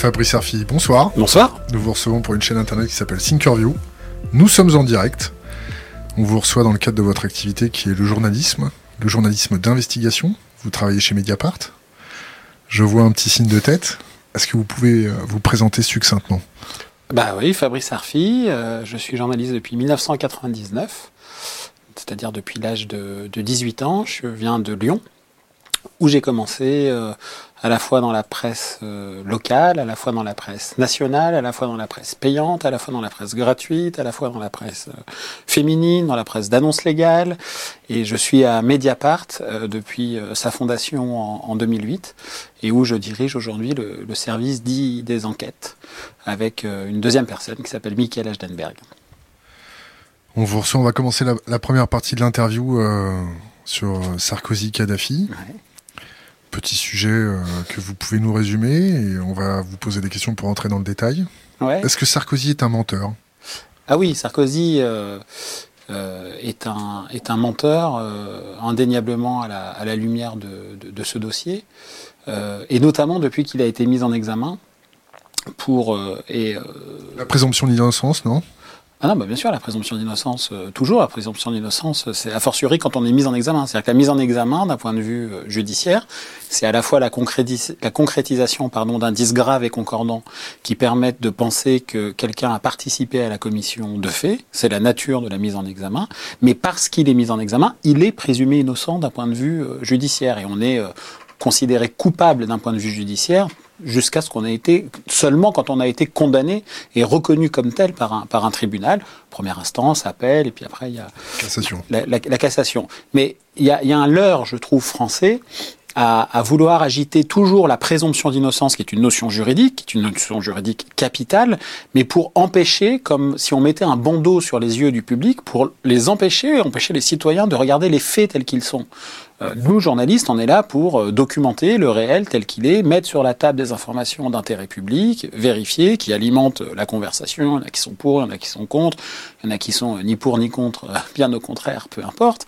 Fabrice Arfi, bonsoir. Bonsoir. Nous vous recevons pour une chaîne internet qui s'appelle Thinkerview. Nous sommes en direct. On vous reçoit dans le cadre de votre activité qui est le journalisme, le journalisme d'investigation. Vous travaillez chez Mediapart. Je vois un petit signe de tête. Est-ce que vous pouvez euh, vous présenter succinctement? Bah oui, Fabrice Arfi, euh, je suis journaliste depuis 1999, c'est-à-dire depuis l'âge de, de 18 ans. Je viens de Lyon, où j'ai commencé euh, à la fois dans la presse euh, locale, à la fois dans la presse nationale, à la fois dans la presse payante, à la fois dans la presse gratuite, à la fois dans la presse euh, féminine, dans la presse d'annonce légale. Et je suis à Mediapart euh, depuis euh, sa fondation en, en 2008 et où je dirige aujourd'hui le, le service dit des enquêtes avec euh, une deuxième personne qui s'appelle Michael Ashdenberg. On vous reçoit, on va commencer la, la première partie de l'interview euh, sur Sarkozy-Kadhafi. Ouais. Petit sujet euh, que vous pouvez nous résumer et on va vous poser des questions pour entrer dans le détail. Ouais. Est-ce que Sarkozy est un menteur? Ah oui, Sarkozy euh, euh, est, un, est un menteur indéniablement à la, à la lumière de, de, de ce dossier, et notamment depuis qu'il a été mis en examen pour... et, La présomption d'innocence, non? Ah non, bah bien sûr, la présomption d'innocence, euh, toujours la présomption d'innocence, euh, c'est a fortiori quand on est mis en examen. C'est-à-dire que la mise en examen, d'un point de vue euh, judiciaire, c'est à la fois la, concrétis- la concrétisation pardon, d'indices graves et concordants qui permettent de penser que quelqu'un a participé à la commission de faits, c'est la nature de la mise en examen, mais parce qu'il est mis en examen, il est présumé innocent d'un point de vue judiciaire. Et on est considéré coupable d'un point de vue judiciaire jusqu'à ce qu'on ait été seulement quand on a été condamné et reconnu comme tel par un, par un tribunal, première instance, appel, et puis après il y a Cassation. la, la- la cassation. Mais il y a, y a un leurre, je trouve, français à, à vouloir agiter toujours la présomption d'innocence, qui est une notion juridique, qui est une notion juridique capitale, mais pour empêcher, comme si on mettait un bandeau sur les yeux du public, pour les empêcher, empêcher les citoyens de regarder les faits tels qu'ils sont. Euh, nous, journalistes, on est là pour euh, documenter le réel tel qu'il est, mettre sur la table des informations d'intérêt public, vérifier, qui alimentent la conversation. Il y en a qui sont pour, il y en a qui sont contre, il y en a qui sont euh, ni pour ni contre, bien au contraire, peu importe.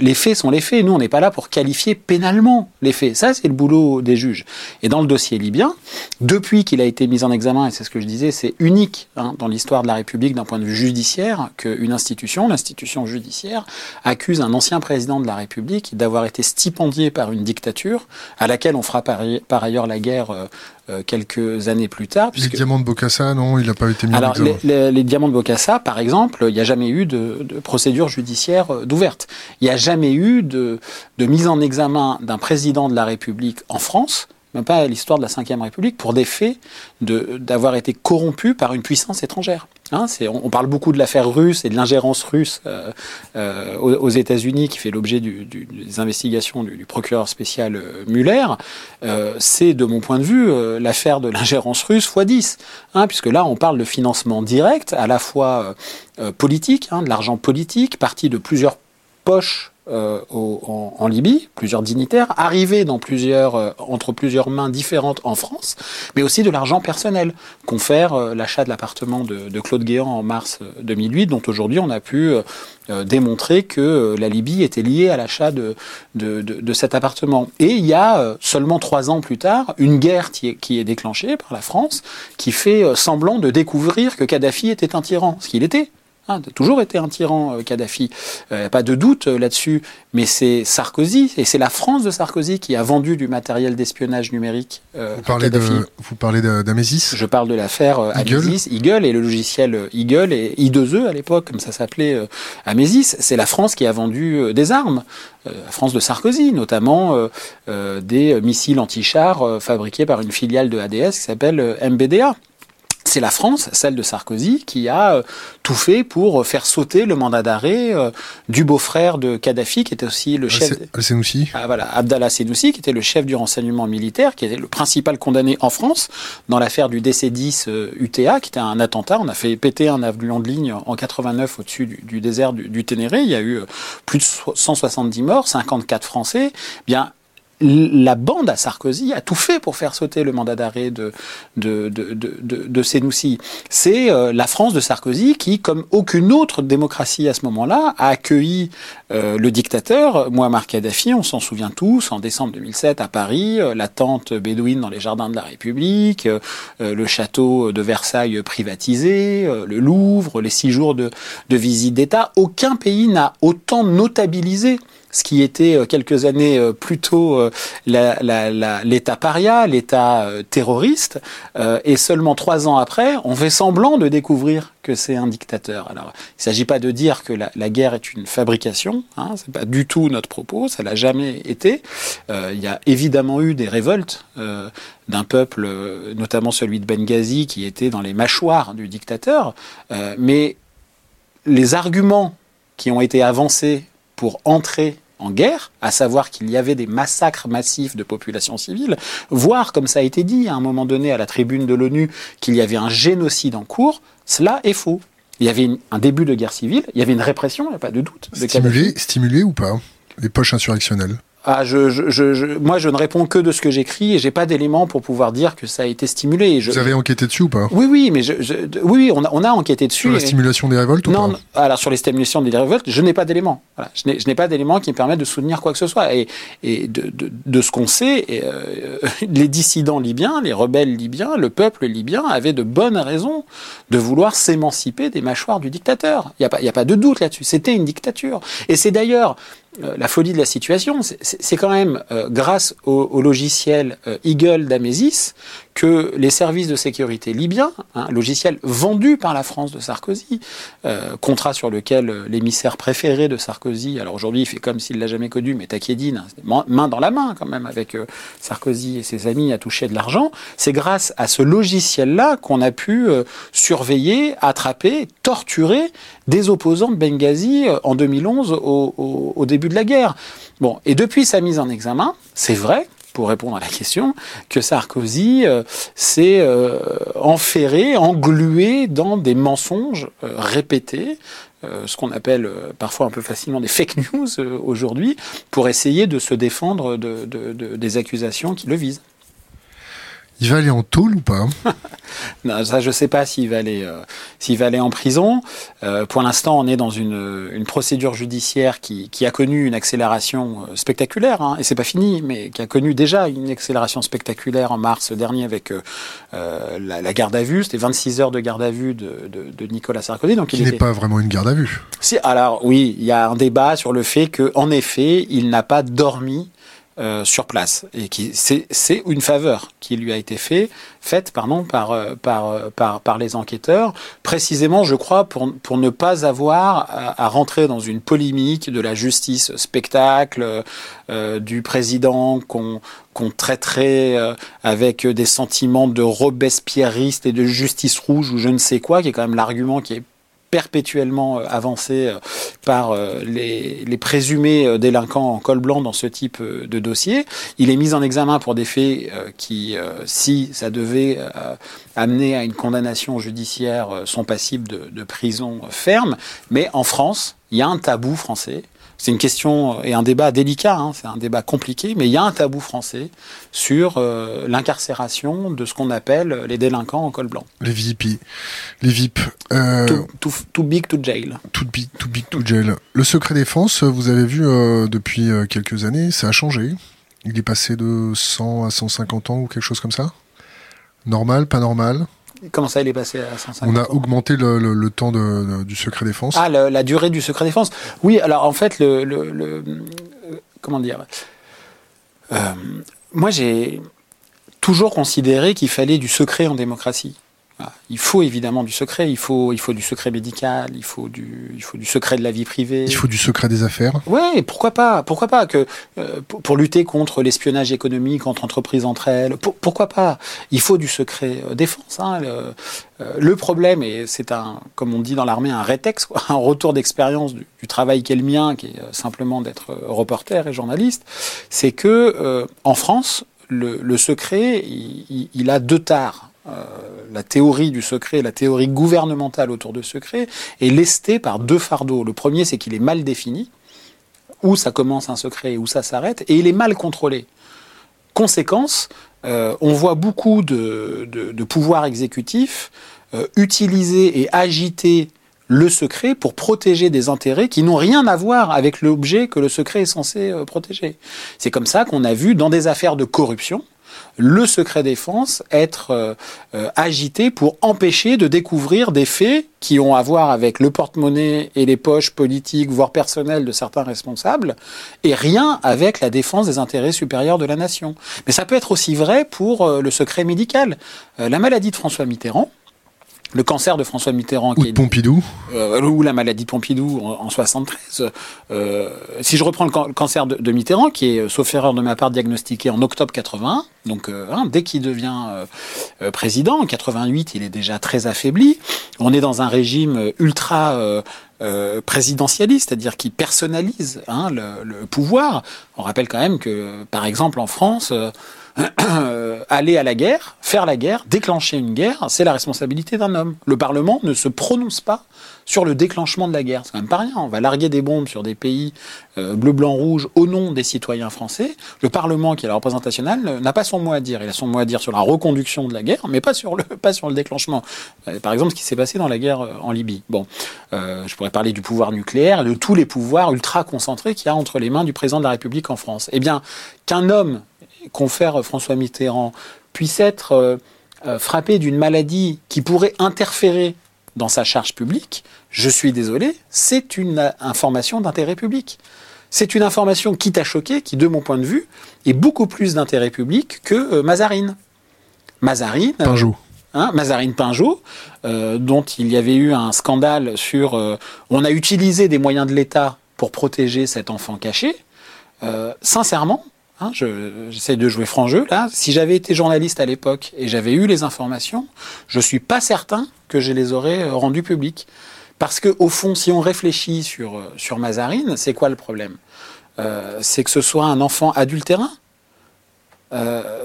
Les faits sont les faits. Nous, on n'est pas là pour qualifier pénalement les faits. Ça, c'est le boulot des juges. Et dans le dossier libyen, depuis qu'il a été mis en examen, et c'est ce que je disais, c'est unique hein, dans l'histoire de la République d'un point de vue judiciaire qu'une institution, l'institution judiciaire, accuse un ancien président de la République d'avoir été stipendié par une dictature à laquelle on fera par, ailleurs la guerre euh, euh, quelques années plus tard. Les diamants de Bokassa, non, il n'a pas été mis Alors, examen. les, les- les diamants de Bokassa, par exemple, il n'y a jamais eu de, de procédure judiciaire euh, d'ouverte. Il n'y a jamais eu de, de mise en examen d'un président de la République en France, même pas l'histoire de la Ve République, pour des faits d'avoir été corrompu par une puissance étrangère. Hein, on, parle beaucoup de l'affaire russe et de l'ingérence russe euh, euh, aux, États-Unis, qui fait l'objet des investigations du, procureur spécial euh, Mueller. Euh, c'est, de mon point de vue, l'affaire de l'ingérence russe x 10. Hein, puisque là, on parle de financement direct, à la fois politique, hein, de l'argent politique, parti de plusieurs poches euh, au- en, en Libye, plusieurs dignitaires, arrivés dans plusieurs, euh, entre plusieurs mains différentes en France, mais aussi de l'argent personnel, confère euh, l'achat de l'appartement de, de Claude Guéant en mars euh, 2008, dont aujourd'hui on a pu euh, euh, démontrer que euh, la Libye était liée à l'achat de, de, de, cet appartement. Et il y a euh, seulement trois ans plus tard une guerre qui est, qui est déclenchée par la France, qui fait euh, semblant de découvrir que Kadhafi était un tyran, ce qu'il était. Hein, a toujours été un tyran, euh, Kadhafi. Euh, pas de doute euh, là-dessus. Mais c'est Sarkozy, et c'est la France de Sarkozy qui a vendu du matériel d'espionnage numérique euh, Vous parlez, Kadhafi. de, vous parlez d'Amésis Je parle de l'affaire euh, Eagle? Et le logiciel Eagle et I2E à l'époque, comme ça s'appelait Amésis. C'est la France qui a vendu des armes, la France de Sarkozy, notamment des missiles anti-chars fabriqués par une filiale de ADS qui s'appelle MBDA. C'est la France, celle de Sarkozy, qui a euh, tout fait pour euh, faire sauter le mandat d'arrêt euh, du beau-frère de Kadhafi, qui était aussi le chef. Al-Senoussi Ah, voilà, Abdallah Senoussi, qui était le chef du renseignement militaire, qui était le principal condamné en France dans l'affaire du DC-10 euh, UTA, qui était un attentat. On a fait péter un avion de ligne en 89 au-dessus du, du désert du, du Ténéré. Il y a eu plus de so- 170 morts, 54 Français. Bien, la bande à Sarkozy a tout fait pour faire sauter le mandat d'arrêt de, de, de, de, de Sénoussi. C'est euh, la France de Sarkozy qui, comme aucune autre démocratie à ce moment-là, a accueilli euh, le dictateur Muammar Kadhafi, on s'en souvient tous, en décembre 2007 à Paris, euh, la tente bédouine dans les jardins de la République, le château de Versailles privatisé, le Louvre, les six jours de, de visite d'État. Aucun pays n'a autant notabilisé ce qui était euh, quelques années euh, plus tôt euh, l'État paria, l'État terroriste, et seulement trois ans après, on fait semblant de découvrir que c'est un dictateur. Alors, il ne s'agit pas de dire que la, guerre est une fabrication, hein, c'est pas du tout notre propos, ça l'a jamais été. il y a évidemment eu des révoltes d'un peuple, notamment celui de Benghazi, qui était dans les mâchoires du dictateur, mais les arguments qui ont été avancés pour entrer en guerre, à savoir qu'il y avait des massacres massifs de populations civiles, voire, comme ça a été dit à un moment donné à la tribune de l'ONU, qu'il y avait un génocide en cours, cela est faux. Il y avait un début de guerre civile, il y avait une répression, il n'y a pas de doute. De stimulé ou pas Les poches insurrectionnelles? Ah, je, je, je, moi, je ne réponds que de ce que j'écris et j'ai pas d'éléments pour pouvoir dire que ça a été stimulé. Vous avez enquêté dessus ou pas? Oui, oui, mais oui, on a, on a enquêté dessus. Sur la stimulation des révoltes ou non, pas? alors sur les stimulations des révoltes, je n'ai pas d'éléments. Voilà, je n'ai pas d'éléments qui me permettent de soutenir quoi que ce soit. Et, et de, de, de ce qu'on sait, euh, les dissidents libyens, les rebelles libyens, le peuple libyen avait de bonnes raisons de vouloir s'émanciper des mâchoires du dictateur. Il n'y a, pas, a pas de doute là-dessus. C'était une dictature. Et c'est d'ailleurs la folie de la situation, c'est quand même euh, grâce au, logiciel euh, Eagle d'Amesis que les services de sécurité libyens, un logiciel vendu par la France de Sarkozy, contrat sur lequel l'émissaire préféré de Sarkozy, alors aujourd'hui il fait comme s'il l'a jamais connu, mais Takedine, hein, main dans la main quand même avec Sarkozy et ses amis à toucher de l'argent, c'est grâce à ce logiciel-là qu'on a pu surveiller, attraper, torturer des opposants de Benghazi en 2011 au, au début de la guerre. Bon, et depuis sa mise en examen, c'est vrai, pour répondre à la question, que Sarkozy euh, s'est euh, enferré, englué dans des mensonges euh, répétés, ce qu'on appelle parfois un peu facilement des fake news aujourd'hui, pour essayer de se défendre de, des accusations qui le visent. Il va aller en tôle ou pas non, Ça, je ne sais pas s'il va aller, euh, s'il va aller en prison. Euh, pour l'instant, on est dans une, une procédure judiciaire qui, qui, a connu une accélération euh, spectaculaire, hein, et c'est pas fini, mais qui a connu déjà une accélération spectaculaire en mars dernier avec euh, la, la, garde à vue. C'était 26 heures de garde à vue de, de, de Nicolas Sarkozy. Donc, qui n'est pas vraiment une garde à vue. Si, alors oui, il y a un débat sur le fait qu'en effet, il n'a pas dormi euh, sur place. Et qui c'est une faveur qui lui a été fait, faite pardon par, euh, par, euh, par, par les enquêteurs. Précisément je crois pour, pour ne pas avoir à, rentrer dans une polémique de la justice spectacle du président qu'on qu'on traiterait avec des sentiments de robespierriste et de justice rouge ou je ne sais quoi qui est quand même l'argument qui est perpétuellement euh, avancé euh, par euh, les, présumés délinquants en col blanc dans ce type de dossier. Il est mis en examen pour des faits qui, si ça devait amener à une condamnation judiciaire, sont passibles de prison ferme. Mais en France, il y a un tabou français c'est une question et un débat délicat, hein, c'est un débat compliqué, mais il y a un tabou français sur euh, l'incarcération de ce qu'on appelle les délinquants en col blanc. Les VIP. Les VIP. Euh, too, big to jail. Too big, too big to jail. Le secret défense, vous avez vu euh, depuis quelques années, ça a changé. Il est passé de 100 à 150 ans ou quelque chose comme ça Normal, pas normal Comment ça, il est passé à 150 On a augmenté le, temps du secret défense. Ah, la durée du secret défense. Oui, alors en fait, le, comment dire euh, Moi, j'ai toujours considéré qu'il fallait du secret en démocratie. Il faut évidemment du secret, il faut, il faut du secret médical, il faut du, il faut du secret de la vie privée. Il faut du secret des affaires. Oui, pourquoi pas Pourquoi pas que euh, pour, lutter contre l'espionnage économique entre entreprises entre elles, pourquoi pas Il faut du secret euh, défense. Hein, euh, le, problème, et c'est un, comme on dit dans l'armée, un rétex, un retour d'expérience du, travail qui est le mien, qui est simplement d'être reporter et journaliste, c'est que en France, le, secret, il, il a deux tares. Euh, la théorie du secret, la théorie gouvernementale autour du secret, est lestée par deux fardeaux. Le premier, c'est qu'il est mal défini, où ça commence un secret et où ça s'arrête, et il est mal contrôlé. Conséquence, on voit beaucoup de, de, pouvoirs exécutifs utiliser et agiter le secret pour protéger des intérêts qui n'ont rien à voir avec l'objet que le secret est censé protéger. C'est comme ça qu'on a vu dans des affaires de corruption, le secret défense être euh, euh, agité pour empêcher de découvrir des faits qui ont à voir avec le porte-monnaie et les poches politiques, voire personnelles de certains responsables, et rien avec la défense des intérêts supérieurs de la nation. Mais ça peut être aussi vrai pour euh, le secret médical. la maladie de François Mitterrand, le cancer de François Mitterrand. Ou de Pompidou. Euh, ou la maladie de Pompidou en, 73. Euh, si je reprends le, cancer de, Mitterrand, qui est, sauf erreur de ma part, diagnostiqué en octobre 81, donc euh, hein, dès qu'il devient président, en 88, il est déjà très affaibli. On est dans un régime ultra... présidentialiste, c'est-à-dire qui personnalise hein, le, le, pouvoir. On rappelle quand même que, par exemple, en France, aller à la guerre, faire la guerre, déclencher une guerre, c'est la responsabilité d'un homme. Le Parlement ne se prononce pas sur le déclenchement de la guerre. C'est quand même pas rien. On va larguer des bombes sur des pays euh, bleu, blanc, rouge au nom des citoyens français. Le Parlement, qui est la représentation nationale, n'a pas son mot à dire. Il a son mot à dire sur la reconduction de la guerre, mais pas sur le, pas sur le déclenchement. Euh, par exemple, ce qui s'est passé dans la guerre euh, en Libye. Bon, je pourrais parler du pouvoir nucléaire, de tous les pouvoirs ultra concentrés qu'il y a entre les mains du président de la République en France. Eh bien, qu'un homme confère François Mitterrand puisse être euh, euh, frappé d'une maladie qui pourrait interférer dans sa charge publique, je suis désolé, c'est une information d'intérêt public. C'est une information qui t'a choqué, qui, de mon point de vue, est beaucoup plus d'intérêt public que euh, Mazarine. Mazarine. Pinjot. Hein, Mazarine Pinjot, dont il y avait eu un scandale sur. on a utilisé des moyens de l'État pour protéger cet enfant caché. sincèrement, Hein, j'essaie de jouer franc jeu là. Si j'avais été journaliste à l'époque et j'avais eu les informations, je suis pas certain que je les aurais euh, rendues publiques. Parce que au fond, si on réfléchit sur euh, sur Mazarine, c'est quoi le problème? Euh, C'est que ce soit un enfant adultérin?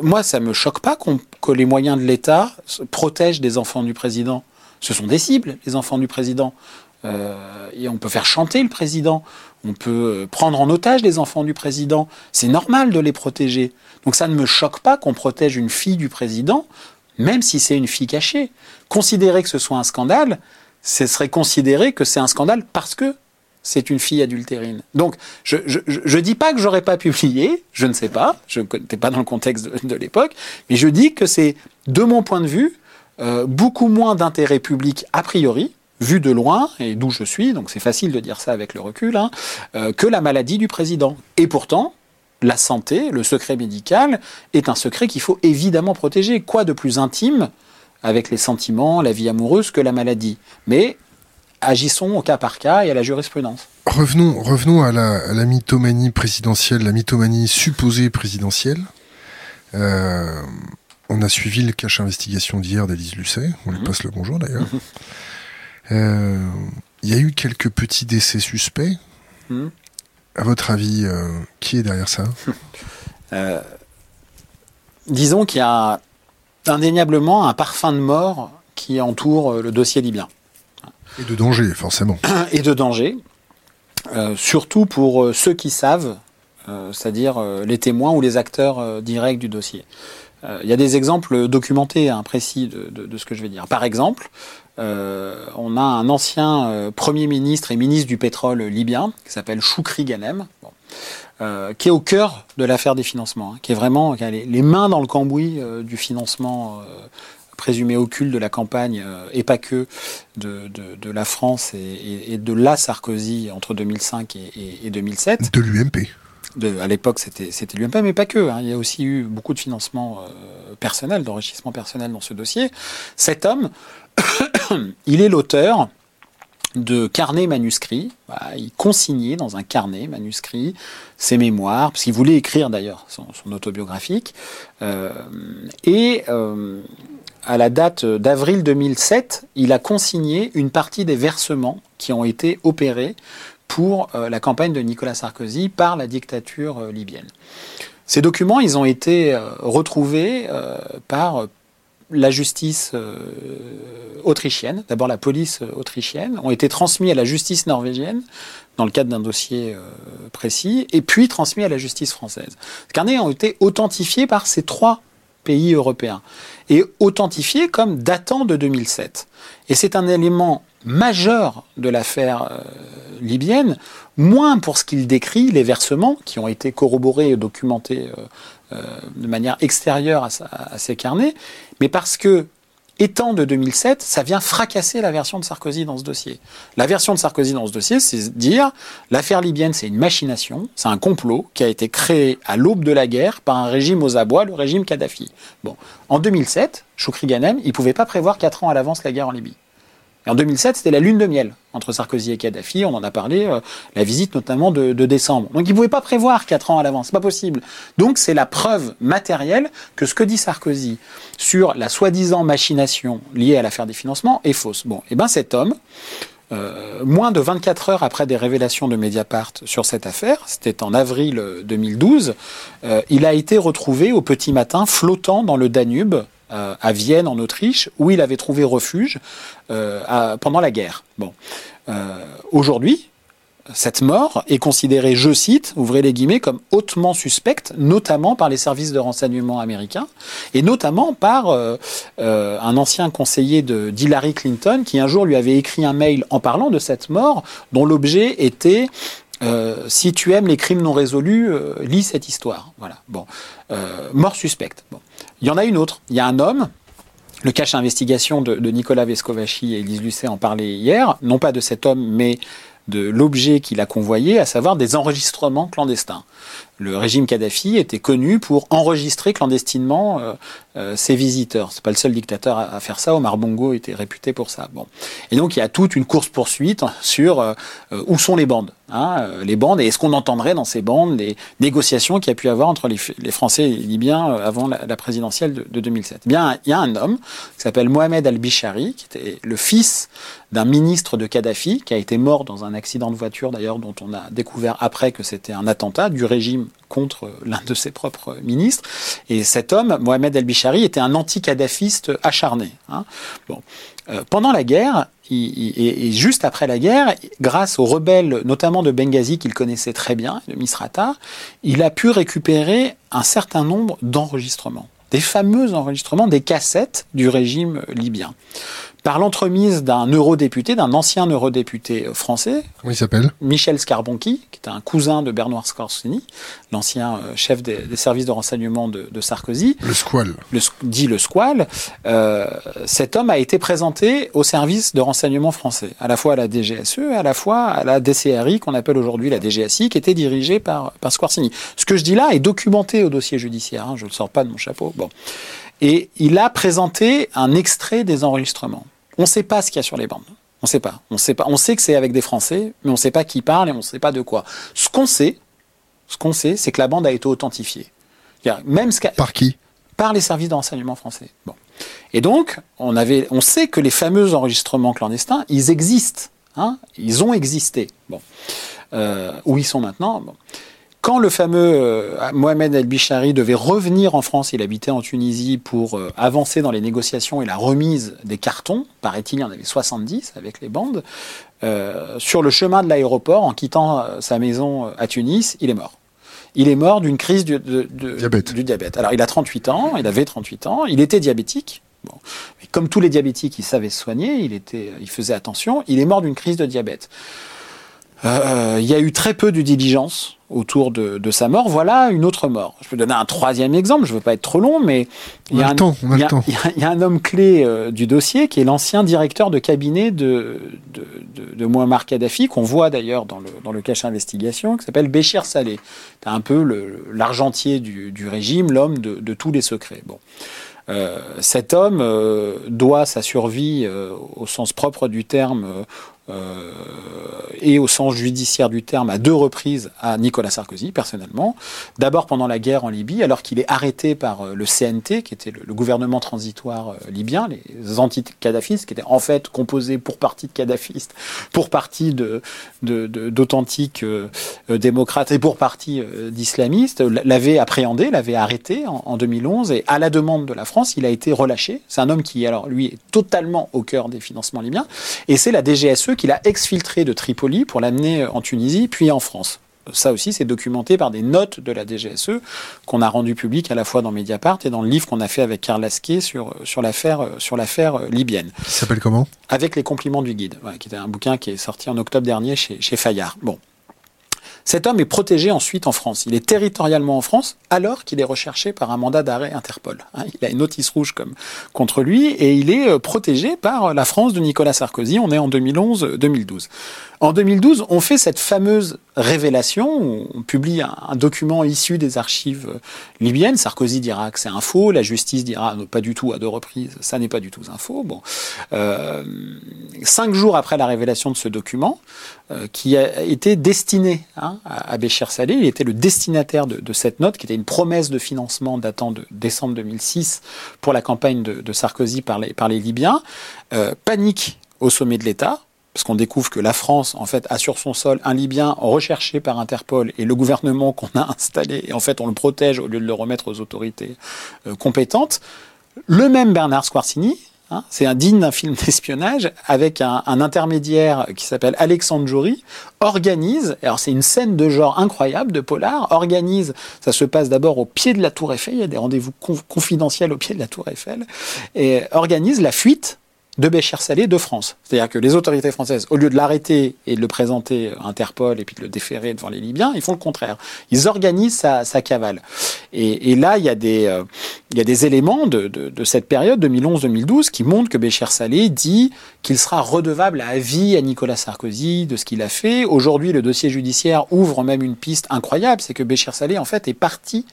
moi, ça me choque pas que les moyens de l'État protègent des enfants du président. Ce sont des cibles, les enfants du président. et on peut faire chanter le président on peut euh, prendre en otage les enfants du président. C'est normal de les protéger. Donc ça ne me choque pas qu'on protège une fille du président, même si c'est une fille cachée. Considérer que ce soit un scandale, ce serait considérer que c'est un scandale parce que c'est une fille adultérine. Donc, je ne dis pas que j'aurais pas publié, je ne sais pas, je n'étais pas dans le contexte de, l'époque, mais je dis que c'est, de mon point de vue, euh, beaucoup moins d'intérêt public a priori, vu de loin, et d'où je suis, donc c'est facile de dire ça avec le recul, hein, euh, que la maladie du président. Et pourtant, la santé, le secret médical, est un secret qu'il faut évidemment protéger. Quoi de plus intime avec les sentiments, la vie amoureuse que la maladie? Mais agissons au cas par cas et à la jurisprudence. Revenons, revenons à, la, mythomanie présidentielle, la mythomanie supposée présidentielle. Euh, on a suivi le cache investigation d'hier d'Élise Lucet, on lui mhm. passe le bonjour d'ailleurs. Il euh, y a eu quelques petits décès suspects. Hmm. À votre avis, euh, qui est derrière ça? Euh, Disons qu'il y a indéniablement un parfum de mort qui entoure le dossier libyen. Et de danger, forcément. Et de danger, surtout pour ceux qui savent, c'est-à-dire les témoins ou les acteurs directs du dossier. Il y a des exemples documentés, hein, précis de, de, ce que je vais dire. Par exemple, euh, on a un ancien euh, Premier ministre et ministre du pétrole libyen, qui s'appelle Choukri Ghanem, euh, qui est au cœur de l'affaire des financements, hein, qui est vraiment qui a les, mains dans le cambouis du financement présumé occulte de la campagne, et pas que, de, la France et, de la Sarkozy entre 2005 et, 2007. De l'UMP. à l'époque, c'était, l'UMP, mais pas que. Hein. Il y a aussi eu beaucoup de financement personnel, d'enrichissement personnel dans ce dossier. Cet homme, il est l'auteur de carnets manuscrits. il consignait dans un carnet manuscrit ses mémoires, parce qu'il voulait écrire d'ailleurs son, autobiographique. Euh, et euh, à la date d'avril 2007, il a consigné une partie des versements qui ont été opérés pour euh, la campagne de Nicolas Sarkozy par la dictature libyenne. Ces documents, ils ont été retrouvés par la justice euh, autrichienne, d'abord la police autrichienne, ont été transmis à la justice norvégienne dans le cadre d'un dossier précis, et puis transmis à la justice française. Ces carnets ont été authentifiés par ces trois pays européens et authentifiés comme datant de 2007. Et c'est un élément majeur de l'affaire libyenne, moins pour ce qu'il décrit, les versements qui ont été corroborés et documentés euh, de manière extérieure à, ces carnets, mais parce que étant de 2007, ça vient fracasser la version de Sarkozy dans ce dossier. La version de Sarkozy dans ce dossier, c'est dire l'affaire libyenne, c'est une machination, c'est un complot qui a été créé à l'aube de la guerre par un régime aux abois, le régime Kadhafi. Bon, en 2007, Choukri Ghanem, il pouvait pas prévoir quatre ans à l'avance la guerre en Libye en 2007, c'était la lune de miel entre Sarkozy et Kadhafi. On en a parlé, euh, la visite notamment de, décembre. Donc il ne pouvait pas prévoir quatre ans à l'avance, c'est pas possible. Donc c'est la preuve matérielle que ce que dit Sarkozy sur la soi-disant machination liée à l'affaire des financements est fausse. Bon, et eh ben cet homme, euh, moins de 24 heures après des révélations de Mediapart sur cette affaire, c'était en avril 2012, euh, il a été retrouvé au petit matin flottant dans le Danube euh, à Vienne, en Autriche, où il avait trouvé refuge euh, pendant la guerre. Bon. Euh, aujourd'hui, cette mort est considérée, je cite, ouvrez les guillemets, comme hautement suspecte, notamment par les services de renseignement américains, et notamment par un ancien conseiller d'Hillary Clinton qui un jour lui avait écrit un mail en parlant de cette mort, dont l'objet était si tu aimes les crimes non résolus, lis cette histoire. Voilà. Bon, mort suspecte. Bon. Il y en a une autre. Il y a un homme, le cache investigation de, Nicolas Vescovaci et Elise Lucet en parlaient hier, non pas de cet homme, mais de l'objet qu'il a convoyé, à savoir des enregistrements clandestins. Le régime Kadhafi était connu pour enregistrer clandestinement euh, euh, ses visiteurs. C'est pas le seul dictateur à, faire ça. Omar Bongo était réputé pour ça. Bon, et donc il y a toute une course poursuite sur euh, où sont les bandes. Hein, les bandes, et est-ce qu'on entendrait dans ces bandes les négociations qu'il y a pu avoir entre les, Français et les Libyens avant la, présidentielle de, de, 2007 eh Bien, il y a un homme qui s'appelle Mohamed Al-Bishari, qui était le fils d'un ministre de Kadhafi, qui a été mort dans un accident de voiture, d'ailleurs, dont on a découvert après que c'était un attentat du régime contre l'un de ses propres ministres. Et cet homme, Mohamed El-Bishari, était un anti-kadhafiste acharné. Hein. Euh, pendant la guerre, et juste après la guerre, grâce aux rebelles, notamment de Benghazi qu'il connaissait très bien, de Misrata, il a pu récupérer un certain nombre d'enregistrements, des fameux enregistrements, des cassettes du régime libyen par l'entremise d'un eurodéputé, d'un ancien eurodéputé français. Comment il s'appelle? Michel Scarbonchi, qui était un cousin de Bernard Scorsini, l'ancien euh, chef des, services de renseignement de, Sarkozy. Le squal. Dit le squal. Euh, cet homme a été présenté au service de renseignement français, à la fois à la DGSE, à la fois à la DCRI, qu'on appelle aujourd'hui la DGSI, qui était dirigée par, par Scorsini. Ce que je dis là est documenté au dossier judiciaire, hein, je ne le sors pas de mon chapeau. Bon. Et il a présenté un extrait des enregistrements. On ne sait pas ce qu'il y a sur les bandes. On ne sait pas. On sait pas. On sait que c'est avec des Français, mais on ne sait pas qui parle et on ne sait pas de quoi. Ce qu'on sait, ce qu'on sait, c'est que la bande a été authentifiée. Même ce Par qui? Par les services de renseignement français. Bon. Et donc, on, avait, on sait que les fameux enregistrements clandestins, ils existent. Hein ils ont existé. Bon. Euh, où ils sont maintenant bon. Quand le fameux euh, Mohamed El-Bishari devait revenir en France, il habitait en Tunisie pour euh, avancer dans les négociations et la remise des cartons, paraît-il, il y en avait 70 avec les bandes, euh, sur le chemin de l'aéroport, en quittant sa maison à Tunis, il est mort. Il est mort d'une crise du, diabète. du diabète. Alors il a 38 ans, il avait 38 ans, il était diabétique. Bon. comme tous les diabétiques, il savait se soigner, il, était, il faisait attention, il est mort d'une crise de diabète. Euh, il y a eu très peu de diligence autour de, sa mort. Voilà une autre mort. Je peux donner un troisième exemple, je ne veux pas être trop long, mais il y, a un homme clé euh, du dossier qui est l'ancien directeur de cabinet de, de, de, de Muammar Kadhafi, qu'on voit d'ailleurs dans le, dans le cache investigation, qui s'appelle Béchir Saleh. C'est un peu l'argentier du, du, régime, l'homme de, tous les secrets. Bon. Euh, cet homme doit sa survie au sens propre du terme euh, et au sens judiciaire du terme à deux reprises à Nicolas Sarkozy, personnellement. D'abord pendant la guerre en Libye, alors qu'il est arrêté par euh, le CNT, qui était le, gouvernement transitoire euh, libyen, les anti-kadhafistes, qui étaient en fait composés pour partie de kadhafistes, pour partie d'authentiques démocrate et pour partie d'islamistes, l'avait appréhendé, l'avait arrêté en, en, 2011 et à la demande de la France, il a été relâché. C'est un homme qui, alors lui, est totalement au cœur des financements libyens et c'est la DGSE qui l'a exfiltré de Tripoli pour l'amener en Tunisie puis en France ça aussi, c'est documenté par des notes de la DGSE qu'on a rendues publiques à la fois dans Mediapart et dans le livre qu'on a fait avec Karl Lasquet sur, sur l'affaire sur l'affaire libyenne. Qui s'appelle comment? Avec les compliments du guide, qui était un bouquin qui est sorti en octobre dernier chez, chez Fayard. Bon. Cet homme est protégé ensuite en France. Il est territorialement en France alors qu'il est recherché par un mandat d'arrêt Interpol. Hein, il a une notice rouge contre lui et il est euh, protégé par la France de Nicolas Sarkozy. On est en 2011-2012. En 2012, on fait cette fameuse révélation, on publie un, document issu des archives libyennes. Sarkozy dira que c'est un faux, la justice dira pas du tout à deux reprises, ça n'est pas du tout un faux. Bon, euh, cinq jours après la révélation de ce document, euh, qui a été destiné hein, à, Bécher Salé, il était le destinataire de, cette note, qui était une promesse de financement datant de décembre 2006 pour la campagne de, Sarkozy par les, Libyens. Euh, panique au sommet de l'État parce qu'on découvre que la France, en fait, a sur son sol un Libyen recherché par Interpol et le gouvernement qu'on a installé, et en fait, on le protège au lieu de le remettre aux autorités euh, compétentes. Le même Bernard Squarcini, hein, c'est un digne d'un film d'espionnage, avec un, intermédiaire qui s'appelle Alexandre Jory, organise, alors c'est une scène de genre incroyable, de polar, organise, ça se passe d'abord au pied de la Tour Eiffel, il y a des rendez-vous confidentiels au pied de la Tour Eiffel, et organise la fuite de Bécher Salé de France. C'est-à-dire que les autorités françaises, au lieu de l'arrêter et de le présenter à Interpol et puis de le déférer devant les Libyens, ils font le contraire. Ils organisent sa, cavale. Et, là, il y a des, euh, y a des éléments de, cette période 2011-2012 qui montrent que Bécher Salé dit qu'il sera redevable à vie à Nicolas Sarkozy de ce qu'il a fait. Aujourd'hui, le dossier judiciaire ouvre même une piste incroyable, c'est que Bécher Salé, en fait, est parti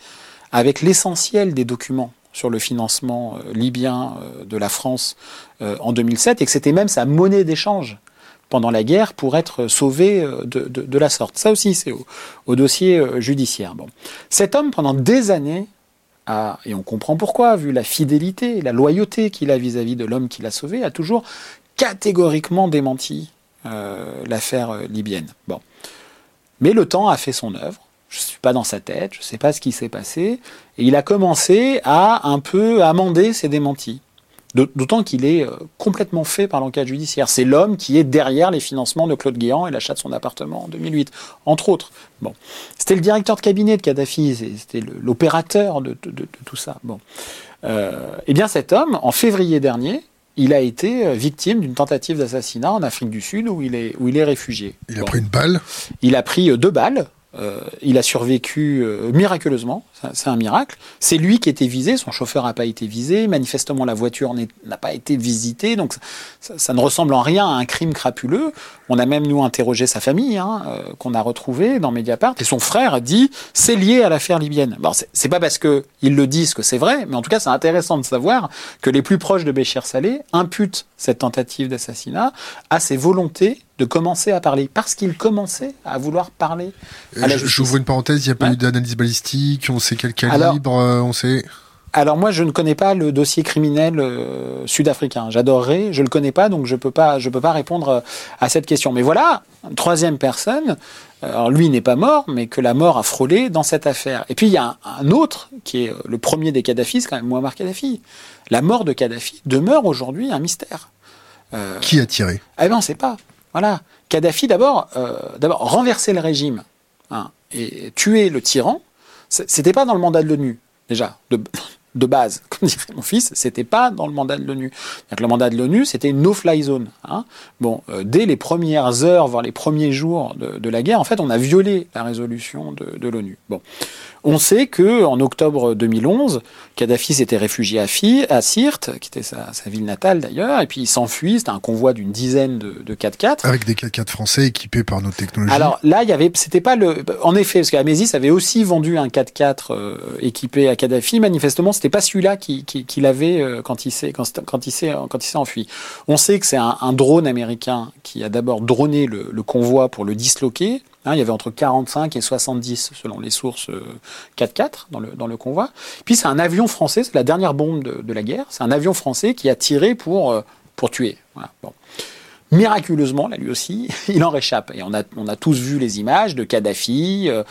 avec l'essentiel des documents sur le financement euh, libyen euh, de la France euh, en 2007 et que c'était même sa monnaie d'échange pendant la guerre pour être sauvé de, la sorte. Ça aussi, c'est au, dossier judiciaire. Bon. Cet homme, pendant des années, et on comprend pourquoi, vu la fidélité, la loyauté qu'il a vis-à-vis de l'homme qui l'a sauvé, a toujours catégoriquement démenti l'affaire libyenne. Bon. Mais le temps a fait son œuvre je ne suis pas dans sa tête, je ne sais pas ce qui s'est passé. Et il a commencé à un peu amender ses démentis. D'autant qu'il est euh, complètement fait par l'enquête judiciaire. C'est l'homme qui est derrière les financements de Claude Guéant et l'achat de son appartement en 2008, entre autres. Bon, c'était le directeur de cabinet de Kadhafi, c'était l'opérateur de, tout ça. Bon, euh, eh bien cet homme, en février dernier, il a été euh, victime d'une tentative d'assassinat en Afrique du Sud où il est, où il est réfugié. Il a pris une balle? Il a pris deux balles euh, il a survécu euh, miraculeusement, c'est un miracle. C'est lui qui était visé, son chauffeur n'a pas été visé, manifestement la voiture n'a pas été visitée, donc ça, ne ressemble en rien à un crime crapuleux. On a même nous interrogé sa famille, hein, euh, qu'on a retrouvé dans Mediapart, et son frère a dit c'est lié à l'affaire libyenne. Bon, c'est pas parce qu'ils le disent que c'est vrai, mais en tout cas c'est intéressant de savoir que les plus proches de Béchir Salé imputent cette tentative d'assassinat à ses volontés de commencer à parler, parce qu'il commençait à vouloir parler la J'ouvre une parenthèse, il n'y a pas eu d'analyse balistique, on sait quel calibre, euh, on sait... Alors moi, je ne connais pas le dossier criminel euh, sud-africain. J'adorerais, je le connais pas, donc je peux pas, je peux pas répondre euh, à cette question. Mais voilà, une troisième personne. Alors lui n'est pas mort, mais que la mort a frôlé dans cette affaire. Et puis il y a un, autre qui est le premier des Kadhafi, c'est quand même Muammar Kadhafi. La mort de Kadhafi demeure aujourd'hui un mystère. qui a tiré? Eh ben, on ne sait pas. Voilà. Kadhafi, d'abord, euh, renverser le régime hein, et tuer le tyran, c'était pas dans le mandat de l'ONU, déjà, de, base, comme dirait mon fils, c'était pas dans le mandat de l'ONU. Le mandat de l'ONU, c'était une no-fly zone. Hein. Bon, euh, dès les premières heures, voire les premiers jours de, de, la guerre, en fait, on a violé la résolution de, de l'ONU. Bon, on sait que en octobre 2011, Kadhafi s'était réfugié à, à Sirte, qui était sa, ville natale d'ailleurs, et puis il s'enfuit. C'était un convoi d'une dizaine de, de 4x4. Avec des 4x4 français équipés par nos technologies. Alors là, il y avait, c'était pas le, en effet, parce qu'Amésis avait aussi vendu un 4x4 euh, équipé à Kadhafi. Manifestement, c'était pas celui-là qu'il qui, qui avait euh, quand il s'est quand, quand il s'est quand il s'est enfui. On sait que c'est un, un, drone américain qui a d'abord droné le, le convoi pour le disloquer. Hein, il y avait entre 45 et 70, selon les sources, 4x4 euh, dans le, dans le convoi. Puis c'est un avion français, c'est la dernière bombe de, la guerre, c'est un avion français qui a tiré pour, euh, pour tuer. Bon. miraculeusement, là lui aussi, il en réchappe. Et on a, on a tous vu les images de Kadhafi, euh,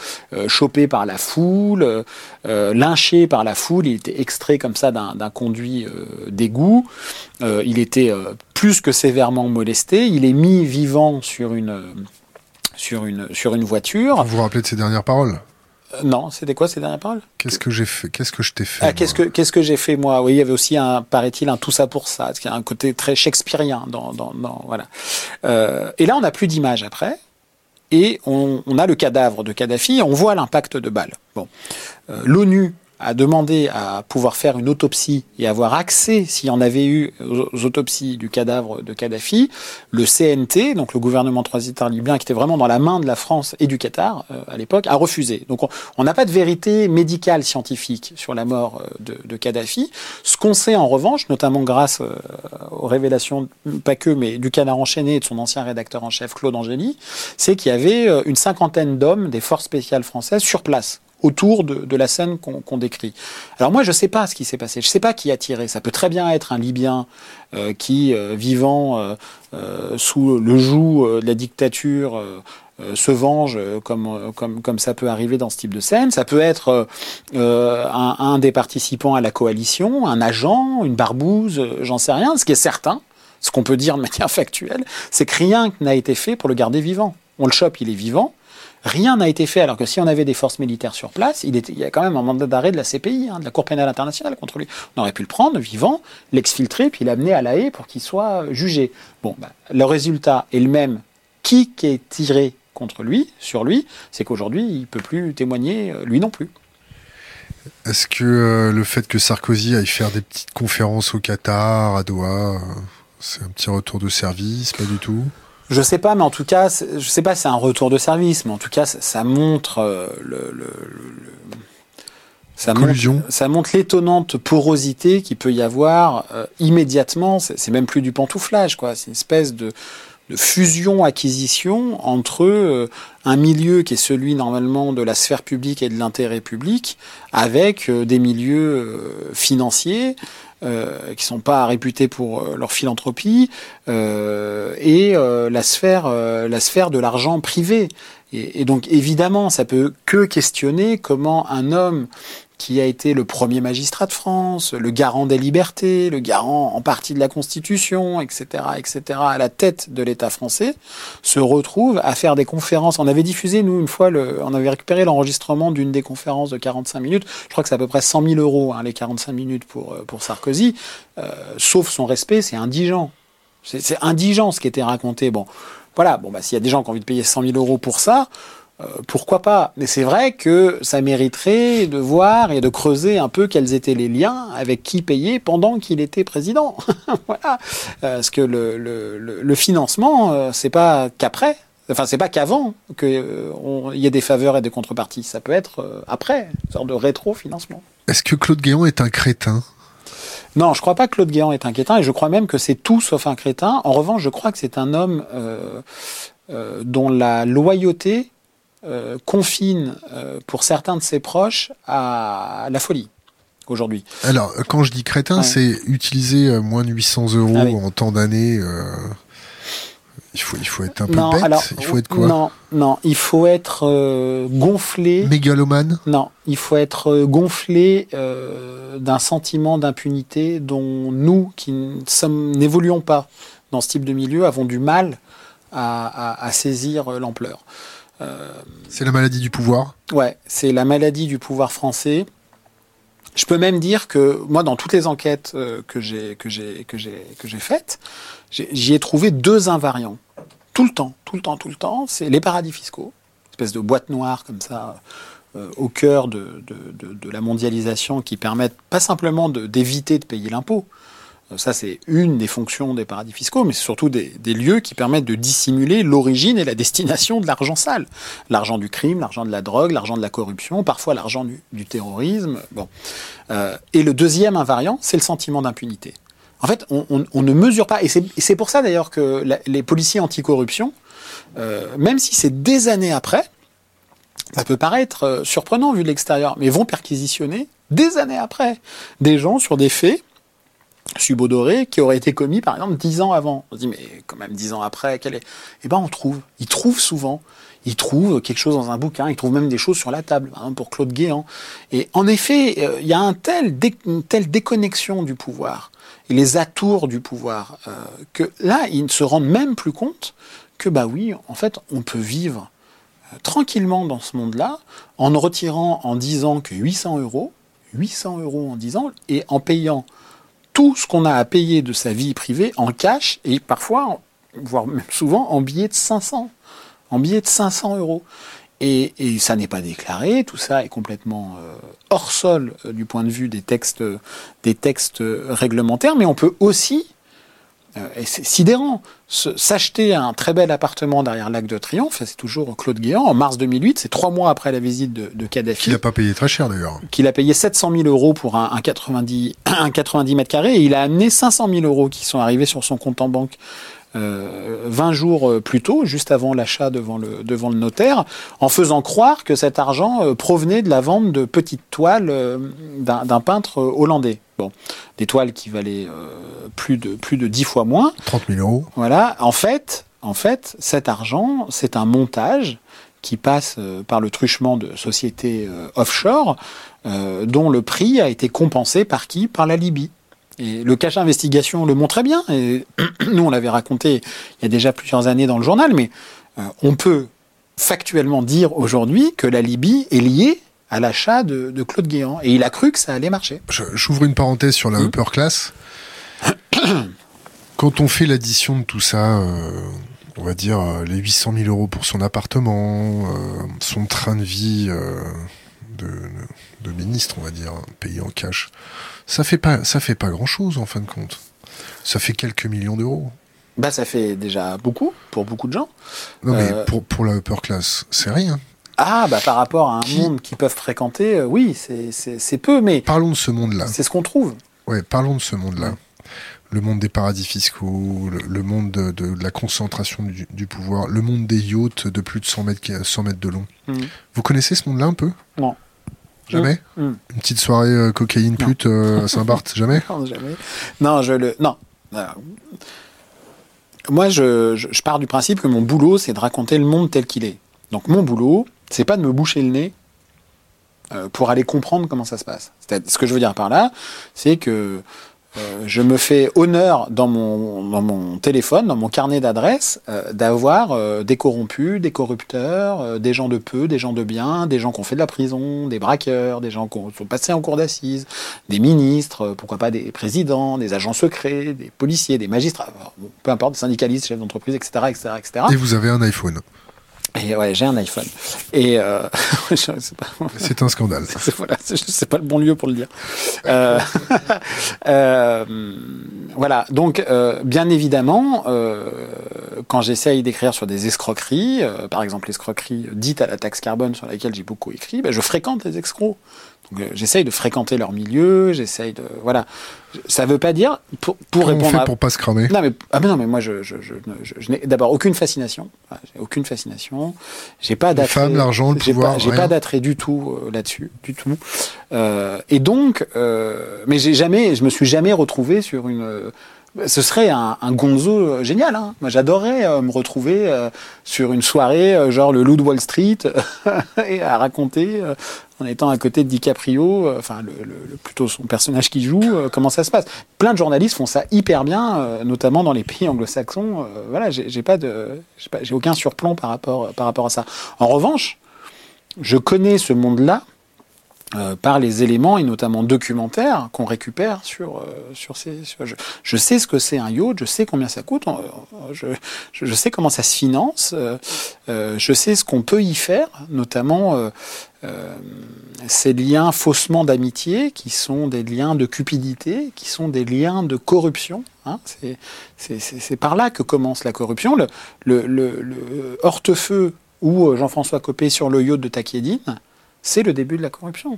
chopé par la foule, lynché par la foule. Il était extrait comme ça d'un conduit d'égout. il était plus que sévèrement molesté. Il est mis vivant sur une, sur une, sur une voiture. Vous vous rappelez de ses dernières paroles? Non, c'était quoi ces dernières paroles? Qu'est-ce que j'ai fait Qu'est-ce que je t'ai fait ah, Qu'est-ce que qu'est-ce que j'ai fait moi? Oui, il y avait aussi un, paraît-il, un tout ça pour ça, qui a un côté très shakespearien dans, dans, voilà. Euh, et là, on n'a plus d'image après, et on, on, a le cadavre de Kadhafi, et on voit l'impact de balles. Bon, euh, l'ONU a demandé à pouvoir faire une autopsie et avoir accès, s'il y en avait eu, aux autopsies du cadavre de Kadhafi, le CNT, donc le gouvernement transitaire libyen, qui était vraiment dans la main de la France et du Qatar euh, à l'époque, a refusé. Donc on n'a pas de vérité médicale scientifique sur la mort euh, de, de Kadhafi. Ce qu'on sait en revanche, notamment grâce euh, aux révélations, pas que, mais du Canard enchaîné et de son ancien rédacteur en chef Claude Angéli, c'est qu'il y avait une cinquantaine d'hommes des forces spéciales françaises sur place autour de, la scène qu'on décrit. Alors moi, je ne sais pas ce qui s'est passé. Je ne sais pas qui a tiré. Ça peut très bien être un Libyen euh, qui, euh, vivant euh, sous le joug de la dictature, se venge comme, comme, comme ça peut arriver dans ce type de scène. Ça peut être un, un, des participants à la coalition, un agent, une barbouze, j'en sais rien. Ce qui est certain, ce qu'on peut dire de manière factuelle, c'est que rien n'a été fait pour le garder vivant. On le chope, il est vivant. Rien n'a été fait, alors que si on avait des forces militaires sur place, il, y a quand même un mandat d'arrêt de la CPI, hein, de la Cour pénale internationale contre lui. On aurait pu le prendre vivant, l'exfiltrer, puis l'amener à la haie pour qu'il soit jugé. Bon, bah, le résultat est le même. Qui est tiré contre lui, sur lui, c'est qu'aujourd'hui, il ne peut plus témoigner, euh, lui non plus. Est-ce que euh, le fait que Sarkozy aille faire des petites conférences au Qatar, à Doha, euh, c'est un petit retour de service Pas du tout? Je sais pas, mais en tout cas, je sais pas, c'est un retour de service, mais en tout cas, ça, montre euh, le, le, ça, montre, ça montre l'étonnante porosité qu'il peut y avoir euh, immédiatement. C'est même plus du pantouflage, quoi. C'est une espèce de, de fusion-acquisition entre euh, un milieu qui est celui normalement de la sphère publique et de l'intérêt public, avec des milieux financiers, euh, qui sont pas réputés pour euh, leur philanthropie, euh, et la sphère, la sphère de l'argent privé. Et, et, donc évidemment, ça peut que questionner comment un homme qui a été le premier magistrat de France, le garant des libertés, le garant en partie de la Constitution, etc., etc., à la tête de l'État français, se retrouve à faire des conférences. On avait diffusé, nous, une fois, le, on avait récupéré l'enregistrement d'une des conférences de 45 minutes. Je crois que c'est à peu près 100 000 euros, hein, les 45 minutes pour, euh, pour Sarkozy. Euh, sauf son respect, c'est indigent. C'est indigent ce qui était raconté. Bon, voilà, bon, bah, s'il y a des gens qui ont envie de payer 100 000 euros pour ça, euh, pourquoi pas? Mais c'est vrai que ça mériterait de voir et de creuser un peu quels étaient les liens avec qui payer pendant qu'il était président. voilà. Euh, parce que le, le, le financement, euh, c'est pas qu'après. Enfin, c'est pas qu'avant qu'il y ait des faveurs et des contreparties. Ça peut être après, une sorte de rétro-financement. Est-ce que Claude Guéant est un crétin? Non, je crois pas que Claude Guéant est un crétin, et je crois même que c'est tout sauf un crétin. En revanche, je crois que c'est un homme dont la loyauté euh, confine euh, pour certains de ses proches à la folie aujourd'hui. Alors, quand je dis crétin, c'est utiliser euh, moins de 800 euros ah en temps d'année. Il faut, il faut être un peu non, bête. Alors, il faut être quoi? Non, non, il faut être gonflé. Mégalomane? Non, il faut être gonflé d'un sentiment d'impunité dont nous, qui n'évoluons pas dans ce type de milieu, avons du mal à, à saisir l'ampleur. C'est la maladie du pouvoir Ouais, c'est la maladie du pouvoir français. Je peux même dire que moi, dans toutes les enquêtes euh, que j'ai que j'ai que j'ai que j'ai faites, j'y ai trouvé deux invariants tout le temps, tout le temps, tout le temps. C'est les paradis fiscaux, espèce de boîte noire comme ça. Euh, au cœur de, de, de, la mondialisation qui permettent pas simplement d'éviter de payer l'impôt, ça, c'est une des fonctions des paradis fiscaux, mais c'est surtout des, lieux qui permettent de dissimuler l'origine et la destination de l'argent sale. L'argent du crime, l'argent de la drogue, l'argent de la corruption, parfois l'argent du, terrorisme. Bon. Euh, et le deuxième invariant, c'est le sentiment d'impunité. En fait, on, ne mesure pas, et c'est pour ça d'ailleurs que les policiers anticorruption, euh, même si c'est des années après, ça peut paraître euh, surprenant vu de l'extérieur, mais vont perquisitionner des années après des gens sur des faits subodoré qui aurait été commis par exemple dix ans avant. On se dit mais quand même dix ans après, quel est Eh ben on trouve. Ils trouvent souvent. Ils trouvent quelque chose dans un bouquin. Ils trouvent même des choses sur la table pour Claude Guéant. Et en effet, euh, il y a un une telle déconnexion du pouvoir et les atours du pouvoir euh, que là ils ne se rendent même plus compte que bah oui, en fait, on peut vivre euh, tranquillement dans ce monde-là en ne retirant en disant que 800 euros, 800 euros en 10 ans, et en payant tout ce qu'on a à payer de sa vie privée en cash et parfois, voire même souvent, en billets de 500. En billets de 500 euros. Et, ça n'est pas déclaré, tout ça est complètement euh, hors sol euh, du point de vue des textes, des textes réglementaires, mais on peut aussi euh, et c'est sidérant. S'acheter un très bel appartement derrière l'Arc de Triomphe, c'est toujours Claude Guéant, en mars 2008, c'est trois mois après la visite de, de Kadhafi. Qu'il n'a pas payé très cher d'ailleurs. Qu'il a payé 700 000 euros pour un, 90, un 90 mètres carrés et il a amené 500 000 euros qui sont arrivés sur son compte en banque euh, 20 jours euh, plus tôt, juste avant l'achat devant le, devant le notaire, en faisant croire que cet argent euh, provenait de la vente de petites toiles d'un peintre hollandais. Bon, des toiles qui valaient euh, plus de plus de 10 fois moins. 30 000 euros. Voilà. En fait, en fait, cet argent, c'est un montage qui passe euh, par le truchement de sociétés euh, offshore, dont le prix a été compensé par qui? Par la Libye. Et le cache investigation le montrait bien. Et nous, on l'avait raconté il y a déjà plusieurs années dans le journal, mais on peut factuellement dire aujourd'hui que la Libye est liée à l'achat de, Claude Guéant. Et il a cru que ça allait marcher. J'ouvre une parenthèse sur la mmh. upper class. Quand on fait l'addition de tout ça, euh, on va dire euh, les 800 000 euros pour son appartement, euh, son train de vie de, de, ministre, on va dire, payé en cash, ça fait pas, ça fait pas grand chose en fin de compte. Ça fait quelques millions d'euros. Bah, ça fait déjà beaucoup pour beaucoup de gens. Non, mais pour, pour la upper class, c'est rien. Ah, bah par rapport à un monde qu'ils peuvent fréquenter, euh, oui, c'est peu, mais. Parlons de ce monde-là. C'est ce qu'on trouve. Ouais, parlons de ce monde-là. Le monde des paradis fiscaux, le, monde de, la concentration du, pouvoir, le monde des yachts de plus de 100 mètres, 100 mètres de long. Mm. Vous connaissez ce monde-là un peu? Non. Jamais mm. Mm. Une petite soirée euh, cocaïne pute euh, à Saint-Barth Jamais Non, jamais. Non, je le. Non. Moi, je, je, pars du principe que mon boulot, c'est de raconter le monde tel qu'il est. Donc, mon boulot, c'est pas de me boucher le nez euh, pour aller comprendre comment ça se passe. Ce que je veux dire par là, c'est que euh, je me fais honneur dans mon, téléphone, dans mon carnet d'adresses, euh, d'avoir des corrompus, des corrupteurs, des gens de peu, des gens de bien, des gens qui ont fait de la prison, des braqueurs, des gens qui sont passés en cour d'assises, des ministres, pourquoi pas des présidents, des agents secrets, des policiers, des magistrats, peu importe, syndicalistes, chefs d'entreprise, etc., etc., etc. Et vous avez un iPhone et ouais, j'ai un iPhone. Et euh, c'est un scandale. Voilà, c'est pas le bon lieu pour le dire. Euh, euh, voilà, donc euh, bien évidemment, euh, quand j'essaye d'écrire sur des escroqueries, euh, par exemple l'escroquerie dite à la taxe carbone sur laquelle j'ai beaucoup écrit, ben, je fréquente les escrocs. Euh, j'essaye de fréquenter leur milieu, j'essaye de voilà. Ça veut pas dire pour, pour répondre. On fait pour pas se cramer? Non mais ah mais non mais moi je je, je, je, n'ai d'abord aucune fascination, j'ai aucune fascination. J'ai pas d'attrait. Femmes, l'argent, le pouvoir. J'ai pas, d'attrait du tout euh, là-dessus, du tout. Euh, et donc, euh, mais j'ai jamais, je me suis jamais retrouvé sur une ce serait un, un gonzo euh, génial. Hein. Moi, j'adorerais euh, me retrouver euh, sur une soirée, genre le Loup de Wall Street, et à raconter, en étant à côté de DiCaprio, enfin, le, le, plutôt son personnage qui joue, comment ça se passe. Plein de journalistes font ça hyper bien, notamment dans les pays anglo-saxons. voilà, j'ai pas de, j'ai aucun surplomb par rapport, par rapport à ça. En revanche, je connais ce monde-là euh, par les éléments et notamment documentaires qu'on récupère sur euh, sur ces je, sais ce que c'est un yacht je sais combien ça coûte je, je sais comment ça se finance euh, je sais ce qu'on peut y faire notamment ces liens faussement d'amitié qui sont des liens de cupidité qui sont des liens de corruption hein. c'est par là que commence la corruption le, le, le, le Hortefeux ou Jean-François Copé sur le yacht de Taquiedine c'est le début de la corruption.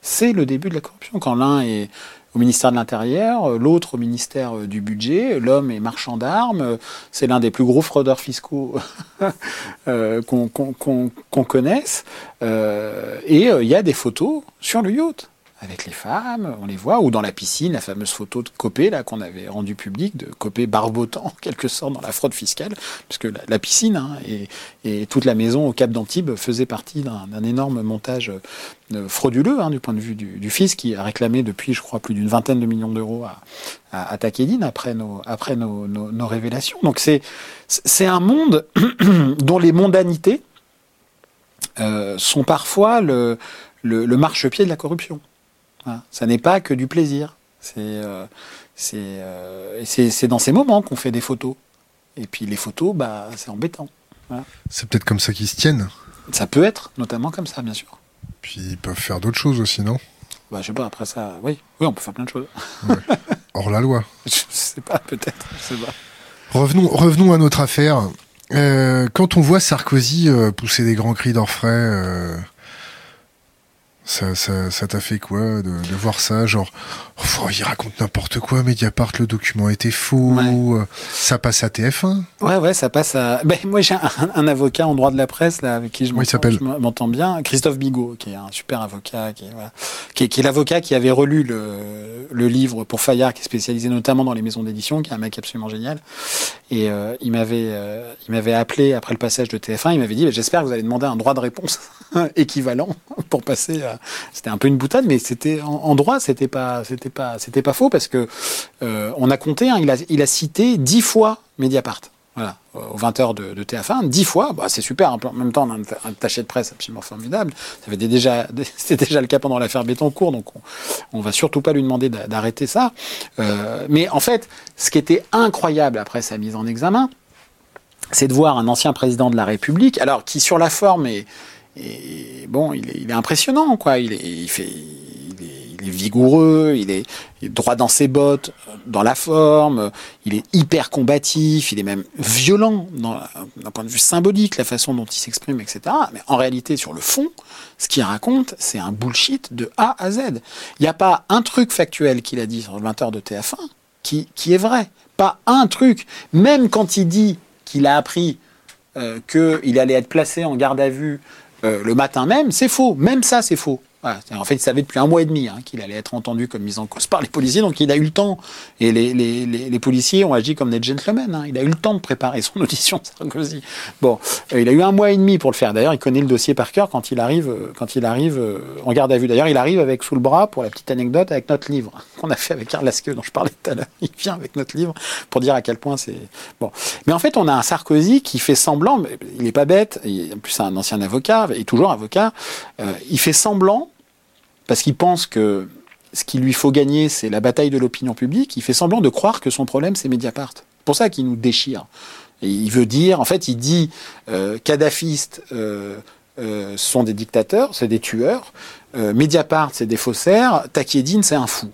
C'est le début de la corruption. Quand l'un est au ministère de l'Intérieur, l'autre au ministère euh, du Budget, l'homme est marchand d'armes, c'est l'un des plus gros fraudeurs fiscaux euh, qu'on connaisse. Euh, et il y a des photos sur le yacht. Avec les femmes, on les voit, ou dans la piscine, la fameuse photo de Copé, là, qu'on avait rendue publique, de Copé barbotant, en quelque sorte, dans la fraude fiscale, puisque la, la piscine hein, et, toute la maison au Cap d'Antibes faisait partie d'un énorme montage euh, frauduleux, hein, du point de vue du, du, fisc, qui a réclamé depuis, je crois, plus d'une vingtaine de millions d'euros à, à, après nos révélations. Donc c'est, c'est un monde dont les mondanités euh, sont parfois le, le, le marchepied de la corruption. Voilà. Ça n'est pas que du plaisir. C'est euh, euh, c'est dans ces moments qu'on fait des photos. Et puis les photos, bah, c'est embêtant. Voilà. C'est peut-être comme ça qu'ils se tiennent. Ça peut être, notamment comme ça, bien sûr. Puis ils peuvent faire d'autres choses aussi, non? Bah, Je sais pas, après ça, oui, oui, on peut faire plein de choses. Ouais. Hors la loi. Je sais pas, peut-être, je sais pas. Revenons, revenons à notre affaire. Euh, quand on voit Sarkozy euh, pousser des grands cris d'orfraie, ça, ça, ça t'a fait quoi de, de, voir ça Genre, oh, il raconte n'importe quoi, Mediapart, le document était faux, ouais. ça passe à TF1 Ouais, ouais, ça passe à. Ben, moi, j'ai un, un, avocat en droit de la presse, là, avec qui je m'entends oui, bien, Christophe Bigot, qui est un super avocat, qui est, voilà, qui est l'avocat qui avait relu le, le livre pour Fayard, qui est spécialisé notamment dans les maisons d'édition, qui est un mec absolument génial. Et euh, il m'avait euh, il m'avait appelé après le passage de TF1, il m'avait dit J'espère que vous allez demander un droit de réponse équivalent pour passer. À... C'était un peu une boutade, mais c'était en, en, droit, c'était pas, c'était pas, c'était pas faux parce que euh, on a compté. Hein, il a, il a cité dix fois Mediapart. Voilà, aux 20h de, de TF1, dix fois, bah, c'est super. En même temps, on a un attaché de presse absolument formidable. Avait déjà, c'était déjà le cas pendant l'affaire Bétoncourt, donc on, on va surtout pas lui demander d'arrêter ça. Euh, mais en fait, ce qui était incroyable après sa mise en examen, c'est de voir un ancien président de la République, alors qui sur la forme est, bon, il est, impressionnant, quoi. Il fait, il est, vigoureux, il est, droit dans ses bottes, dans la forme. Il est hyper combatif, il est même violent d'un point de vue symbolique, la façon dont il s'exprime, etc. Mais en réalité, sur le fond, ce qu'il raconte, c'est un bullshit de A à Z. Il n'y a pas un truc factuel qu'il a dit sur le 20h de TF1 qui, qui est vrai. Pas un truc. Même quand il dit qu'il a appris euh, qu'il allait être placé en garde à vue euh, le matin même, c'est faux. Même ça, c'est faux. Voilà. En fait, il savait depuis un mois et demi hein, qu'il allait être entendu comme mise en cause par les policiers, donc il a eu le temps. Et les, les, les, les policiers ont agi comme des gentlemen. Hein. Il a eu le temps de préparer son audition, Sarkozy. Bon, euh, il a eu un mois et demi pour le faire. D'ailleurs, il connaît le dossier par cœur quand il arrive, quand il arrive euh, en garde à vue. D'ailleurs, il arrive avec sous le bras, pour la petite anecdote, avec notre livre qu'on a fait avec Karl dont je parlais tout à l'heure. Il vient avec notre livre pour dire à quel point c'est bon. Mais en fait, on a un Sarkozy qui fait semblant. Mais il n'est pas bête. Il, en plus, un ancien avocat et toujours avocat. Euh, il fait semblant parce qu'il pense que ce qu'il lui faut gagner, c'est la bataille de l'opinion publique, il fait semblant de croire que son problème, c'est Mediapart. C'est pour ça qu'il nous déchire. Il veut dire, en fait, il dit, euh, kadhafistes euh, euh, sont des dictateurs, c'est des tueurs, euh, Mediapart, c'est des faussaires, Takiedine, c'est un fou.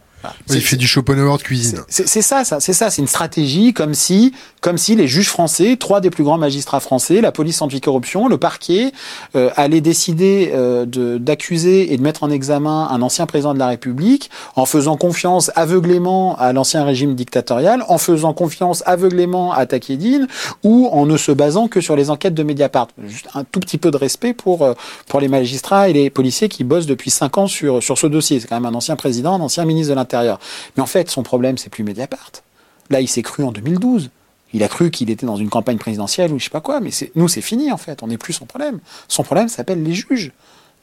Il fait du Schopenhauer de cuisine. C'est ça, ça c'est ça, c'est une stratégie comme si, comme si les juges français, trois des plus grands magistrats français, la police anticorruption, le parquet, euh, allaient décider euh, d'accuser et de mettre en examen un ancien président de la République en faisant confiance aveuglément à l'ancien régime dictatorial, en faisant confiance aveuglément à Takedine ou en ne se basant que sur les enquêtes de Mediapart. Juste un tout petit peu de respect pour euh, pour les magistrats et les policiers qui bossent depuis cinq ans sur sur ce dossier. C'est quand même un ancien président, un ancien ministre de l'Intérieur. Mais en fait, son problème, c'est plus Mediapart. Là, il s'est cru en 2012. Il a cru qu'il était dans une campagne présidentielle ou je sais pas quoi, mais nous, c'est fini en fait. On n'est plus son problème. Son problème s'appelle les juges.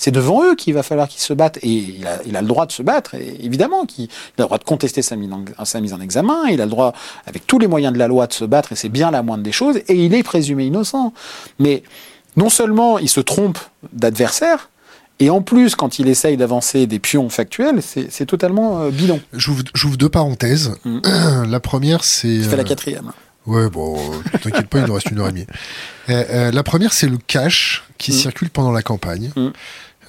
C'est devant eux qu'il va falloir qu'ils se battent. Et il a, il le droit de se battre, évidemment qu'il a le droit de contester sa mise, en, sa mise en examen, il a le droit, avec tous les moyens de la loi, de se battre, et c'est bien la moindre des choses, et il est présumé innocent. Mais non seulement il se trompe d'adversaire, et en plus, quand il essaye d'avancer des pions factuels, c'est totalement euh, bidon. J'ouvre deux parenthèses. Mmh. La première, c'est... Fais la quatrième. Ouais, bon, t'inquiète pas, il nous reste une heure et demie. Euh, euh, la première, c'est le cash qui mmh. circule pendant la campagne. Mmh.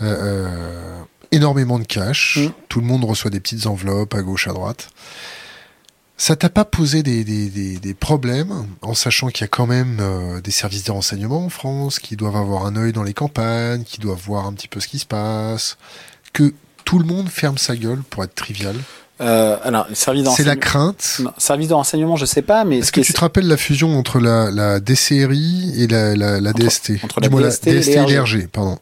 Euh, énormément de cash. Tout le monde reçoit des petites enveloppes à gauche, à droite. Ça t'a pas posé des, des, des, des, problèmes en sachant qu'il y a quand même euh, des services de renseignement en France qui doivent avoir un œil dans les campagnes, qui doivent voir un petit peu ce qui se passe, que tout le monde ferme sa gueule pour être trivial? Euh, alors, service C'est la crainte? Non, service de renseignement, je sais pas, mais est-ce que tu te rappelles la fusion entre la, la DCRI et la, la, la DST Entre, la, DST, et l'ERG, pardon.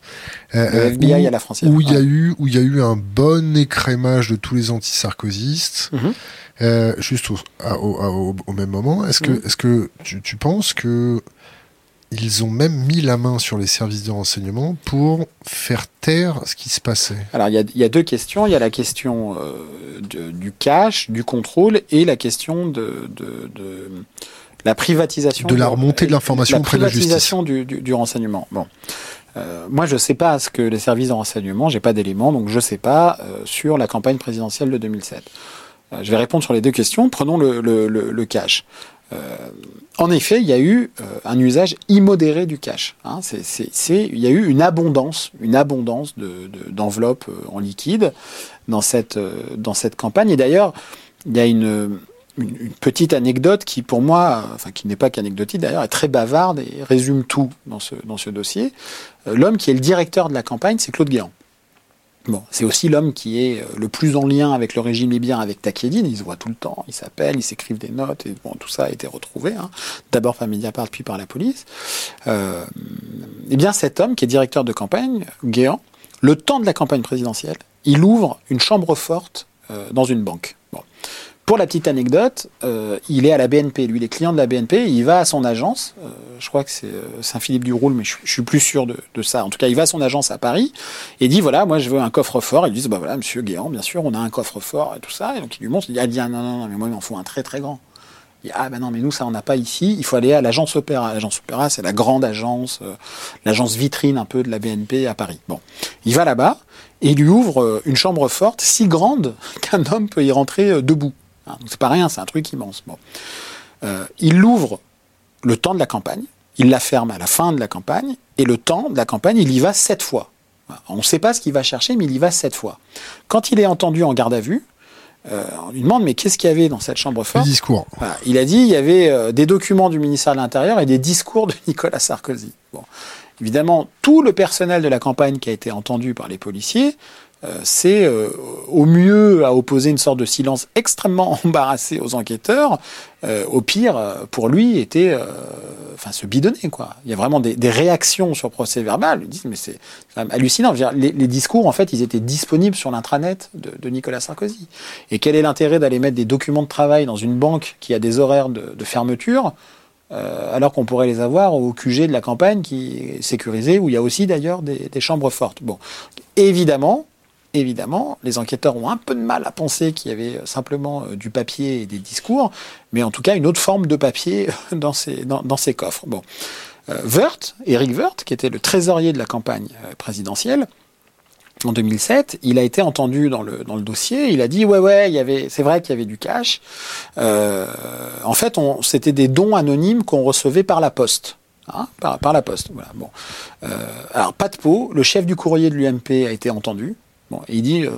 Euh, le FBI où, à la frontière. Où il y a eu où il y a eu un bon écrémage de tous les anti-sarkozystes. Mhm. Euh, juste au, à- au, à- au- au même moment, est-ce que, est-ce que tu, tu penses que ils ont même mis la main sur les services de renseignement pour faire taire ce qui se passait? Alors, il y a, il y a deux questions. Il y a la question euh, de- du cash, du contrôle, et la question de, de, de la privatisation. De la remontée de l'information la auprès de la justice. privatisation du, du, du renseignement. Bon. Euh, moi, je ne sais pas ce que les services de renseignement, j'ai pas d'éléments, donc je ne sais pas euh, sur la campagne présidentielle de 2007. Euh, je vais répondre sur les deux questions. Prenons le, le, le, le cash. Euh, en effet, il y a eu euh, un usage immodéré du cash. Hein. Il y a eu une abondance, une abondance de- de- d'enveloppes euh, en liquide dans cette, euh, dans cette campagne. Et d'ailleurs, il y a une, une, une petite anecdote qui, pour moi, enfin qui n'est pas qu'anecdotique d'ailleurs, est très bavarde et résume tout dans ce, dans ce dossier. L'homme qui est le directeur de la campagne, c'est Claude Guéant. Bon, c'est aussi l'homme qui est euh, le plus en lien avec le régime libyen, avec Takedine. Ils se voient tout le temps, ils s'appellent, ils s'écrivent des notes, et bon, tout ça a été retrouvé, hein. d'abord par Mediapart, puis par la police. Euh, eh bien, cet homme qui est directeur de campagne, Guéant, le temps de la campagne présidentielle, il ouvre une chambre forte euh, dans une banque. Pour la petite anecdote, euh, il est à la BNP, lui, il est client de la BNP, il va à son agence, euh, je crois que c'est euh, Saint-Philippe-du-Roule, mais je, je suis plus sûr de, ça. En tout cas, il va à son agence à Paris et dit voilà, moi je veux un coffre-fort. Ils disent bah voilà, monsieur Guéant, bien sûr, on a un coffre-fort et tout ça. Et donc il lui montre, il dit ah, ah, non, non, non, mais moi il m'en faut un très très grand. Il dit, ah ben non, mais nous ça on n'a pas ici, il faut aller à l'agence Opéra. L'agence Opéra, c'est la grande agence, l'agence vitrine un peu de la BNP à Paris. Bon, il va là-bas et il lui ouvre une chambre forte si grande qu'un homme peut y rentrer debout. Hein, donc c'est pas rien, c'est un truc immense. Bon. Euh, il l'ouvre le temps de la campagne, il la ferme à la fin de la campagne, et le temps de la campagne, il y va sept fois. Voilà. On ne sait pas ce qu'il va chercher, mais il y va sept fois. Quand il est entendu en garde à vue, euh, on lui demande mais qu'est-ce qu'il y avait dans cette chambre Le forte discours. Voilà. Il a dit il y avait euh, des documents du ministère de l'Intérieur et des discours de Nicolas Sarkozy. Bon. Évidemment, tout le personnel de la campagne qui a été entendu par les policiers, c'est euh, au mieux à opposer une sorte de silence extrêmement embarrassé aux enquêteurs, euh, au pire, euh, pour lui, était euh, enfin se bidonner quoi. Il y a vraiment des, des réactions sur procès verbal. Ils disent mais c'est quand même hallucinant. Dire, les, les discours en fait, ils étaient disponibles sur l'intranet de, de Nicolas Sarkozy. Et quel est l'intérêt d'aller mettre des documents de travail dans une banque qui a des horaires de, de fermeture euh, alors qu'on pourrait les avoir au QG de la campagne qui est sécurisé, où il y a aussi d'ailleurs des, des chambres fortes? Bon, évidemment, évidemment, les enquêteurs ont un peu de mal à penser qu'il y avait simplement euh, du papier et des discours, mais en tout cas une autre forme de papier dans ces, dans, ces coffres. Bon. Euh, Wirth, Eric Wirth, qui était le trésorier de la campagne euh, présidentielle, en 2007, il a été entendu dans le, dossier. Il a dit ouais ouais, c'est vrai qu'il y avait du cash. Euh, en fait, c'était des dons anonymes qu'on recevait par la poste. Hein, par, la poste. Euh, alors pas de peau. Le chef du courrier de l'UMP a été entendu. Bon, il dit euh,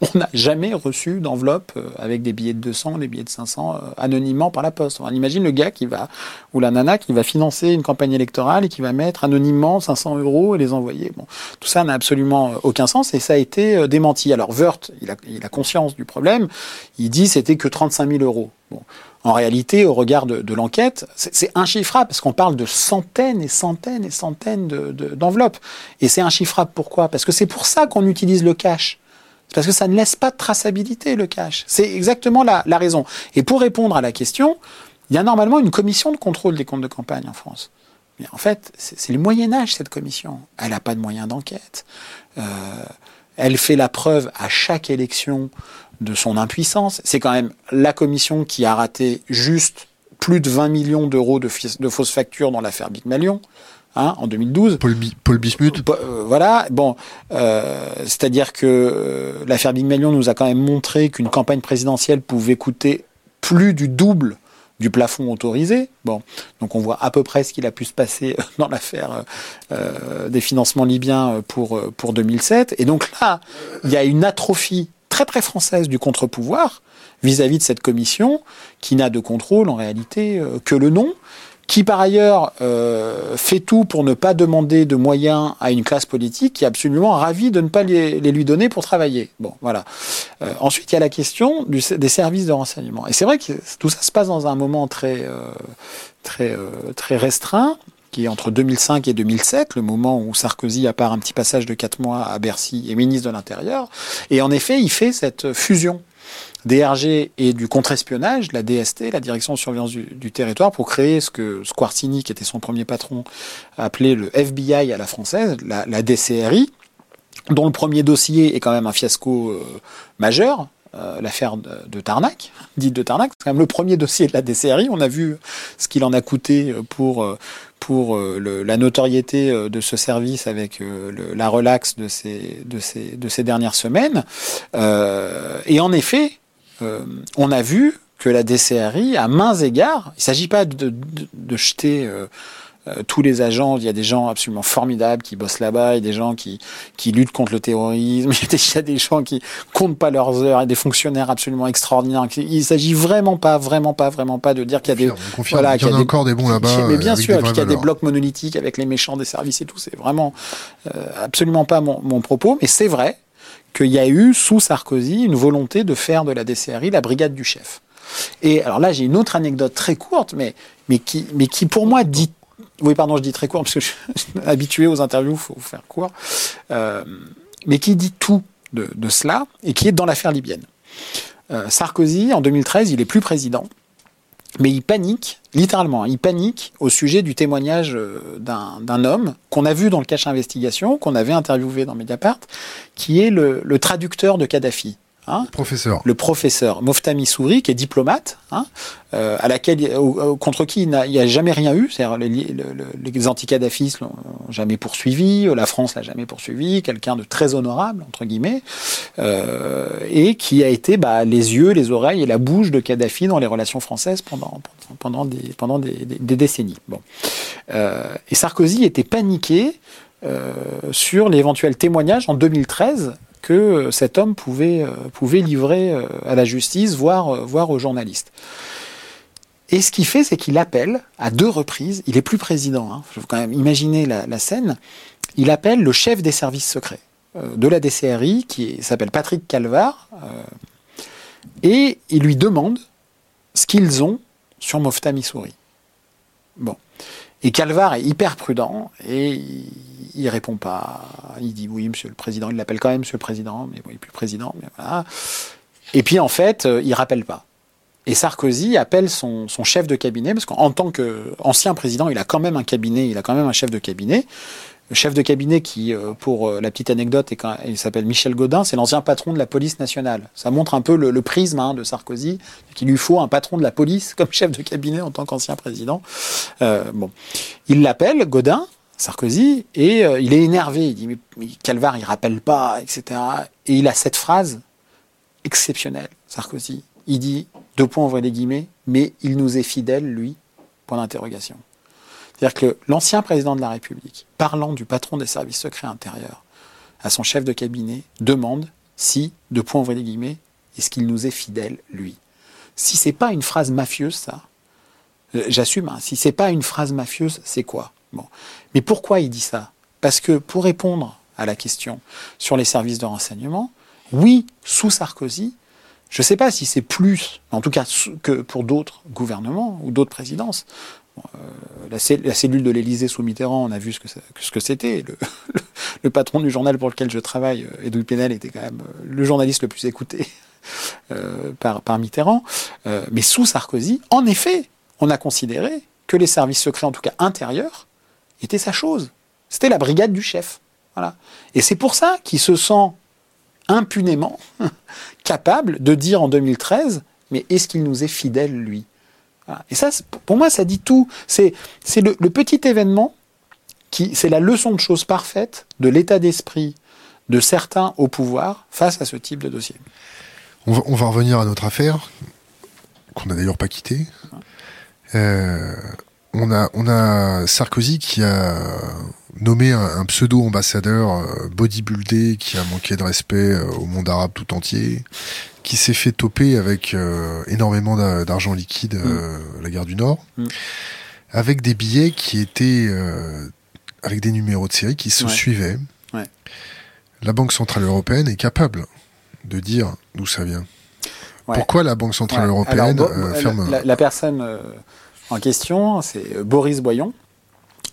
on n'a jamais reçu d'enveloppe euh, avec des billets de 200, des billets de 500 euh, anonymement par la poste. On imagine le gars qui va ou la nana qui va financer une campagne électorale et qui va mettre anonymement 500 euros et les envoyer. Bon, tout ça n'a absolument euh, aucun sens et ça a été démenti. Alors Wirth, il a, conscience du problème. Il dit c'était que 35 000 euros. En réalité, au regard de, de l'enquête, c'est inchiffrable parce qu'on parle de centaines et centaines et centaines de- de- d'enveloppes. et c'est inchiffrable pourquoi? Parce que c'est pour ça qu'on utilise le cash. Parce que ça ne laisse pas de traçabilité, le cash. C'est exactement la, la raison. Et pour répondre à la question, il y a normalement une commission de contrôle des comptes de campagne en France. Mais en fait, c'est c'est le Moyen Âge, cette commission. Elle n'a pas de moyens d'enquête. Euh, elle fait la preuve à chaque élection de son impuissance. C'est quand même la commission qui a raté juste plus de 20 millions d'euros de, fausses factures dans l'affaire Big Malion hein, en 2012. Paul, Bi- Paul Bismuth. Bo- euh, voilà, bon, euh, c'est-à-dire que euh, l'affaire Big Malion nous a quand même montré qu'une campagne présidentielle pouvait coûter plus du double du plafond autorisé. Bon, donc on voit à peu près ce qu'il a pu se passer dans l'affaire euh, euh, des financements libyens euh, pour euh, pour 2007. Et donc là, il y a une atrophie très très française du contre-pouvoir vis-à-vis de cette commission qui n'a de contrôle en réalité euh, que le nom qui par ailleurs euh, fait tout pour ne pas demander de moyens à une classe politique qui est absolument ravie de ne pas les, lui donner pour travailler. Bon, voilà. Euh, ensuite, il y a la question du, des services de renseignement. Et c'est vrai que tout ça se passe dans un moment très, euh, très, très restreint qui est entre 2005 et 2007, le moment où Sarkozy, à part un petit passage de quatre mois à Bercy, est ministre de l'Intérieur. Et en effet, il fait cette fusion DRG et du contre-espionnage, la DST, la Direction de surveillance du, territoire, pour créer ce que Squarcini, qui était son premier patron, appelait le FBI à la française, la, DCRI, dont le premier dossier est quand même un fiasco euh, majeur, euh, l'affaire de, Tarnac, dite de Tarnac, c'est quand même le premier dossier de la DCRI. On a vu ce qu'il en a coûté pour pour le, la notoriété de ce service avec la relaxe de ces de ces de ces dernières semaines. Euh, et en effet, euh, on a vu que la DCRI, à mains égards, il ne s'agit pas de, jeter euh, euh, tous les agents, il y a des gens absolument formidables qui bossent là-bas, il y a des gens qui, qui luttent contre le terrorisme, il y a des, gens qui comptent pas leurs heures, et des fonctionnaires absolument extraordinaires. Il s'agit vraiment pas, vraiment pas, vraiment pas de dire qu'il y a des... voilà, il y, a, encore des bons là-bas. Mais bien sûr, qu'il y a des blocs monolithiques avec les méchants des services et tout, c'est vraiment absolument pas mon propos, mais c'est vrai qu'il y a eu, sous Sarkozy, une volonté de faire de la DCRI la brigade du chef. Et alors là, j'ai une autre anecdote très courte, mais, mais, qui, mais qui pour moi dit... Oui, pardon, je dis très court, parce que je suis habitué aux interviews, il faut faire court. Euh, mais qui dit tout de, de, cela, et qui est dans l'affaire libyenne. Euh, Sarkozy, en 2013, il est plus président mais il panique, littéralement, il panique au sujet du témoignage euh, d'un homme qu'on a vu dans le cache investigation, qu'on avait interviewé dans Mediapart, qui est le, le traducteur de Kadhafi. Hein professeur. Le professeur Moftami Souri, qui est diplomate, hein, euh, à laquelle, contre qui il n'y a, jamais rien eu. C'est-à-dire les, les, les anti-Kadhafistes l'ont jamais poursuivi, la France l'a jamais poursuivi, quelqu'un de très honorable, entre guillemets, euh, et qui a été bah, les yeux, les oreilles et la bouche de Kadhafi dans les relations françaises pendant, pendant, des, pendant des, des, décennies. Bon. Euh, et Sarkozy était paniqué euh, sur l'éventuel témoignage en 2013 que euh, cet homme pouvait, euh, pouvait livrer euh, à la justice, voire, voire aux journalistes. Et ce qu'il fait, c'est qu'il appelle à deux reprises, il est plus président, hein, faut quand même imaginer la, scène, il appelle le chef des services secrets de la DCRI, qui s'appelle Patrick Calvar, et il lui demande ce qu'ils ont sur Mofta Missouri. Bon. Et Calvar est hyper prudent et il, répond pas. Il dit oui, monsieur le président. Il l'appelle quand même monsieur le président, mais bon, il n'est plus président. Mais voilà. Et puis en fait, euh, il rappelle pas. Et Sarkozy appelle son, son chef de cabinet, parce qu'en tant qu'ancien président, il a quand même un cabinet, il a quand même un chef de cabinet chef de cabinet qui, euh, pour euh, la petite anecdote, il s'appelle Michel Godin, c'est l'ancien patron de la police nationale. Ça montre un peu le, prisme hein, de Sarkozy, qu'il lui faut un patron de la police comme chef de cabinet en tant qu'ancien président. Euh, bon, il l'appelle Godin, Sarkozy, et il est énervé. Il dit mais, Calvar, il rappelle pas, etc. Et il a cette phrase exceptionnelle, Sarkozy. Il dit deux points des guillemets, mais il nous est fidèle, lui. Point d'interrogation. C'est-à-dire que l'ancien président de la République, parlant du patron des services secrets intérieurs à son chef de cabinet, demande si, de point ouvrir les guillemets, est-ce qu'il nous est fidèle, lui? Si c'est pas une phrase mafieuse, ça, euh, j'assume, hein, si c'est pas une phrase mafieuse, c'est quoi? Mais pourquoi il dit ça? Parce que pour répondre à la question sur les services de renseignement, oui, sous Sarkozy, je ne sais pas si c'est plus, en tout cas que pour d'autres gouvernements ou d'autres présidences, la, cellule de l'Élysée sous Mitterrand, on a vu ce que, c'était. Le, patron du journal pour lequel je travaille, euh, Edoui Plenel, était quand même euh, le journaliste le plus écouté par, Mitterrand. mais sous Sarkozy, en effet, on a considéré que les services secrets, en tout cas intérieurs, étaient sa chose. C'était la brigade du chef. Et c'est pour ça qu'il se sent impunément capable de dire en 2013, mais est-ce qu'il nous est fidèle, lui? Et ça, pour moi, ça dit tout. C'est le, le petit événement qui, c'est la leçon de choses parfaite de l'état d'esprit de certains au pouvoir face à ce type de dossier. On va, on va revenir à notre affaire, qu'on n'a d'ailleurs pas quittée. Euh, on, a, on a Sarkozy qui a nommé un, pseudo-ambassadeur euh, bodybuildé qui a manqué de respect euh, au monde arabe tout entier, qui s'est fait toper avec euh, énormément d'argent liquide mm. la guerre du Nord. Mm. avec des billets qui étaient avec des numéros de série qui se suivaient. La Banque Centrale Européenne est capable de dire d'où ça vient. Pourquoi la Banque Centrale Européenne ferme... La, la personne en question, c'est Boris Boyon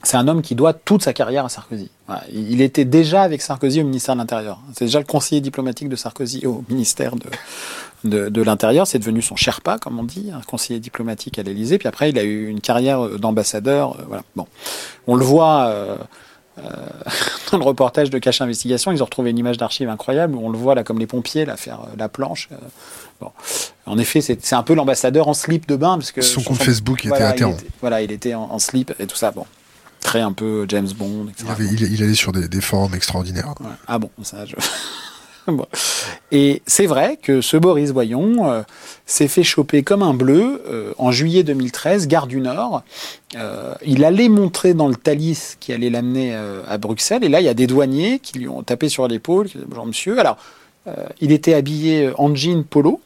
c'est un homme qui doit toute sa carrière à Sarkozy. Il était déjà avec Sarkozy au ministère de l'Intérieur. C'est déjà le conseiller diplomatique de Sarkozy au ministère de, l'Intérieur. C'est devenu son Sherpa, comme on dit, un conseiller diplomatique à l'Élysée. Puis après, il a eu une carrière d'ambassadeur. Euh, voilà. Bon, on le voit. Euh, euh, dans le reportage de Cache Investigation, ils ont retrouvé une image d'archive incroyable où on le voit là comme les pompiers là faire la planche. Bon. En effet, c'est un peu l'ambassadeur en slip de bain parce que son, compte Facebook était à terre. Voilà, il était en, en, slip et tout ça. Bon, très un peu James Bond, etc. Il, allait sur des, formes extraordinaires. Ah bon, ça, je... Et c'est vrai que ce Boris Voyon euh, s'est fait choper comme un bleu euh, en juillet 2013, gare du Nord. Euh, il allait montrer dans le Thalys qui allait l'amener à Bruxelles. Et là, il y a des douaniers qui lui ont tapé sur l'épaule. Bonjour monsieur. Alors, il était habillé en jean polo.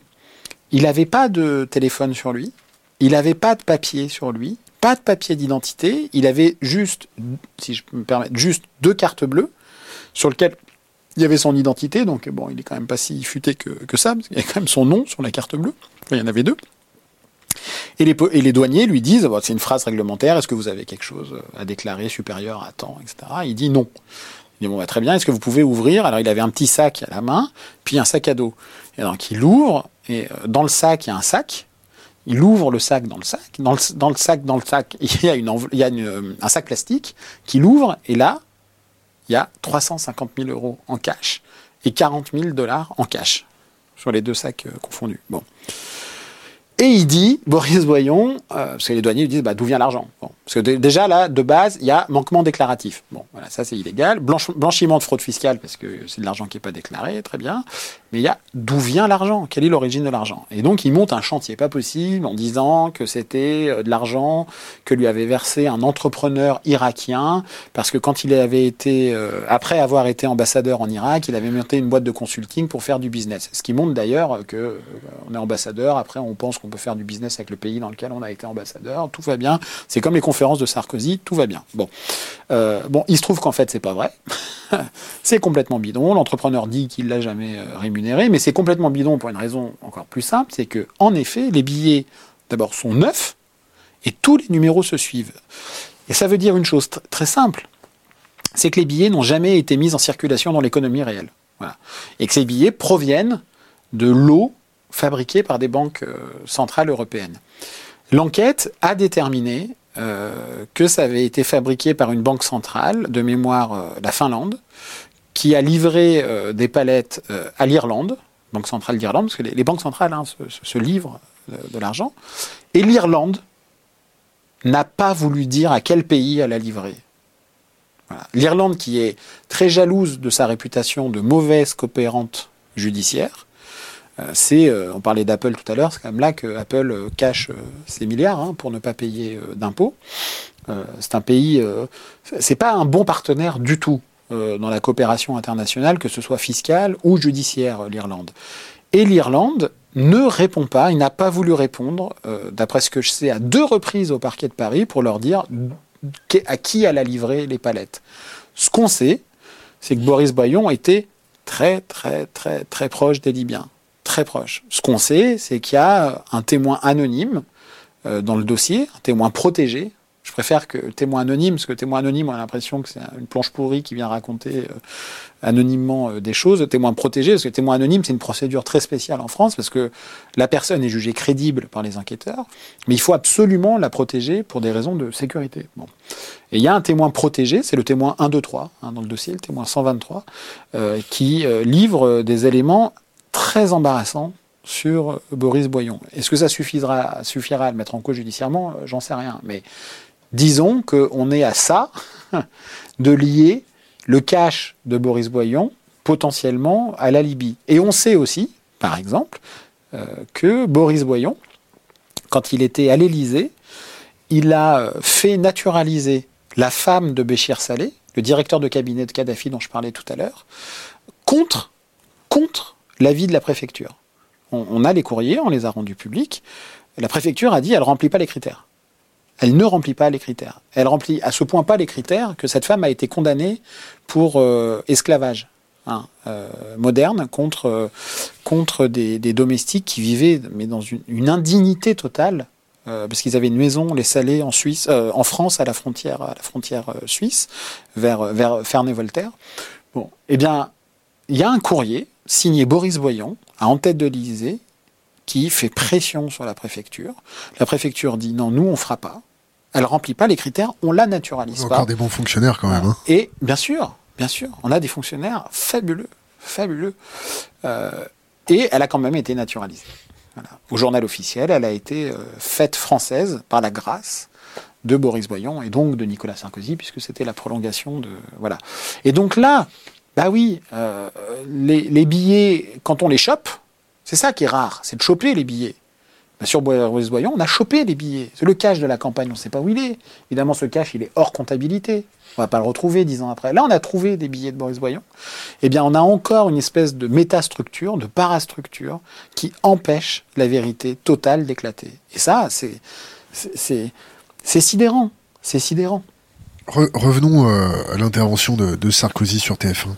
Il n'avait pas de téléphone sur lui. Il n'avait pas de papier sur lui pas de papier d'identité, il avait juste, si je me permets, juste deux cartes bleues sur lesquelles il y avait son identité, donc bon, il est quand même pas si futé que, ça, parce qu'il y a quand même son nom sur la carte bleue, il y en avait deux. Et les, et les douaniers lui disent, c'est une phrase réglementaire, est-ce que vous avez quelque chose à déclarer supérieur à temps, etc. Il dit non. Il dit, bon, bah, très bien, est-ce que vous pouvez ouvrir? Alors il avait un petit sac à la main, puis un sac à dos. Et donc il ouvre, et euh, dans le sac, il y a un sac, il ouvre le sac dans le sac. Dans le, sac, dans le sac, il y a, une, un sac plastique qu'il ouvre et là, il y a 350 000 euros en cash et 40 000 dollars en cash sur les deux sacs euh, confondus. Bon. Et il dit, Boris Boyon, euh, parce que les douaniers lui disent, bah, d'où vient l'argent? Parce que déjà, là, de base, il y a manquement déclaratif. Bon, voilà, ça c'est illégal. blanchiment de fraude fiscale, parce que c'est de l'argent qui n'est pas déclaré, très bien. Mais il y a d'où vient l'argent? Quelle est l'origine de l'argent? Et donc, il monte un chantier pas possible en disant que c'était euh, de l'argent que lui avait versé un entrepreneur irakien, parce que quand il avait été, euh, après avoir été ambassadeur en Irak, il avait monté une boîte de consulting pour faire du business. Ce qui montre d'ailleurs que on est ambassadeur, après on pense on peut faire du business avec le pays dans lequel on a été ambassadeur, tout va bien. C'est comme les conférences de Sarkozy, tout va bien. Bon, euh, bon, il se trouve qu'en fait c'est pas vrai. c'est complètement bidon. L'entrepreneur dit qu'il l'a jamais euh, mais c'est complètement bidon pour une raison encore plus simple, c'est que en effet les billets d'abord sont neufs et tous les numéros se suivent. Et ça veut dire une chose très simple, c'est que les billets n'ont jamais été mis en circulation dans l'économie réelle. Et que ces billets proviennent de l'eau fabriqués par des banques euh, centrales européennes. L'enquête a déterminé euh, que ça avait été fabriqué par une banque centrale, de mémoire euh, la Finlande, qui a livré des palettes à l'Irlande, Banque centrale d'Irlande, parce que les, banques centrales hein, se, livrent de, l'argent, et l'Irlande n'a pas voulu dire à quel pays elle a livré. L'Irlande, qui est très jalouse de sa réputation de mauvaise coopérante judiciaire, euh, c'est, euh, on parlait d'Apple tout à l'heure, c'est quand même là que Apple euh, cache ses milliards hein, pour ne pas payer d'impôts. c'est un pays, c'est pas un bon partenaire du tout dans la coopération internationale, que ce soit fiscale ou judiciaire, l'Irlande. Et l'Irlande ne répond pas, il n'a pas voulu répondre, d'après ce que je sais, à deux reprises au parquet de Paris pour leur dire à qui elle a livré les palettes. Ce qu'on sait, c'est que Boris Boyon était très, très, très, très proche des Libyens très proche. Ce qu'on sait, c'est qu'il y a un témoin anonyme euh, dans le dossier, un témoin protégé. Je préfère que témoin anonyme, parce que témoin anonyme, on a l'impression que c'est une planche pourrie qui vient raconter euh, anonymement euh, des choses. Témoin protégé, parce que témoin anonyme, c'est une procédure très spéciale en France, parce que la personne est jugée crédible par les enquêteurs, mais il faut absolument la protéger pour des raisons de sécurité. Bon. Et il y a un témoin protégé, c'est le témoin 1, 2, 3, dans le dossier, le témoin 123, qui livre des éléments très embarrassant sur Boris Boyon. Est-ce que ça suffira, suffira à le mettre en cause judiciairement? Euh, J'en sais rien. Mais disons qu'on est à ça de lier le cash de Boris Boyon potentiellement à la Libye. Et on sait aussi, par exemple, euh, que Boris Boyon, quand il était à l'Élysée, il a euh, fait naturaliser la femme de Béchir Saleh, le directeur de cabinet de Kadhafi dont je parlais tout à l'heure, contre, contre l'avis de la préfecture. On, a les courriers, on les a rendus publics. La préfecture a dit elle ne remplit pas les critères. Elle ne remplit pas les critères. Elle remplit à ce point pas les critères que cette femme a été condamnée pour euh, esclavage hein, euh, moderne contre, euh, contre des, domestiques qui vivaient mais dans une, indignité totale parce qu'ils avaient une maison, les Salés, en Suisse, en France, à la frontière, à la frontière suisse, vers, vers Ferney-Voltaire. Bon, eh bien, il y a un courrier signé Boris Boyon, à en tête de l'Élysée, qui fait pression sur la préfecture. La préfecture dit non, nous on fera pas. Elle remplit pas les critères, on la naturalise Encore pas. des bons fonctionnaires quand même. Hein. Et bien sûr, bien sûr, on a des fonctionnaires fabuleux, fabuleux. Euh, et elle a quand même été naturalisée. Voilà. Au journal officiel, elle a été euh, faite française par la grâce de Boris Boyon et donc de Nicolas Sarkozy, puisque c'était la prolongation de voilà. Et donc là, bah oui, euh, les, les billets, quand on les chope, c'est ça qui est rare, c'est de choper les billets. Sur Boris Boyon, on a chopé les billets. C'est le cash de la campagne, on ne sait pas où il est. Évidemment, ce cash, il est hors comptabilité. On va pas le retrouver dix ans après. Là, on a trouvé des billets de Boris Boyon. Eh bien, on a encore une espèce de métastructure, de parastructure, qui empêche la vérité totale d'éclater. Et ça, c'est sidérant. C'est sidérant. Re- revenons euh, à l'intervention de Sarkozy sur TF1.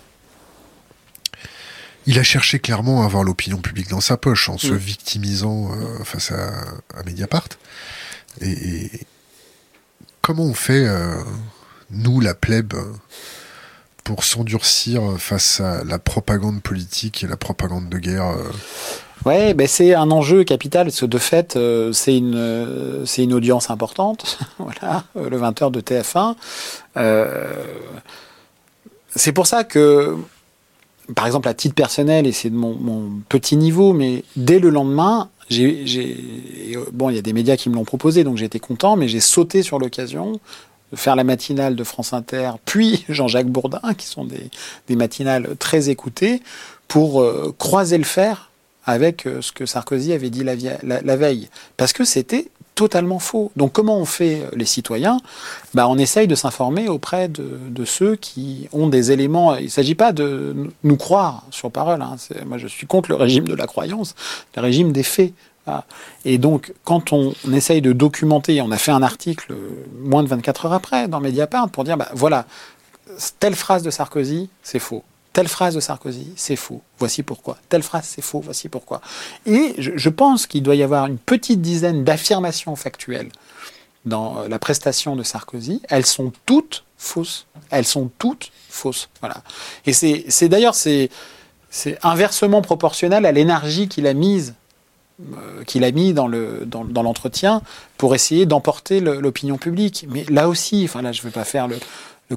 Il a cherché clairement à avoir l'opinion publique dans sa poche en se Mm. victimisant euh, face à, à Mediapart. Et, et comment on fait, euh, nous, la plèbe, pour s'endurcir face à la propagande politique et la propagande de guerre euh, Ouais, ben c'est un enjeu capital, parce que de fait, euh, c'est une, euh, c'est une audience importante, voilà, le 20h de TF1. Euh, c'est pour ça que, par exemple, à titre personnel, et c'est de mon, petit niveau, mais dès le lendemain, j'ai, j'ai, bon, il y a des médias qui me l'ont proposé, donc été content, mais j'ai sauté sur l'occasion de faire la matinale de France Inter, puis Jean-Jacques Bourdin, qui sont des, matinales très écoutées, pour euh, croiser le fer avec euh, ce que Sarkozy avait dit la veille. Parce que c'était totalement faux. Donc comment on fait euh, les citoyens? Bah, On essaye de s'informer auprès de, ceux qui ont des éléments. Il ne s'agit pas de nous croire sur parole. hein. Moi, je suis contre le régime de la croyance, le régime des faits. Voilà. Et donc, quand on, on essaye de documenter, on a fait un article euh, moins de 24 heures après dans Mediapart pour dire, bah, voilà, telle phrase de Sarkozy, c'est faux. Telle phrase de Sarkozy, c'est faux. Voici pourquoi. Telle phrase, c'est faux. Voici pourquoi. Et je, pense qu'il doit y avoir une petite dizaine d'affirmations factuelles dans euh, la prestation de Sarkozy. Elles sont toutes fausses. Elles sont toutes fausses. Voilà. Et c'est d'ailleurs c'est inversement proportionnel à l'énergie qu'il a mise euh, qu'il a mis dans le dans, dans l'entretien pour essayer d'emporter l'opinion publique. Mais là aussi, enfin là, je ne vais pas faire le,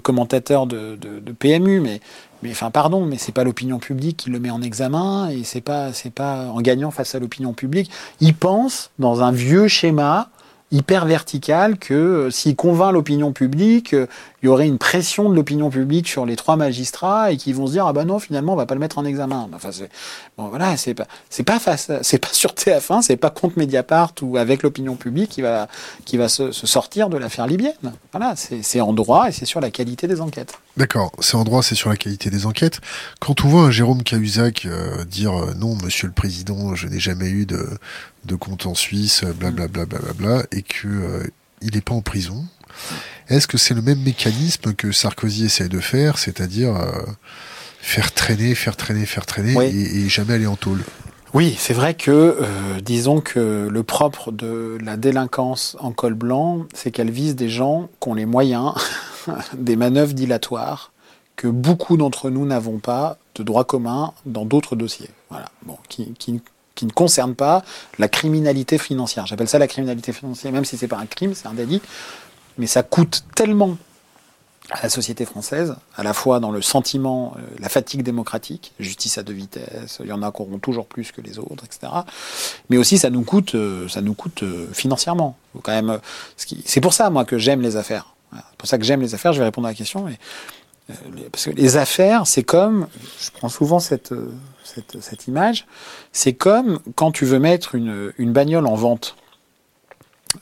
commentateur de PMU, mais mais enfin pardon, mais c'est pas l'opinion publique qui le met en examen et c'est pas c'est pas en gagnant face à l'opinion publique. Il pense dans un vieux schéma hyper vertical que euh, s'il convainc l'opinion publique, euh, il y aurait une pression de l'opinion publique sur les trois magistrats et qui vont se dire ah bah non finalement on va pas le mettre en examen. Enfin c'est bon voilà c'est pas c'est pas face c'est pas sur TF1 c'est pas contre Mediapart ou avec l'opinion publique qui va qui va se, se sortir de l'affaire libyenne. Voilà c'est en droit et c'est sur la qualité des enquêtes. D'accord, c'est en droit, c'est sur la qualité des enquêtes. Quand on voit un Jérôme Cahuzac euh, dire euh, non, monsieur le président, je n'ai jamais eu de, de compte en Suisse, blablabla, bla, bla, bla, et que euh, il n'est pas en prison, est-ce que c'est le même mécanisme que Sarkozy essaie de faire, c'est-à-dire euh, faire traîner, faire traîner, faire traîner, Oui. et, et jamais aller en tôle? Oui, c'est vrai que, euh, disons que le propre de la délinquance en col blanc, c'est qu'elle vise des gens qui ont les moyens, des manœuvres dilatoires, que beaucoup d'entre nous n'avons pas de droit commun dans d'autres dossiers. Voilà. Bon, qui, qui, qui ne concernent pas la criminalité financière. J'appelle ça la criminalité financière, même si c'est pas un crime, c'est un délit. Mais ça coûte tellement à la société française, à la fois dans le sentiment, euh, la fatigue démocratique, justice à deux vitesses, il y en a qui auront toujours plus que les autres, etc. Mais aussi, ça nous coûte, euh, ça nous coûte euh, financièrement. Quand même, c'est pour ça, moi, que j'aime les affaires. C'est pour ça que j'aime les affaires. Je vais répondre à la question. Mais, parce que les affaires, c'est comme, je prends souvent cette, cette, cette image, c'est comme quand tu veux mettre une, une bagnole en vente.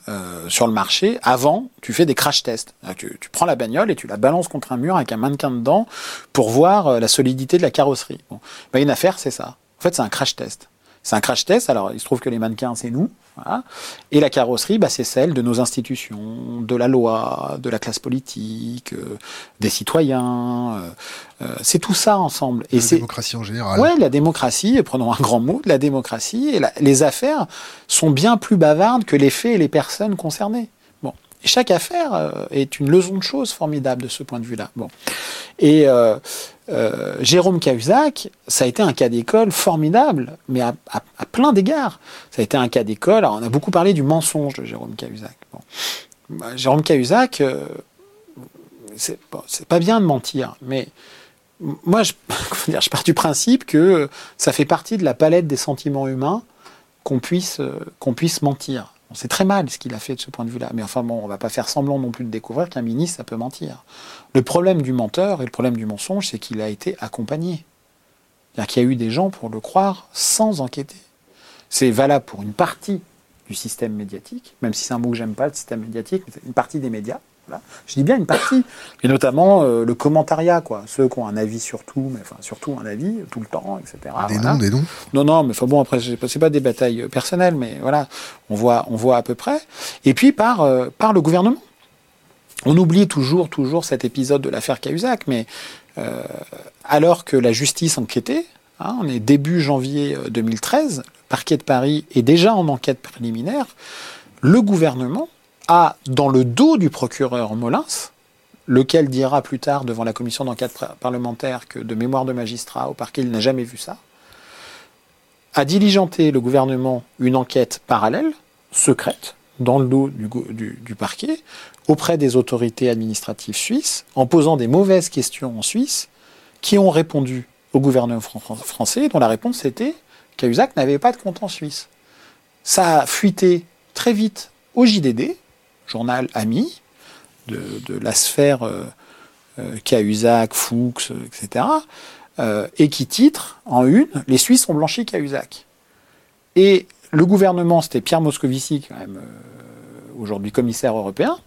Euh, sur le marché, avant, tu fais des crash tests. Tu, tu prends la bagnole et tu la balances contre un mur avec un mannequin dedans pour voir euh, la solidité de la carrosserie. Bon. Ben, une affaire, c'est ça. En fait, c'est un crash test. C'est un crash test. Alors, il se trouve que les mannequins, c'est nous. Et la carrosserie, bah, c'est celle de nos institutions, de la loi, de la classe politique, euh, des citoyens. Euh, euh, c'est tout ça ensemble. Et la démocratie en général. Ouais, la démocratie, prenons un grand mot, la démocratie. Et les affaires sont bien plus bavardes que les faits et les personnes concernées. Bon. Et chaque affaire est une leçon de choses formidable de ce point de vue-là. Bon. Et euh, Jérôme Cahuzac, ça a été un cas d'école formidable, mais à, plein d'égards. Ça a été un cas d'école. on a beaucoup parlé du mensonge de Jérôme Cahuzac. Bah, Jérôme Cahuzac, euh, c'est pas bien de mentir, mais moi, je, pars du principe que ça fait partie de la palette des sentiments humains qu'on puisse, euh, qu'on puisse mentir. On sait très mal ce qu'il a fait de ce point de vue-là. Mais enfin bon, on va pas faire semblant non plus de découvrir qu'un ministre, ça peut mentir. Le problème du menteur et le problème du mensonge, c'est qu'il a été accompagné. C'est-à-dire qu'il y a eu des gens pour le croire sans enquêter. C'est valable pour une partie du système médiatique, même si c'est un mot que j'aime pas, le système médiatique, mais une partie des médias. Je dis bien une partie, et notamment euh, le commentariat, quoi. Ceux qui ont un avis sur tout, mais enfin surtout un avis tout le temps, etc. Des noms, des noms. Non, non, mais enfin bon, après c'est pas des batailles euh, personnelles, mais voilà, on voit, on voit à peu près. Et puis par euh, par le gouvernement. On oublie toujours, toujours cet épisode de l'affaire Cahuzac, mais alors que la justice enquêtait, hein, on est début janvier 2013, le parquet de Paris est déjà en enquête préliminaire, le gouvernement a dans le dos du procureur Molins, lequel dira plus tard devant la commission d'enquête parlementaire que de mémoire de magistrat au parquet, il n'a jamais vu ça, a diligenté le gouvernement une enquête parallèle, secrète, dans le dos du, parquet, auprès des autorités administratives suisses, en posant des mauvaises questions en Suisse, qui ont répondu au gouvernement français, dont la réponse était qu'Ahuzac n'avait pas de compte en Suisse. Ça a fuité très vite au JDD, journal ami de, la sphère euh, euh, Cahuzac, Fuchs, etc., euh, et qui titre en une Les Suisses ont blanchi Cahuzac. Et le gouvernement, c'était Pierre Moscovici, quand même, aujourd'hui commissaire européen,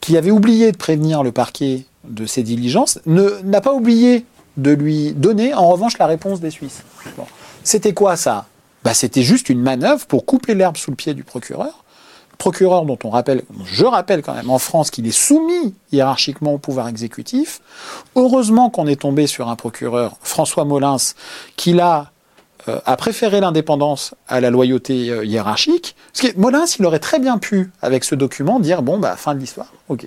qui avait oublié de prévenir le parquet de ses diligences, n'a pas oublié de lui donner en revanche la réponse des Suisses. C'était quoi ça? Bah, C'était juste une manœuvre pour couper l'herbe sous le pied du procureur procureur dont on rappelle, je rappelle quand même en France qu'il est soumis hiérarchiquement au pouvoir exécutif. Heureusement qu'on est tombé sur un procureur, François Molins, qui là euh, a préféré l'indépendance à la loyauté euh, hiérarchique. Parce que Molins, il aurait très bien pu, avec ce document, dire bon bah fin de l'histoire, ok.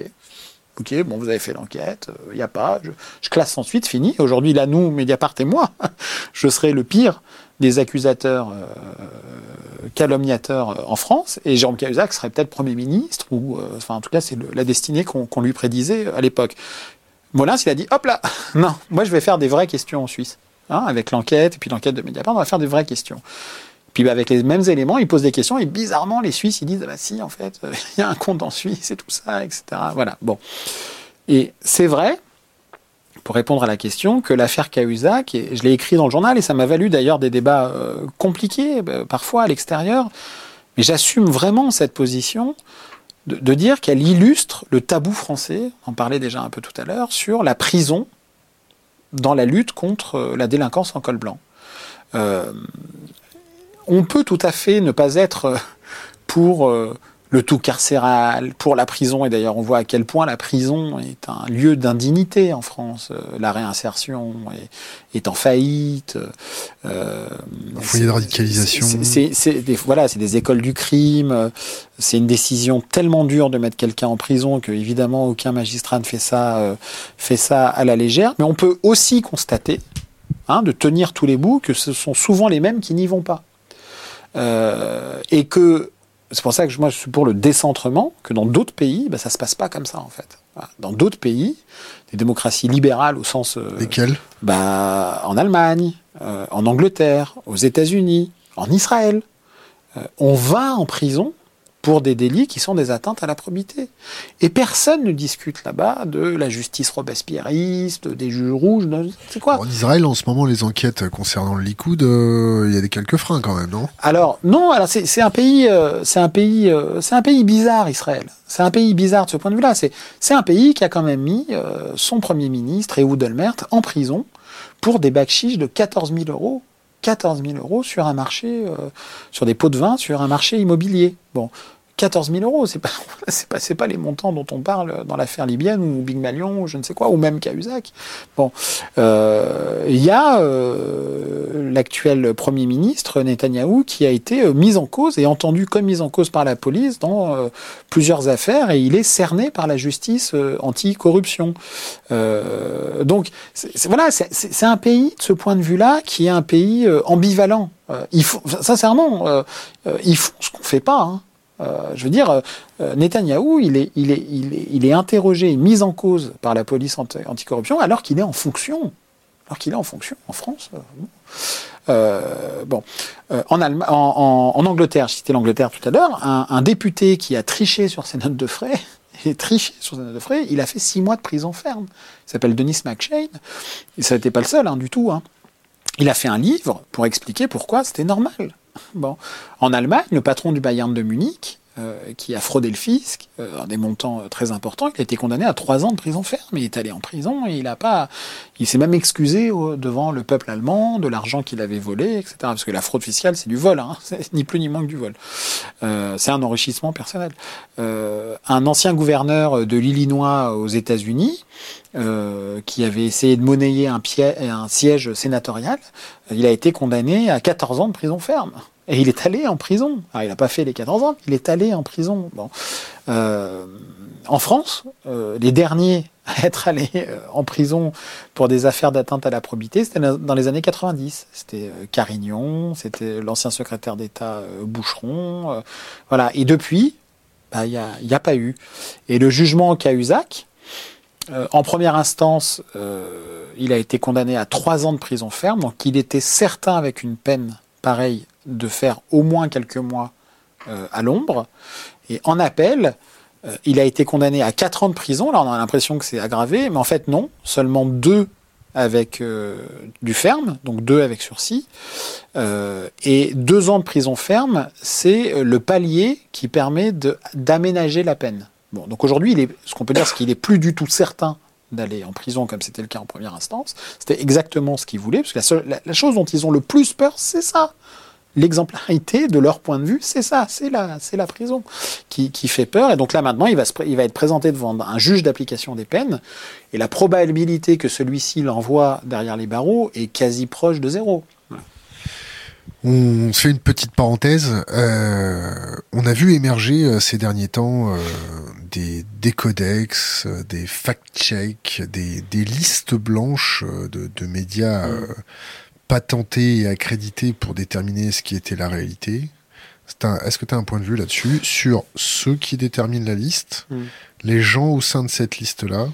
Ok, bon, vous avez fait l'enquête, il euh, n'y a pas, je, je, classe ensuite, fini. Aujourd'hui, là, nous, Mediapart et moi, je serai le pire des accusateurs calomniateur euh, en France, et Jérôme Cahuzac serait peut-être Premier ministre, ou euh, enfin en tout cas c'est la destinée qu'on lui prédisait à l'époque. Molins, il a dit, hop là, non, moi je vais faire des vraies questions en Suisse, hein, avec l'enquête, et puis l'enquête de Mediapart, on va faire des vraies questions. Puis bah, avec les mêmes éléments, il pose des questions, et bizarrement, les Suisses, ils disent, ah bah si, en fait, il y a un compte en Suisse et tout ça, etc. Voilà, bon. Et c'est vrai, pour répondre à la question, que l'affaire Cahuzac, je l'ai écrit dans le journal, et ça m'a valu d'ailleurs des débats euh, compliqués, euh, parfois à l'extérieur, mais j'assume vraiment cette position de, dire qu'elle illustre le tabou français, on parlait déjà un peu tout à l'heure, sur la prison dans la lutte contre euh, la délinquance en col blanc. on peut tout à fait ne pas être pour le tout carcéral, pour la prison, et d'ailleurs on voit à quel point la prison est un lieu d'indignité en France. Euh, la réinsertion est, en faillite. Euh, foyer de radicalisation. C'est voilà, c'est des écoles du crime. C'est une décision tellement dure de mettre quelqu'un en prison que évidemment aucun magistrat ne fait ça, euh, fait ça à la légère. Mais on peut aussi constater, hein, de tenir tous les bouts, que ce sont souvent les mêmes qui n'y vont pas. Euh, et que c'est pour ça que moi je suis pour le décentrement, que dans d'autres pays, bah, ça se passe pas comme ça en fait. Dans d'autres pays, des démocraties libérales au sens. Euh, Lesquelles? bah, En Allemagne, euh, en Angleterre, aux États-Unis, en Israël. Euh, on va en prison pour des délits qui sont des atteintes à la probité. Et personne ne discute là-bas de la justice robespierriste, des juges rouges, c'est quoi En Israël, en ce moment, les enquêtes concernant le Likoud, euh, il y a des quelques freins quand même, non? Alors non, alors c'est un pays, euh, c'est un pays, euh, c'est un pays bizarre, Israël. C'est un pays bizarre de ce point de vue-là. C'est un pays qui a quand même mis son premier ministre, Ehud Olmert, en prison pour des bacs de 14 000 euros 14 000 euros sur un marché, sur des pots de vin, sur un marché immobilier. Bon, 14 000 euros, c'est pas, pas, pas les montants dont on parle dans l'affaire libyenne ou Big Malion ou je ne sais quoi, ou même Cahuzac. Bon, euh, il y a euh, l'actuel Premier ministre Netanyahou qui a été euh, mis en cause et entendu comme mis en cause par la police dans plusieurs affaires et il est cerné par la justice anti-corruption. donc voilà, c'est, un pays de ce point de vue-là qui est un pays ambivalent. il faut, sincèrement, il faut ce qu'on fait pas. Hein. Euh, je veux dire, euh, Netanyahou, il est, interrogé, mis en cause par la police anticorruption alors qu'il est en fonction. Alors qu'il est en fonction en France. Euh, bon, en, Angleterre, je citais l'Angleterre tout à l'heure, un, député qui a triché sur ses notes de frais, triché sur de frais, il a fait six mois de prison ferme. Il s'appelle Denis McShane, et ça n'était pas le seul hein, du tout. Hein. Il a fait un livre pour expliquer pourquoi c'était normal. Bon. En Allemagne, le patron du Bayern de Munich, qui a fraudé le fisc, euh, des montants euh, très importants, il a été condamné à trois ans de prison ferme. Il est allé en prison et il a pas, il s'est même excusé devant le peuple allemand de l'argent qu'il avait volé, etc. Parce que la fraude fiscale, c'est du vol, hein, ni plus ni moins que du vol. c'est un enrichissement personnel. un ancien gouverneur de l'Illinois aux États-Unis, qui avait essayé de monnayer un, un siège sénatorial, il a été condamné à 14 ans de prison ferme. Et il est allé en prison. il n'a pas fait les 14 ans, il est allé en prison. Bon. Euh, en France, euh, les derniers à être allés euh, en prison pour des affaires d'atteinte à la probité, c'était dans les années 90. C'était Carignon, c'était l'ancien secrétaire d'État Boucheron. voilà. Et depuis, bah, il n'y a, pas eu. Et le jugement Cahuzac, en première instance, il a été condamné à trois ans de prison ferme, donc il était certain avec une peine pareille de faire au moins quelques mois euh, à l'ombre. Et en appel, euh, il a été condamné à 4 ans de prison. Là, on a l'impression que c'est aggravé, mais en fait, non. Seulement 2 avec euh, du ferme, donc 2 avec sursis. et 2 ans de prison ferme, c'est le palier qui permet d'aménager la peine. Bon, donc aujourd'hui, ce qu'on peut dire, c'est qu'il est plus du tout certain d'aller en prison comme c'était le cas en première instance. C'était exactement ce qu'ils voulaient, parce que la, la, chose dont ils ont le plus peur, c'est ça l'exemplarité de leur point de vue, c'est ça, c'est la, c'est la prison qui, qui, fait peur. Et donc là maintenant, il va, se, il va être présenté devant un juge d'application des peines, et la probabilité que celui-ci l'envoie derrière les barreaux est quasi proche de zéro. On fait une petite parenthèse. Euh, on a vu émerger euh, ces derniers temps euh, des, des codex, euh, des fact-checks, des, des listes blanches de, de médias. Patenté et accrédité pour déterminer ce qui était la réalité. Est-ce que tu as un point de vue là-dessus sur ceux qui déterminent la liste, mm. les gens au sein de cette liste-là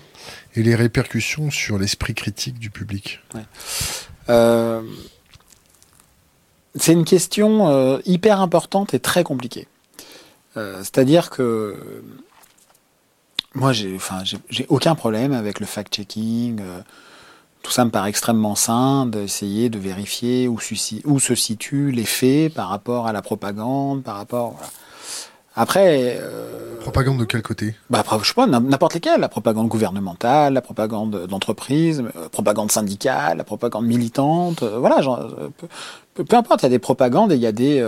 et les répercussions sur l'esprit critique du public? Euh, C'est une question euh, hyper importante et très compliquée. Euh, c'est-à-dire que moi, j'ai, aucun problème avec le fact-checking tout ça me paraît extrêmement sain d'essayer de vérifier où, se situent les faits par rapport à la propagande, par rapport. Voilà. Après. Euh, propagande de quel côté? bah, Je sais pas, n'importe lesquels. La propagande gouvernementale, la propagande d'entreprise, euh, propagande syndicale, la propagande militante. Euh, voilà, genre, euh, peu, peu, importe, il y a des propagandes et il y a des,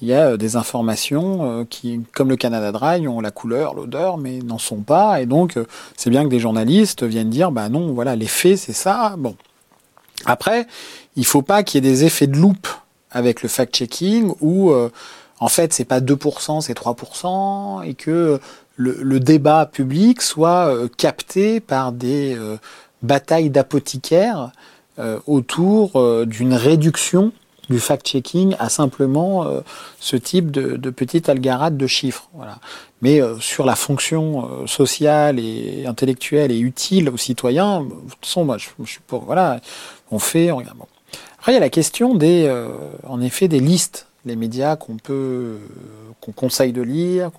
il y a des informations qui, comme le Canada Dry, ont la couleur, l'odeur, mais n'en sont pas. Et donc, c'est bien que des journalistes viennent dire, bah non, voilà, les faits, c'est ça. Bon. Après, il faut pas qu'il y ait des effets de loupe avec le fact-checking ou en fait, c'est pas 2%, c'est 3%, et que le, débat public soit euh, capté par des euh, batailles d'apothicaires euh, autour d'une réduction du fact-checking à simplement ce type de, de, petite algarade de chiffres. Voilà. Mais sur la fonction sociale et intellectuelle et utile aux citoyens, de toute façon, moi, je, suis. Voilà, on fait, on regarde. Après, il y a la question des, en effet, des listes les médias qu'on peut, qu'on conseille de lire.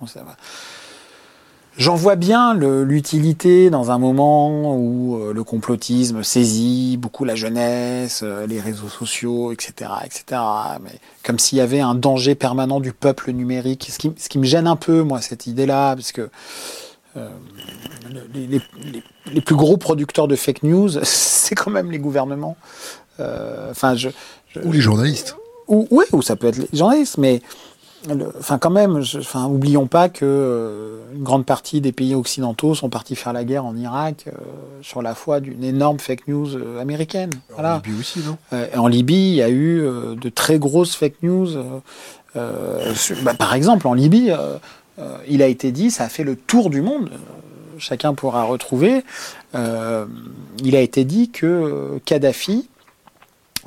J'en vois bien l'utilité dans un moment où euh, le complotisme saisit beaucoup la jeunesse, euh, les réseaux sociaux, etc., etc. Mais comme s'il y avait un danger permanent du peuple numérique, ce qui, me gêne un peu, moi, cette idée-là, parce que euh, les, plus gros producteurs de fake news, c'est quand même les gouvernements. Enfin, je, ou les journalistes. Ou, oui, ou ça peut être les journalistes, mais enfin, quand même, enfin, oublions pas que euh, une grande partie des pays occidentaux sont partis faire la guerre en Irak euh, sur la foi d'une énorme fake news euh, américaine. En voilà. Libye aussi, non? En Libye, il y a eu de très grosses fake news. Bah, par exemple, en Libye, il a été dit, ça a fait le tour du monde. Chacun pourra retrouver. il a été dit que Kadhafi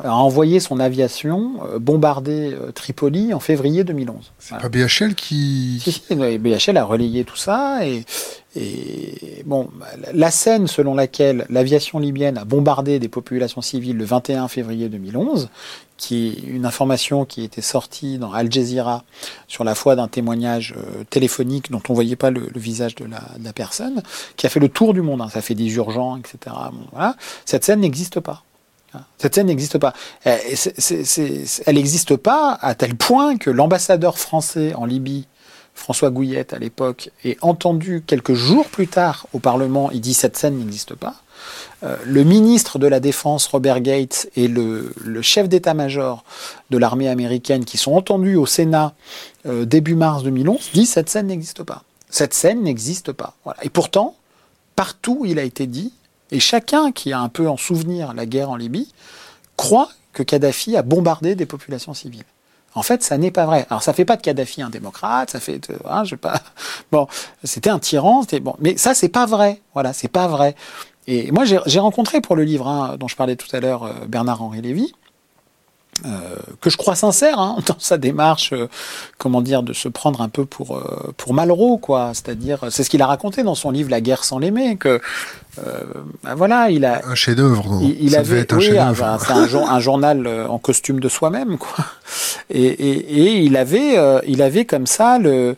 a envoyé son aviation euh, bombarder euh, Tripoli en février 2011. C'est pas BHL qui... Si, si, BHL a relayé tout ça et, et bon, la scène selon laquelle l'aviation libyenne a bombardé des populations civiles le 21 février 2011, qui est une information qui était sortie dans Al Jazeera sur la foi d'un témoignage euh, téléphonique dont on voyait pas le, visage de la, de la, personne, qui a fait le tour du monde. Hein. Ça fait des urgents, etc. Bon, voilà. Cette scène n'existe pas. Cette scène n'existe pas. Elle n'existe pas à tel point que l'ambassadeur français en Libye, François Gouillette à l'époque, est entendu quelques jours plus tard au Parlement, il dit cette scène n'existe pas. Euh, le ministre de la Défense, Robert Gates, et le, chef d'état-major de l'armée américaine, qui sont entendus au Sénat euh, début mars 2011, disent cette scène n'existe pas. Cette scène n'existe pas. Et pourtant, partout il a été dit, et chacun qui a un peu en souvenir la guerre en Libye croit que Kadhafi a bombardé des populations civiles. En fait, ça n'est pas vrai. Alors, ça fait pas de Kadhafi un démocrate, ça fait, hein, je pas. Bon, c'était un tyran, c'était bon, mais ça, c'est pas vrai. Voilà, c'est pas vrai. Et moi, j'ai rencontré pour le livre hein, dont je parlais tout à l'heure euh, Bernard-Henri Lévy. Euh, que je crois sincère hein, dans sa démarche, euh, comment dire, de se prendre un peu pour euh, pour Malraux, quoi. C'est-à-dire, c'est ce qu'il a raconté dans son livre La guerre sans l'aimer, que ben voilà, il a un chef-d'œuvre. Il, il avait, être un oui, ah, ben, c'est un, un, journal en costume de soi-même, quoi. Et, et, et, il avait il avait comme ça le,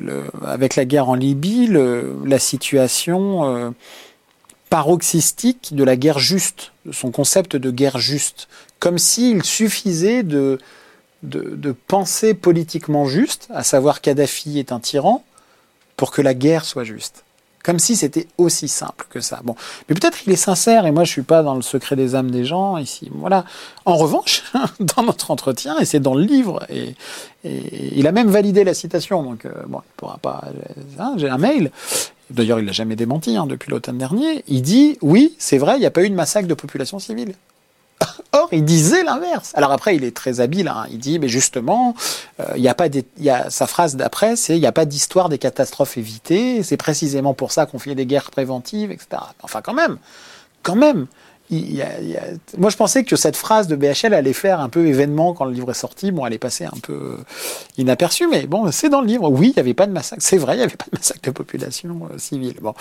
le avec la guerre en Libye, le, la situation paroxystique de la guerre juste, de son concept de guerre juste comme s'il suffisait de, penser politiquement juste, à savoir Kadhafi est un tyran, pour que la guerre soit juste. Comme si c'était aussi simple que ça. Bon, mais peut-être qu'il est sincère et moi je suis pas dans le secret des âmes des gens ici. Voilà. En revanche, dans notre entretien et c'est dans le livre et, il a même validé la citation. Donc euh, bon, il pourra pas. Hein, J'ai un mail. D'ailleurs, il l'a jamais démenti hein, depuis l'automne dernier. Il dit oui, c'est vrai, il n'y a pas eu de massacre de population civile. Or, il disait l'inverse. Alors après, il est très habile. Hein. Il dit, mais justement, euh, il n'y a pas des, y a, sa phrase d'après, c'est il n'y a pas d'histoire des catastrophes évitées. C'est précisément pour ça qu'on fait des guerres préventives, etc. Enfin, quand même, quand même moi, je pensais que cette phrase de BHL allait faire un peu événement quand le livre est sorti. Bon, elle est passée un peu inaperçue, mais bon, c'est dans le livre. Oui, il n'y avait pas de massacre. C'est vrai, il n'y avait pas de massacre de population euh, civile. Bon,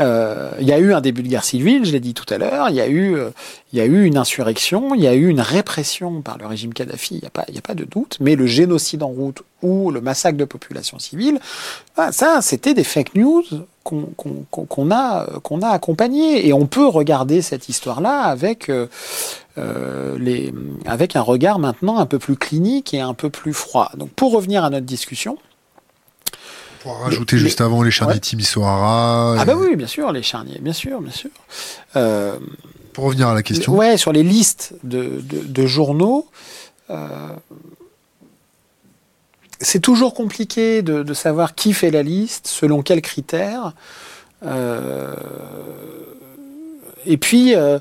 euh, il y a eu un début de guerre civile, je l'ai dit tout à l'heure. Il y a eu, euh, il y a eu une insurrection, il y a eu une répression par le régime Kadhafi. Il n'y a a pas de doute. Mais le génocide en route ou le massacre de population civile, ah, ça, c'était des fake news qu'on a, qu'on a accompagné. Et on peut regarder cette histoire-là avec, euh, euh, les, avec un regard maintenant un peu plus clinique et un peu plus froid. Donc pour revenir à notre discussion. Pour rajouter juste avant les charniers ouais. Ah bah oui, bien sûr, les charniers, bien sûr, bien sûr. Euh, pour revenir à la question. Ouais, sur les listes de, de, de journaux. Euh, c'est toujours compliqué de, savoir qui fait la liste, selon quels critères. Euh, et puis, euh,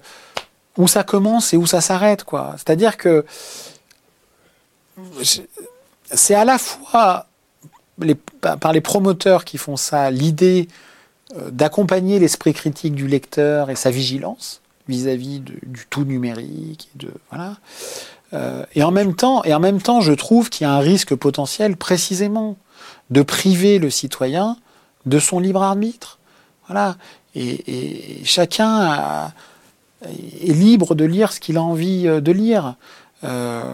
où ça commence et où ça s'arrête, quoi. C'est-à-dire que c'est à la fois par les promoteurs qui font ça l'idée euh, d'accompagner l'esprit critique du lecteur et sa vigilance vis-à-vis du tout numérique, de voilà. Euh, et en même temps, je trouve qu'il y a un risque potentiel, précisément, de priver le citoyen de son libre arbitre. Voilà. Et, chacun est libre de lire ce qu'il a envie euh, de lire. Euh,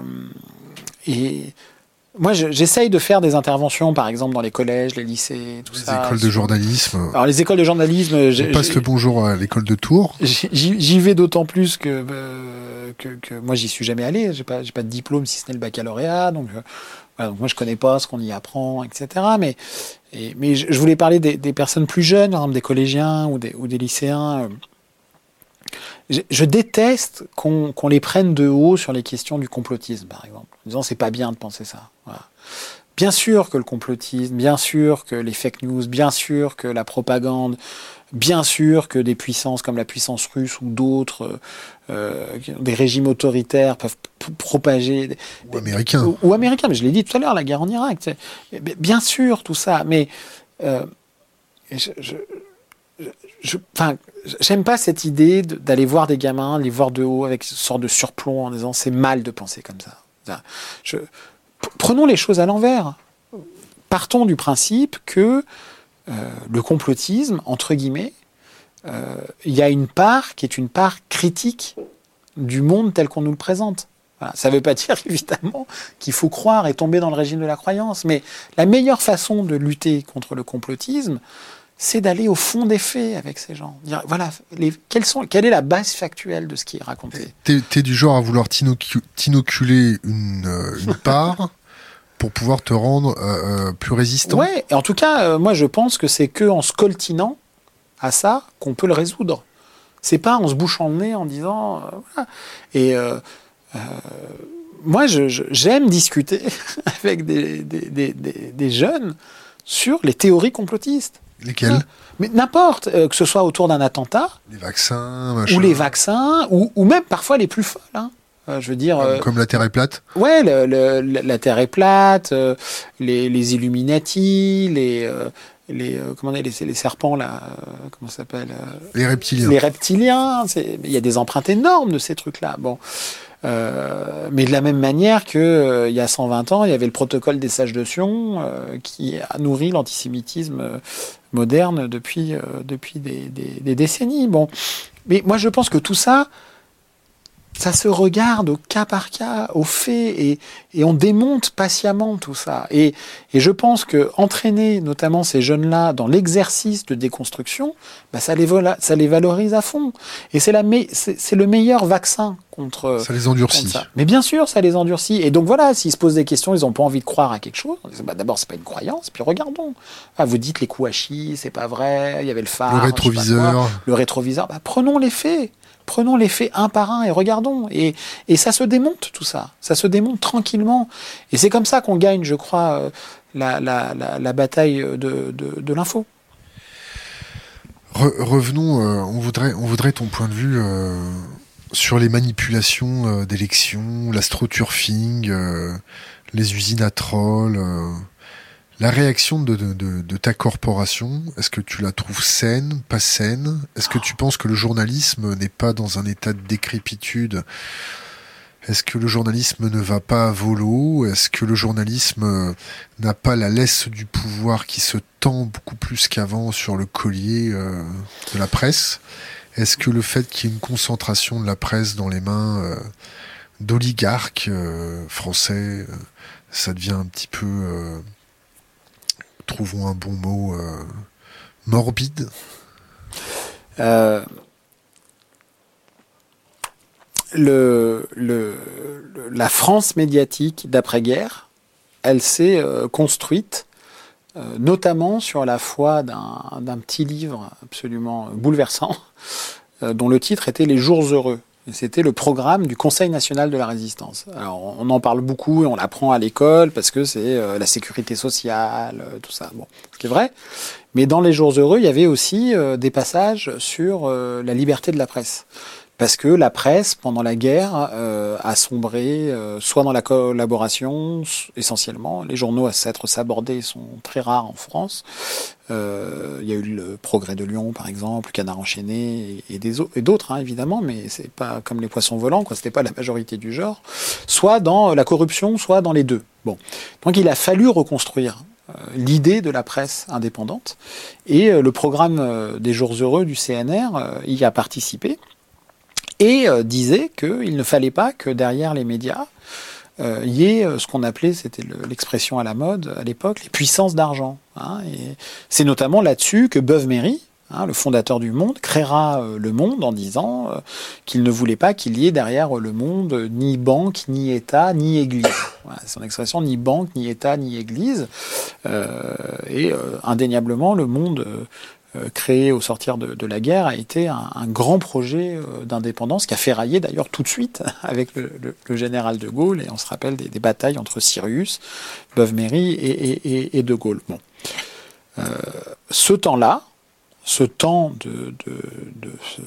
moi, j'essaye de faire des interventions, par exemple, dans les collèges, les lycées, tout ça. Les écoles de journalisme. Alors, les écoles de journalisme. On passe le bonjour à l'école de Tours. J'y vais d'autant plus que, euh, que, que, moi, j'y suis jamais allé. J'ai pas, pas de diplôme si ce n'est le baccalauréat. Donc, euh, voilà, donc, moi, je connais pas ce qu'on y apprend, etc. Mais, et, mais je, voulais parler des, des, personnes plus jeunes, par exemple, des collégiens ou des, ou des lycéens. Euh, je, déteste qu'on les prenne de haut sur les questions du complotisme, par exemple, en disant c'est pas bien de penser ça. Bien sûr que le complotisme, bien sûr que les fake news, bien sûr que la propagande, bien sûr que des puissances comme la puissance russe ou d'autres, euh, des régimes autoritaires peuvent propager. Ou américains. Ou, américains, mais je l'ai dit tout à l'heure, la guerre en Irak. Bien sûr, tout ça, mais euh, je, je, enfin, j'aime pas cette idée d'aller voir des gamins, les voir de haut avec une sorte de surplomb en disant c'est mal de penser comme ça. Je, prenons les choses à l'envers. Partons du principe que euh, le complotisme, entre guillemets, euh, il y a une part qui est une part critique du monde tel qu'on nous le présente. Ça ne veut pas dire évidemment qu'il faut croire et tomber dans le régime de la croyance, mais la meilleure façon de lutter contre le complotisme, c'est d'aller au fond des faits avec ces gens. Dire, voilà, les, sont, quelle est la base factuelle de ce qui est raconté? T'es es du genre à vouloir t'inoculer une, euh, une part pour pouvoir te rendre euh, euh, plus résistant? Ouais, et en tout cas, moi je pense que c'est que en se coltinant à ça qu'on peut le résoudre. C'est pas en se bouchant le nez en disant voilà. Et moi, j'aime discuter avec des, des, des, des, jeunes sur les théories complotistes. Lesquels Mais n'importe, euh, que ce soit autour d'un attentat. Les vaccins, machin. Ou les vaccins, ou, ou, même parfois les plus folles. Hein. Euh, je veux dire. Comme, euh, comme, la Terre est plate. Ouais, le, le, la Terre est plate, les, les, Illuminati, les les comment les, les serpents là comment ça s'appelle les reptiliens les reptiliens il y a des empreintes énormes de ces trucs là bon euh, mais de la même manière que euh, il y a 120 ans, il y avait le protocole des sages de Sion euh, qui a nourri l'antisémitisme moderne depuis, depuis des, des, des, décennies. Bon, mais moi je pense que tout ça, ça se regarde au cas par cas, au fait, et, et on démonte patiemment tout ça. Et, et je pense que entraîner notamment ces jeunes-là dans l'exercice de déconstruction, bah ça, les ça les valorise à fond. Et c'est le meilleur vaccin contre ça. les endurcit. ça. Mais bien sûr, ça les endurcit. Et donc voilà, s'ils se posent des questions, ils n'ont pas envie de croire à quelque chose. Bah, D'abord, c'est pas une croyance, puis regardons. Ah, vous dites les Kouachi, c'est pas vrai, il y avait le phare. Le rétroviseur. le rétroviseur. Bah, prenons les faits prenons les faits un par un et regardons. Et, ça se démonte tout ça. Ça se démonte tranquillement. Et c'est comme ça qu'on gagne, je crois, euh, la, bataille de, l'info. revenons, euh, on, voudrait, on voudrait ton point de vue euh, sur les manipulations d'élections, l'astroturfing, les usines à trolls. La réaction de, ta corporation, est-ce que tu la trouves saine, pas saine? Est-ce que tu penses que le journalisme n'est pas dans un état de décrépitude? Est-ce que le journalisme ne va pas à volo? Est-ce que le journalisme n'a pas la laisse du pouvoir qui se tend beaucoup plus qu'avant sur le collier euh, de la presse? Est-ce que le fait qu'il y ait une concentration de la presse dans les mains euh, d'oligarques euh, français, ça devient un petit peu trouvons un bon mot, euh, morbide euh, le, la France médiatique d'après-guerre, elle s'est euh, construite notamment sur la foi d'un petit livre absolument bouleversant, dont le titre était Les jours heureux. C'était le programme du Conseil national de la résistance. Alors, on en parle beaucoup et on l'apprend à l'école parce que c'est euh, la sécurité sociale, euh, tout ça. Bon, ce qui est vrai. Mais dans les jours heureux, il y avait aussi euh, des passages sur la liberté de la presse parce que la presse, pendant la guerre, euh, a sombré euh, soit dans la collaboration, essentiellement. Les journaux à s'être sabordés sont très rares en France. Euh, il y a eu le Progrès de Lyon, par exemple, Canard enchaîné et, et d'autres, hein, évidemment, mais c'est pas comme les poissons volants, quoi. C'était pas la majorité du genre. Soit dans la corruption, soit dans les deux. Bon, donc il a fallu reconstruire l'idée de la presse indépendante. Et le programme des jours heureux du CNR y a participé et euh, disait qu'il ne fallait pas que derrière les médias, euh, y ait euh, ce qu'on appelait, c'était l'expression à la mode à l'époque, les puissances d'argent. Hein, et c'est notamment là-dessus que Beuve-Méry, hein, le fondateur du Monde, créera le Monde en disant qu'il ne voulait pas qu'il y ait derrière le Monde ni banque, ni État, ni Église. Voilà, son expression, ni banque, ni État, ni Église. et indéniablement, le Monde créé au sortir de, la guerre a été un, grand projet d'indépendance qui a fait railler d'ailleurs tout de suite avec le, général de Gaulle et on se rappelle des, batailles entre Sirius, Beuve-Méry et, de Gaulle. Bon. ce temps-là, ce temps de,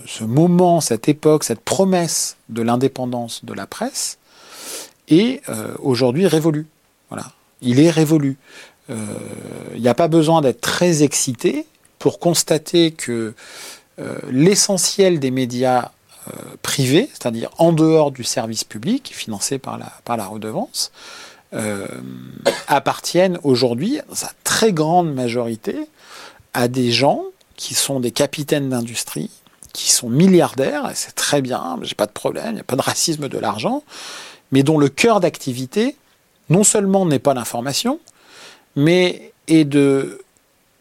ce, moment, cette époque, cette promesse de l'indépendance de la presse est aujourd'hui révolu. Voilà, il est révolu. Il n'y a pas besoin d'être très excité pour constater que euh, l'essentiel des médias euh, privés, c'est-à-dire en dehors du service public, financé par la, par la redevance, euh, appartiennent aujourd'hui, sa très grande majorité, à des gens qui sont des capitaines d'industrie, qui sont milliardaires, et c'est très bien, j'ai pas de problème, il n'y a pas de racisme de l'argent, mais dont le cœur d'activité, non seulement n'est pas l'information, mais est de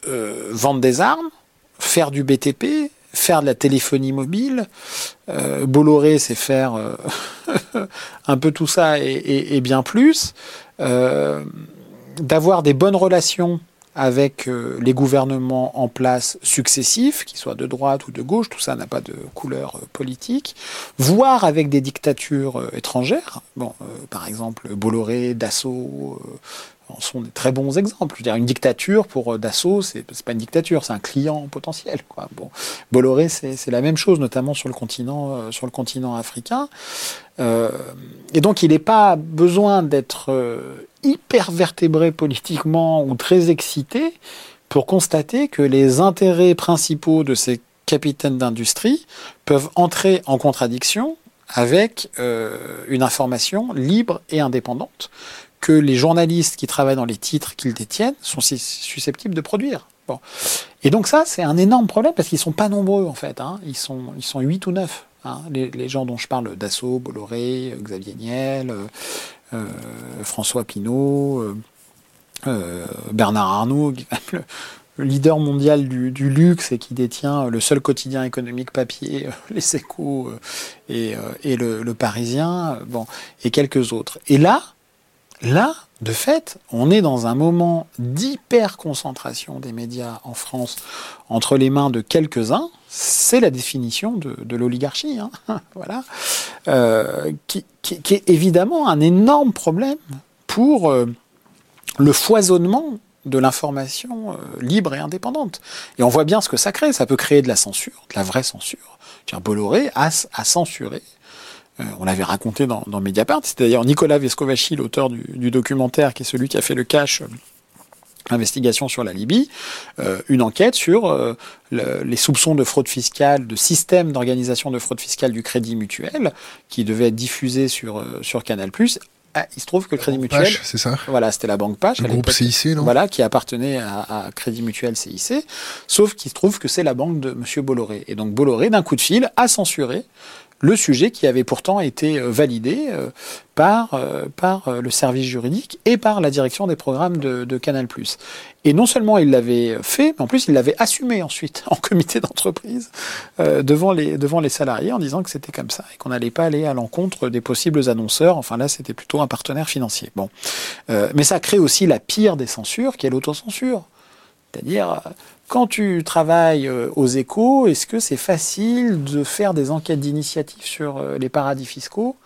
euh, vendre des armes, faire du BTP, faire de la téléphonie mobile. Euh, Bolloré, c'est faire euh, un peu tout ça et, bien plus. D'avoir des bonnes relations avec les gouvernements en place successifs, qu'ils soient de droite ou de gauche, tout ça n'a pas de couleur politique, voire avec des dictatures étrangères, bon, par exemple Bolloré, Dassault, sont des très bons exemples. Je veux dire, une dictature pour euh, Dassault, c'est pas une dictature, c'est un client potentiel. Bon, Bolloré, c'est la même chose, notamment sur le continent, euh, africain. Euh, et donc, il n'est pas besoin d'être hyper vertébré politiquement ou très excité pour constater que les intérêts principaux de ces capitaines d'industrie peuvent entrer en contradiction avec une information libre et indépendante que les journalistes qui travaillent dans les titres qu'ils détiennent sont susceptibles de produire. Bon. Et donc ça, c'est un énorme problème parce qu'ils sont pas nombreux en fait. Hein. Ils sont ils sont huit ou neuf. Hein. Les, gens dont je parle, Dassault, Bolloré, Xavier Niel, euh, euh, François Pinault, euh, Bernard Arnault, le, leader mondial du, luxe et qui détient le seul quotidien économique papier, les Échos et, et le, le, Parisien, bon, et quelques autres. Et là, Là, de fait, on est dans un moment d'hyper-concentration des médias en France entre les mains de quelques-uns. C'est la définition de, l'oligarchie, hein. voilà, euh, qui, est évidemment un énorme problème pour euh, le foisonnement de l'information euh, libre et indépendante. Et on voit bien ce que ça crée. Ça peut créer de la censure, de la vraie censure. Bolloré a, censuré on l'avait raconté dans, Mediapart. C'est d'ailleurs Nicolas Vescovaci, l'auteur du, documentaire, qui est celui qui a fait le cash euh, investigation sur la Libye, euh, une enquête sur les soupçons de fraude fiscale, de système d'organisation de fraude fiscale du Crédit Mutuel, qui devait être diffusé sur, sur Canal+. Ah, il se trouve que le Crédit Mutuel, c'est ça? Voilà, c'était la banque Pache. Le groupe CIC, non? Voilà, qui appartenait à, Crédit Mutuel CIC. Sauf qu'il se trouve que c'est la banque de Monsieur Bolloré. Et donc Bolloré, d'un coup de fil, a censuré le sujet qui avait pourtant été euh, validé euh, par, euh, par le service juridique et par la direction des programmes de, Canal+. Et non seulement il l'avait fait, mais en plus il l'avait assumé ensuite en comité d'entreprise devant, les, devant les salariés en disant que c'était comme ça et qu'on n'allait pas aller à l'encontre des possibles annonceurs. Enfin là, c'était plutôt un partenaire financier. Bon, mais ça crée aussi la pire des censures, qui est l'autocensure. C'est-à-dire, quand tu travailles euh, aux échos, est-ce que c'est facile de faire des enquêtes d'initiative sur euh, les paradis fiscaux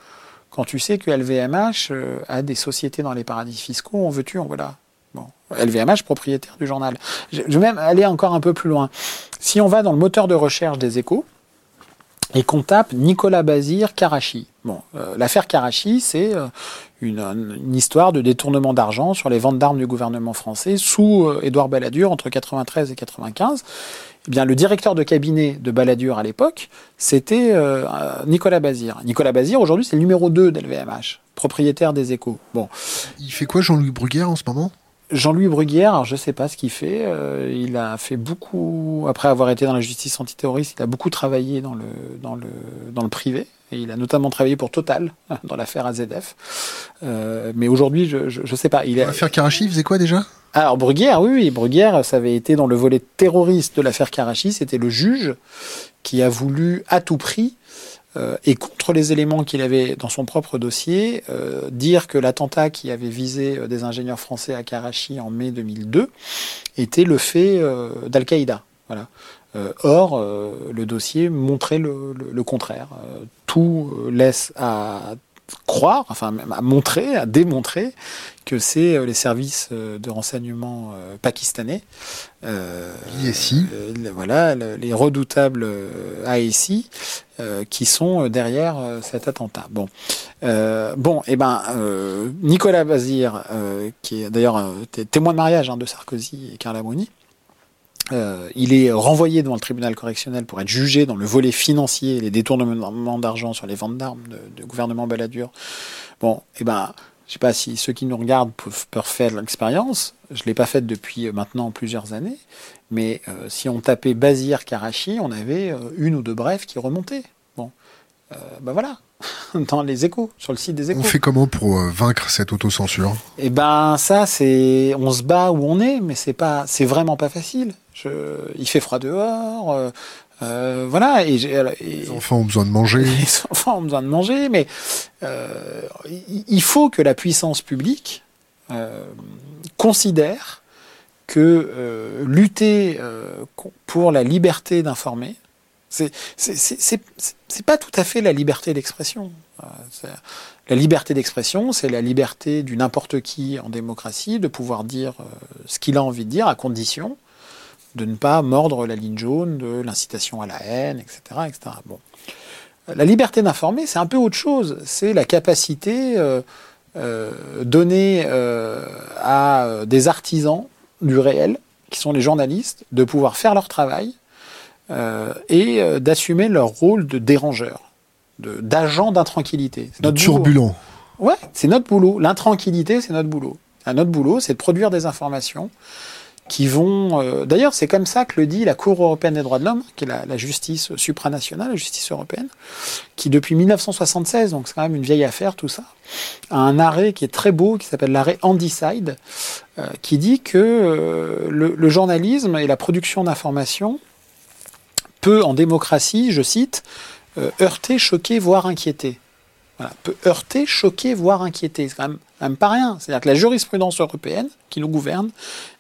quand tu sais que LVMH euh, a des sociétés dans les paradis fiscaux, on veut-tu, on voilà. Bon, LVMH, propriétaire du journal. Je vais même aller encore un peu plus loin. Si on va dans le moteur de recherche des échos, et qu'on tape Nicolas Bazir Karachi. Bon, l'affaire Karachi, c'est une, histoire de détournement d'argent sur les ventes d'armes du gouvernement français sous euh, Édouard Balladur entre 93 et 95. Eh bien, le directeur de cabinet de Balladur à l'époque, c'était euh, Nicolas Bazir. Nicolas Bazir, aujourd'hui, c'est le numéro 2 d'LVMH, propriétaire des échos. Bon. Il fait quoi Jean-Louis Bruguière en ce moment? Jean-Louis Bruguière, je ne sais pas ce qu'il fait. Euh, il a fait beaucoup, après avoir été dans la justice antiterroriste, il a beaucoup travaillé dans le, dans le, dans le privé. Et il a notamment travaillé pour Total dans l'affaire AZF. Euh, mais aujourd'hui, je ne sais pas. L'affaire Karachi, faisait quoi déjà? Alors Bruguière, oui, oui, Bruguière, ça avait été dans le volet terroriste de l'affaire Karachi. C'était le juge qui a voulu à tout prix euh, et contre les éléments qu'il avait dans son propre dossier, euh, dire que l'attentat qui avait visé euh, des ingénieurs français à Karachi en mai 2002 était le fait d'Al-Qaïda. Or, le dossier montrait le, contraire. tout laisse à croire, enfin à montrer, à démontrer que c'est euh, les services euh, de renseignement euh, pakistanais, ISI. voilà, les redoutables ASI, qui sont derrière cet attentat. Bon, bon, et eh ben Nicolas Bazir, qui est d'ailleurs témoin de mariage hein, de Sarkozy et Carla Bruni, euh, il est renvoyé devant le tribunal correctionnel pour être jugé dans le volet financier, les détournements d'argent sur les ventes d'armes de, gouvernement Balladur. Bon, eh ben, je sais pas si ceux qui nous regardent peuvent, faire l'expérience. Je l'ai pas faite depuis euh, maintenant plusieurs années, mais euh, si on tapait Bazir Karachi, on avait une ou deux brèves qui remontaient. Bon, ben voilà, dans les échos, sur le site des échos. On fait comment pour vaincre cette autocensure? Eh ben ça, c'est, on se bat où on est, mais c'est pas, c'est vraiment pas facile. Je, il fait froid dehors. Euh, euh voilà. Et, les enfants ont besoin de manger. Les enfants ont besoin de manger, mais euh, il faut que la puissance publique euh, considère que euh, lutter pour la liberté d'informer, c'est pas tout à fait la liberté d'expression. La liberté d'expression, c'est la liberté du n'importe qui en démocratie de pouvoir dire ce qu'il a envie de dire à condition de ne pas mordre la ligne jaune de l'incitation à la haine, etc. La liberté d'informer, c'est un peu autre chose. C'est la capacité euh, euh, donnée euh, à des artisans du réel, qui sont les journalistes, de pouvoir faire leur travail et d'assumer leur rôle de dérangeur, d'agent d'intranquillité. De turbulent. Ouais, c'est notre boulot. L'intranquillité, c'est notre boulot. Notre boulot, c'est de produire des informations qui vont... Euh, d'ailleurs, c'est comme ça que le dit la Cour européenne des droits de l'homme, qui est la, justice supranationale, la justice européenne, qui depuis 1976, donc c'est quand même une vieille affaire tout ça, a un arrêt qui est très beau, qui s'appelle l'arrêt Handicide, euh, qui dit que euh, le, journalisme et la production d'informations peut, en démocratie, je cite, heurter, choquer, voire inquiéter. Voilà, peut heurter, choquer, voire inquiéter. C'est quand même, quand même pas rien. C'est-à-dire que la jurisprudence européenne, qui nous gouverne,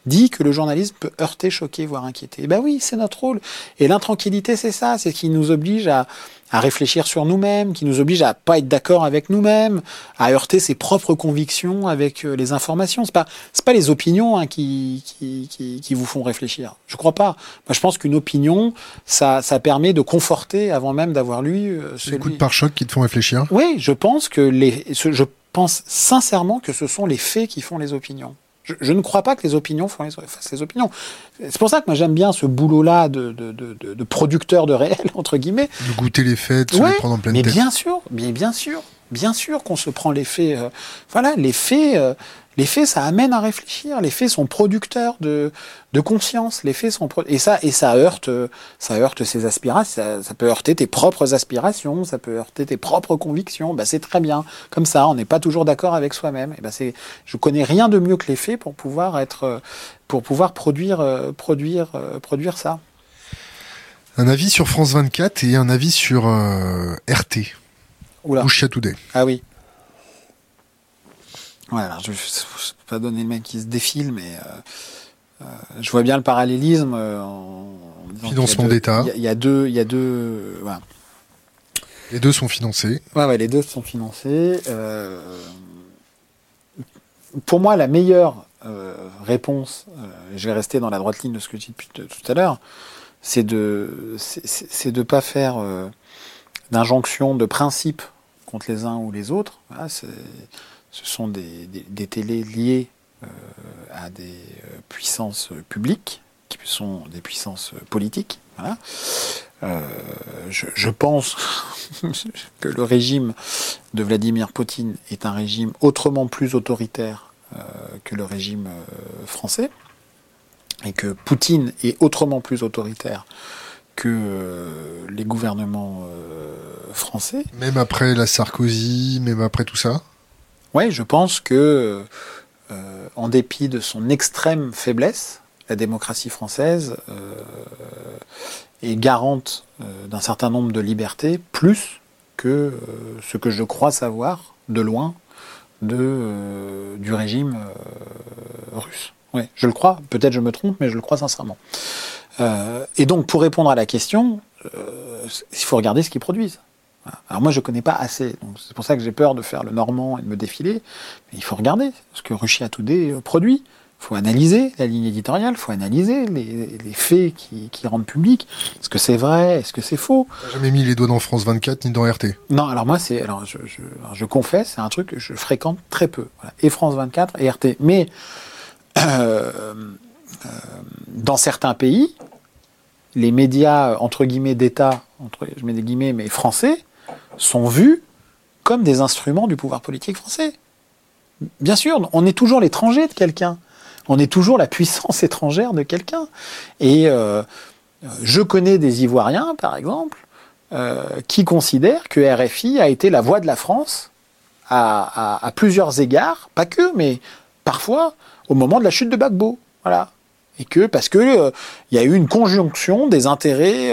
dit que le journalisme peut heurter, choquer, voire inquiéter. Eh ben oui, c'est notre rôle. Et l'intranquillité, c'est ça, c'est ce qui nous oblige à, à réfléchir sur nous-mêmes, qui nous oblige à pas être d'accord avec nous-mêmes, à heurter ses propres convictions avec euh, les informations. C'est pas c'est pas les opinions hein, qui, qui, qui, qui, vous font réfléchir. Je crois pas. Moi, je pense qu'une opinion, ça, ça permet de conforter avant même d'avoir lu. Euh, celui... Les coups de pare-choc qui te font réfléchir? Oui, je pense que les, je pense sincèrement que ce sont les faits qui font les opinions. Je, ne crois pas que les opinions font les, opinions. C'est pour ça que moi j'aime bien ce boulot-là de, de, de, de, producteur de réel, entre guillemets. De goûter les faits, de se les prendre en pleine mais bien sûr, mais bien sûr, bien sûr qu'on se prend les faits. Euh, voilà, les faits, euh, les faits, ça amène à réfléchir. Les faits sont producteurs de, de conscience. Les faits sont et ça et ça heurte, ça heurte ses aspirations. Ça, peut heurter tes propres aspirations. Ça peut heurter tes propres convictions. Bah, c'est très bien. Comme ça, on n'est pas toujours d'accord avec soi-même. Et bah, c'est, je connais rien de mieux que les faits pour pouvoir être, pour pouvoir produire, produire, produire ça. Un avis sur France 24 et un avis sur euh, RT. Today. Ah oui. Voilà, je ne peux pas donner le mec qui se défile, mais euh, euh, je vois bien le parallélisme. Euh, en, Financement d'État. Il y, a deux, il y a deux, voilà. Les deux sont financés. Ouais, ouais, les deux sont financés. pour moi, la meilleure réponse, je vais rester dans la droite ligne de ce que je dis depuis tout à l'heure, c'est de, c'est de pas faire d'injonction de principe les uns ou les autres. Ce sont des, des, télés liées euh, à des euh, puissances publiques, qui sont des puissances politiques. Euh, je, pense que le régime de Vladimir Poutine est un régime autrement plus autoritaire que le régime français, et que Poutine est autrement plus autoritaire que les gouvernements français. Même après la Sarkozy, même après tout ça? Oui, je pense que, euh, en dépit de son extrême faiblesse, la démocratie française euh, est garante euh, d'un certain nombre de libertés, plus que ce que je crois savoir, de loin, de, du régime russe. Oui, je le crois, peut-être je me trompe, mais je le crois sincèrement. Et donc, pour répondre à la question, il faut regarder ce qu'ils produisent. Alors moi, je ne connais pas assez, c'est pour ça que j'ai peur de faire le normand et de me défiler. Mais il faut regarder ce que Russia Today produit. Il faut analyser la ligne éditoriale, il faut analyser les, faits qui, rendent public. Est-ce que c'est vrai? Est-ce que c'est faux? Jamais mis les doigts dans France 24 ni dans RT Non, alors moi, c'est, alors je, je, confesse, c'est un truc que je fréquente très peu. Et France 24 et RT. Mais euh, euh, dans certains pays, les médias, entre guillemets, d'État, entre, je mets des guillemets, mais français, sont vus comme des instruments du pouvoir politique français. Bien sûr, on est toujours l'étranger de quelqu'un. On est toujours la puissance étrangère de quelqu'un. Et euh, je connais des Ivoiriens, par exemple, euh, qui considèrent que RFI a été la voix de la France à, plusieurs égards, pas que, mais parfois au moment de la chute de Bagbo. Voilà et que parce que euh, il y a eu une conjonction des intérêts.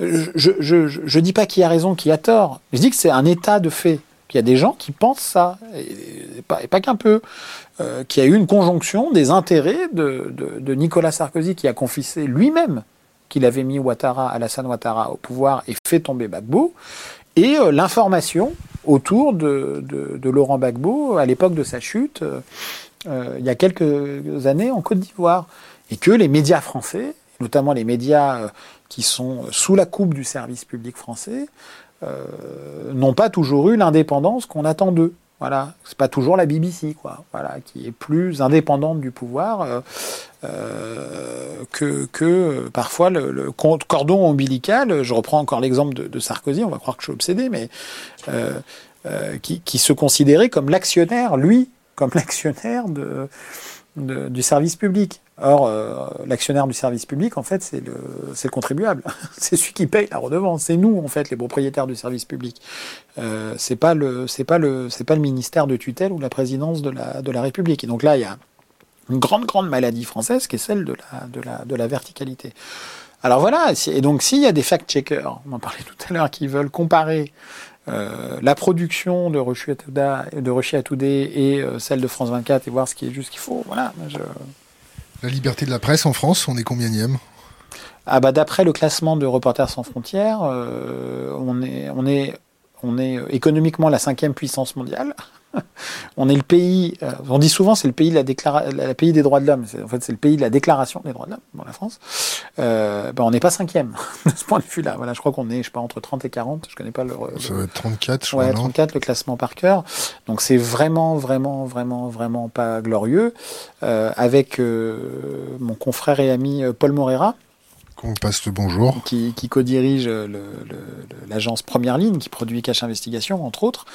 je, je, dis pas qui a raison, qui a tort. Je dis que c'est un état de fait. Qu'il y a des gens qui pensent ça, et, pas, pas qu'un peu. Euh, qu'il y a eu une conjonction des intérêts de, de, Nicolas Sarkozy qui a confessé lui-même qu'il avait mis Ouattara, Alassane Ouattara au pouvoir et fait tomber Gbagbo, et euh, l'information autour de, de, Laurent Gbagbo à l'époque de sa chute, euh, il y a quelques années en Côte d'Ivoire, et que les médias français, notamment les médias qui sont sous la coupe du service public français, n'ont pas toujours eu l'indépendance qu'on attend d'eux. Voilà, c'est pas toujours la BBC, qui est plus indépendante du pouvoir euh, euh, que, parfois le, cordon ombilical. Je reprends encore l'exemple de, Sarkozy. On va croire que je suis obsédé, mais euh, qui, se considérait comme l'actionnaire, lui, comme l'actionnaire du service public. Or, euh, l'actionnaire du service public, en fait, c'est le, le, contribuable. c'est celui qui paye la redevance. C'est nous, en fait, les propriétaires du service public. Euh, c'est pas le, c'est pas le, c'est pas le ministère de tutelle ou la présidence de la, de la République. Et donc là, il y a une grande, grande maladie française qui est celle de la, de la, de la verticalité. Alors voilà. Et donc, s'il y a des fact-checkers, on en parlait tout à l'heure, qui veulent comparer euh, la production de Russia Today et euh, celle de France 24 et voir ce qui est juste qu'il faut. Voilà. La liberté de la presse en France, on est combien ah bah D'après le classement de Reporters sans frontières, euh, on est économiquement la cinquième puissance mondiale. on est le pays, euh, on dit souvent c'est le pays, de la pays des droits de l'homme. En fait, c'est le pays de la déclaration des droits de l'homme, dans la France. Euh, ben, on n'est pas cinquième de ce point de vue-là. Voilà, je crois qu'on est, je sais pas, entre 30 et 40. Je connais pas le. Ça va être 34, je ouais, 34 le classement par cœur. Donc c'est vraiment, vraiment, vraiment, vraiment pas glorieux. Euh, avec mon confrère et ami Paul Morera, on passe le bonjour. Qui, qui co-dirige l'agence Première Ligne, qui produit Cache Investigation, entre autres.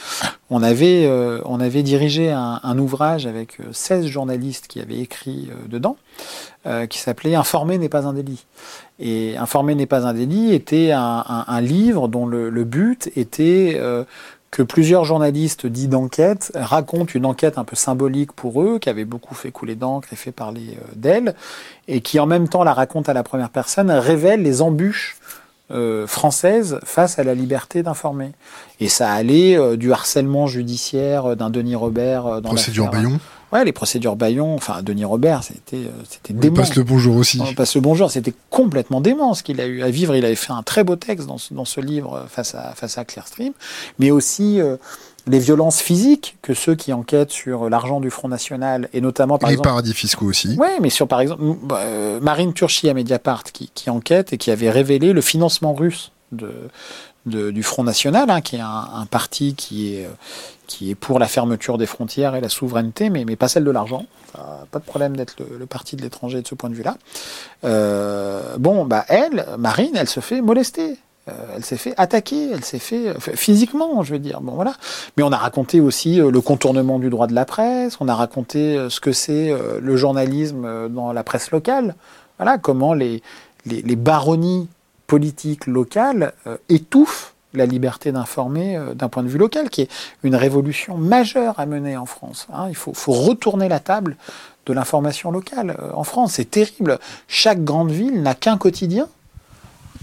On avait, euh, on avait dirigé un, ouvrage avec 16 euh, journalistes qui avaient écrit euh, dedans, qui s'appelait Informer n'est pas un délit. Et Informer n'est pas un délit était un, livre dont le, le but était que plusieurs journalistes dits d'enquête racontent une enquête un peu symbolique pour eux, qui avait beaucoup fait couler d'encre et fait parler euh, d'elle, et qui en même temps la raconte à la première personne, révèle les embûches euh, françaises face à la liberté d'informer. Et ça allait euh, du harcèlement judiciaire d'un Denis Robert dans Procédure Bayon Ouais, les procédures Bayon, enfin Denis Robert, c'était euh, c'était dément. On passe le bonjour aussi. On passe le bonjour, c'était complètement dément ce qu'il a eu à vivre. Il avait fait un très beau texte dans ce, dans ce livre euh, face à face à Clearstream, mais aussi euh, les violences physiques que ceux qui enquêtent sur l'argent du Front National et notamment par les exemple, paradis fiscaux aussi. Oui, mais sur par exemple bah, Marine Turchi à Mediapart qui, qui enquête et qui avait révélé le financement russe de, du Front National, hein, qui est un, parti qui est qui est pour la fermeture des frontières et la souveraineté, mais, mais pas celle de l'argent. Pas de problème d'être le, parti de l'étranger de ce point de vue-là. Euh, bon, bah elle, Marine, elle se fait molester. Euh, elle s'est fait attaquer, elle s'est fait physiquement, je veux dire. Bon voilà. Mais on a raconté aussi euh, le contournement du droit de la presse. On a raconté ce que c'est le journalisme dans la presse locale. Voilà comment les les, les baronnies politiques locales étouffent la liberté d'informer euh, d'un point de vue local, qui est une révolution majeure à mener en France. Hein. Il faut, retourner la table de l'information locale euh, en France. C'est terrible. Chaque grande ville n'a qu'un quotidien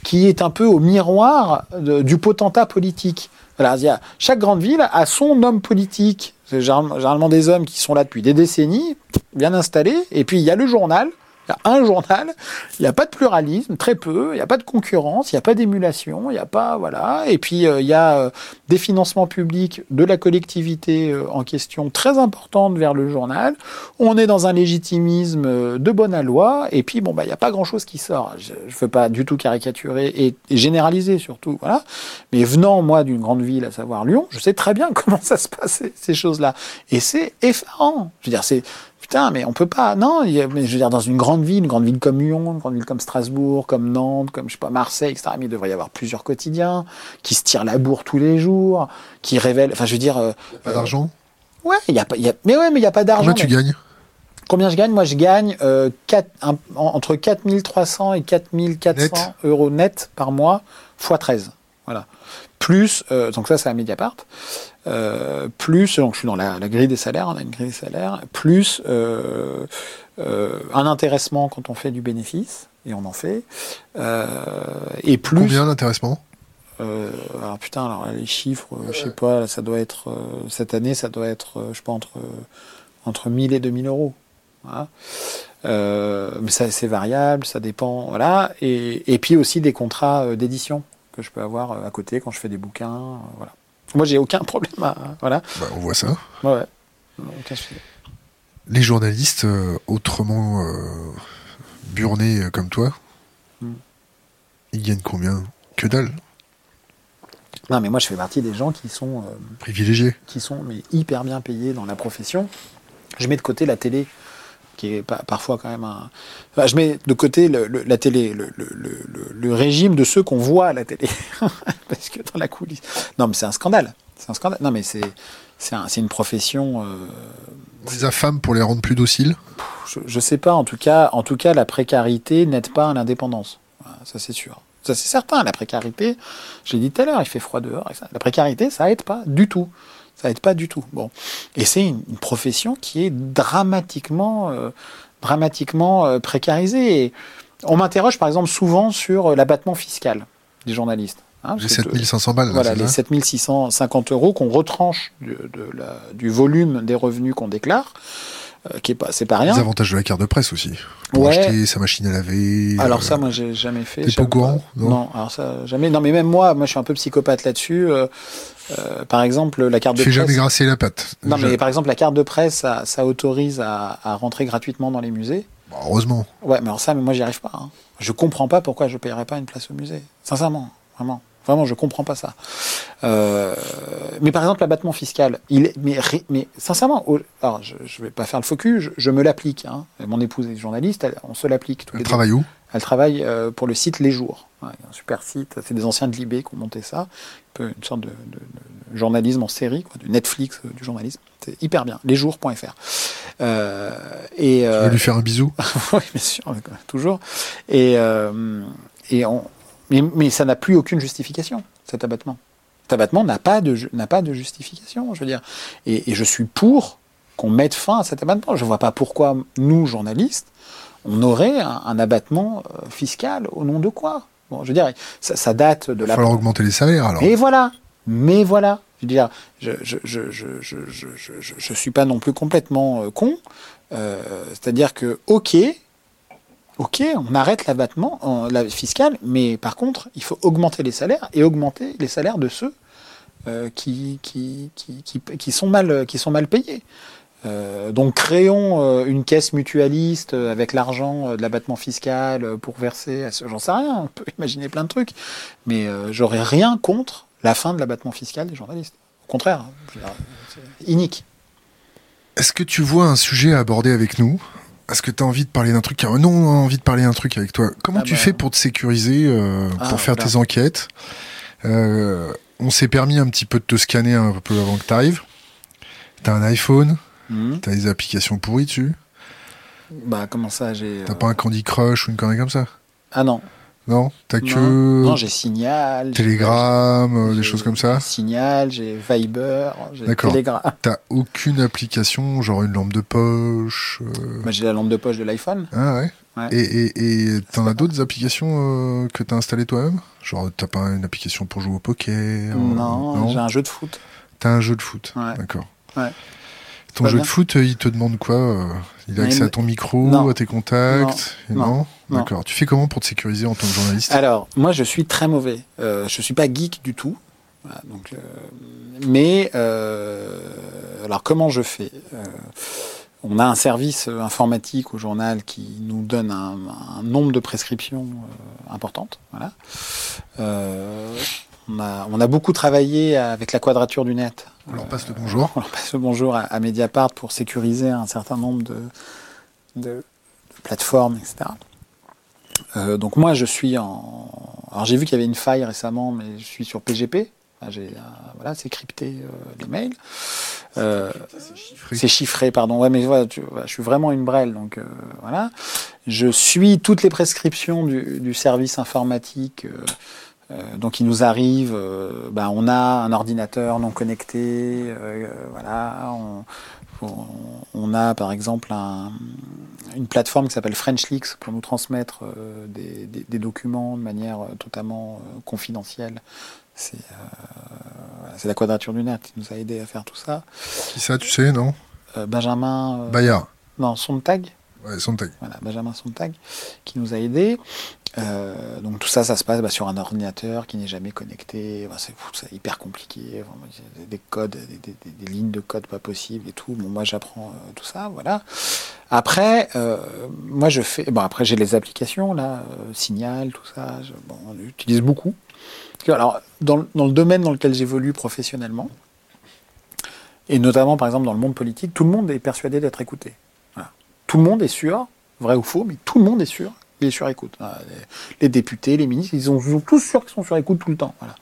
qui est un peu au miroir du potentat politique. Voilà, chaque grande ville a son homme politique. C'est généralement des hommes qui sont là depuis des décennies, bien installés. Et puis il y a le journal Il y a un journal, il n'y a pas de pluralisme, très peu, il n'y a pas de concurrence, il n'y a pas d'émulation, il n'y a pas voilà. Et puis euh, il y a euh, des financements publics de la collectivité euh, en question très importantes vers le journal. On est dans un légitimisme de bonne loi. Et puis bon bah il n'y a pas grand chose qui sort. Je ne veux pas du tout caricaturer et, généraliser surtout voilà. Mais venant moi d'une grande ville, à savoir Lyon, je sais très bien comment ça se passe ces choses-là. Et c'est effarant. Je veux dire c'est putain, mais on peut pas. Non, mais je veux dire, dans une grande ville, une grande ville comme Lyon, une grande ville comme Strasbourg, comme Nantes, comme je sais pas Marseille, etc. Mais il devrait y avoir plusieurs quotidiens qui se tirent la bourre tous les jours, qui révèlent. Enfin, je veux dire. Euh, pas d'argent. Ouais, il y a pas. Y a, mais ouais, mais il y a pas d'argent. Combien tu gagnes? Combien je gagne? Moi, je gagne euh, 4, un, entre 4300 et 4400 net. euros net par mois, fois 13. Voilà. Plus, euh, donc ça, c'est à Mediapart. Euh, plus, donc je suis dans la, la, grille des salaires, on a une grille des salaires, plus euh, un intéressement quand on fait du bénéfice, et on en fait, et plus... Combien d'intéressement? Alors putain, alors les chiffres, je sais pas, ça doit être, cette année, ça doit être, je sais pas, entre, entre 1000 et 2000 euros. Voilà. mais ça, c'est variable, ça dépend, voilà, et, et puis aussi des contrats d'édition que je peux avoir à côté quand je fais des bouquins, voilà. Moi, j'ai aucun problème à. Voilà. Bah, on voit ça. Ouais. Aucun. Les journalistes euh, autrement euh, burnés euh, comme toi, mm. ils gagnent combien? Que dalle. Non, mais moi, je fais partie des gens qui sont. Euh, Privilégiés. Qui sont mais, hyper bien payés dans la profession. Je mets de côté la télé qui est parfois quand même un. Enfin, je mets de côté le, le, la télé, le, le, régime de ceux qu'on voit à la télé, parce que dans la coulisse. Non, mais c'est un scandale. C'est un scandale. Non, mais c'est c'est un, une profession. Euh... Des affamés pour les rendre plus dociles? Je, je sais pas. En tout cas, en tout cas, la précarité n'aide pas à l'indépendance. Ça, c'est sûr. Ça, c'est certain. La précarité, j'ai dit tout à l'heure, il fait froid dehors. La précarité, ça aide pas du tout. Ça aide pas du tout. Bon, et c'est une, une, profession qui est dramatiquement, euh, dramatiquement euh, précarisée. Et on m'interroge par exemple souvent sur euh, l'abattement fiscal des journalistes. Hein, les 7500 balles. Là, voilà, les 7650 euros qu'on retranche de, de la, du volume des revenus qu'on déclare. Euh, qui est pas, c'est pas rien. Les avantages de la carte de presse aussi. Pour ouais. acheter sa machine à laver. Alors euh, ça, moi, j'ai jamais fait. T'es pas au courant non, non, alors ça, jamais. Non, mais même moi, moi, je suis un peu psychopathe là-dessus. Euh, euh, par exemple, la carte de presse. jamais grasser la patte. Non, mais par exemple, la carte de presse, ça, ça autorise à, à, rentrer gratuitement dans les musées. Bah, heureusement. Ouais, mais alors ça, mais moi, j'y arrive pas. Hein. Je comprends pas pourquoi je payerais pas une place au musée. Sincèrement, vraiment. Vraiment, je comprends pas ça. Euh, mais par exemple, l'abattement fiscal, il est, mais, mais sincèrement, alors je, je vais pas faire le focus, je, je me l'applique. Hein. Mon épouse est journaliste, elle, on se l'applique. Elle travaille où? Elle travaille euh, pour le site Les Jours. Ouais, un super site. C'est des anciens de Libé qui ont monté ça. Une sorte de, de, de journalisme en série, quoi, du Netflix euh, du journalisme. C'est hyper bien. Lesjours.fr. Euh, et tu veux lui faire un bisou Oui, bien sûr, toujours. Et, et on, mais, mais ça n'a plus aucune justification, cet abattement. Cet abattement n'a pas, de, n'a pas de justification, je veux dire. Et, et je suis pour qu'on mette fin à cet abattement. Je ne vois pas pourquoi, nous, journalistes, on aurait un, un abattement euh, fiscal au nom de quoi? Bon, je veux dire, ça, ça date de Il va la. falloir augmenter les salaires alors. Et voilà. Mais voilà. Je veux dire, je je je je je je je, je suis pas non plus complètement euh, con. Euh, c'est-à-dire que ok, ok, on arrête l'abattement la fiscal, mais par contre, il faut augmenter les salaires et augmenter les salaires de ceux euh, qui, qui, qui, qui, qui sont mal qui sont mal payés. Euh, donc créons euh, une caisse mutualiste avec l'argent de l'abattement fiscal pour verser à ce, j'en sais rien, on peut imaginer plein de trucs, mais j'aurais rien contre la fin de l'abattement fiscal des journalistes. Au contraire, c'est inique. Est-ce que tu vois un sujet à aborder avec nous? Est-ce que tu as envie de parler d'un truc Non, on a envie de parler d'un truc avec toi. Comment ah tu bah... fais pour te sécuriser, euh, Ah, pour faire voilà. tes enquêtes? Euh, On s'est permis un petit peu de te scanner un peu avant que tu arrives. T'as un iPhone, Mhm. t'as des applications pourries dessus. Bah comment ça j'ai. T'as euh, pas un Candy Crush ou une connerie comme ça Ah non. Non T'as que Non, non j'ai Signal. Telegram, euh, j'ai- des choses comme ça Signal, j'ai Viber, j'ai D'accord. Telegram. T'as aucune application, genre une lampe de poche euh, Bah, j'ai la lampe de poche de l'iPhone. Ah ouais, Ouais. Et et- et t'en as d'autres applications euh, que t'as installées toi-même Genre t'as pas une application pour jouer au poker euh, non, j'ai un jeu de foot. T'as un jeu de foot, Ouais. d'accord. Ouais. Ton jeu bien. de foot, euh, il te demande quoi euh, Il a accès à ton micro, Non. à tes contacts Non. Non. Non. D'accord. Tu fais comment pour te sécuriser en tant que journaliste? Alors, moi, je suis très mauvais. Euh, je suis pas geek du tout. Voilà, donc, euh, mais, euh, alors, comment je fais? On a un service informatique au journal qui nous donne un, un nombre de prescriptions importantes. Voilà. On, a, on a beaucoup travaillé avec la quadrature du net. On leur passe le bonjour. On leur passe le bonjour à, à Mediapart pour sécuriser un certain nombre de, de- de plateformes, etc. Euh, donc moi, je suis en... Alors j'ai vu qu'il y avait une faille récemment, mais je suis sur PGP. Enfin, j'ai, euh, voilà, c'est crypté euh, les mails. C'est chiffré, pardon. Ouais, mais voilà, tu- voilà, je suis vraiment une brêle, donc voilà. Je suis toutes les prescriptions du, du service informatique. Euh, donc il nous arrive, euh, ben, on a un ordinateur non connecté, euh, voilà. On, on- on a par exemple un- une plateforme qui s'appelle FrenchLeaks pour nous transmettre euh, des, des- des documents de manière totalement confidentielle. C'est la quadrature du net qui nous a aidé à faire tout ça. Qui ça, tu sais, non? Benjamin, Bayard. non, Sontag, Ouais, Sontag. voilà, Benjamin Sontag, qui nous a aidés. Euh, donc tout ça, ça se passe bah, sur un ordinateur qui n'est jamais connecté. C'est hyper compliqué. Des codes, des, lignes de code pas possibles et tout. Bon, moi, j'apprends euh, tout ça, voilà. Après, euh, moi, je fais. Bon, après, j'ai les applications là, Signal, tout ça. Je, bon, on utilise beaucoup. Alors, dans, dans le domaine dans lequel j'évolue professionnellement, et notamment, par exemple, dans le monde politique, tout le monde est persuadé d'être écouté. Voilà. Tout le monde est sûr, vrai ou faux, mais tout le monde est sûr, il est sur écoute. Voilà. Les, députés, les ministres, ils, ont, ils sont tous sûrs qu'ils sont sur écoute tout le temps. Voilà.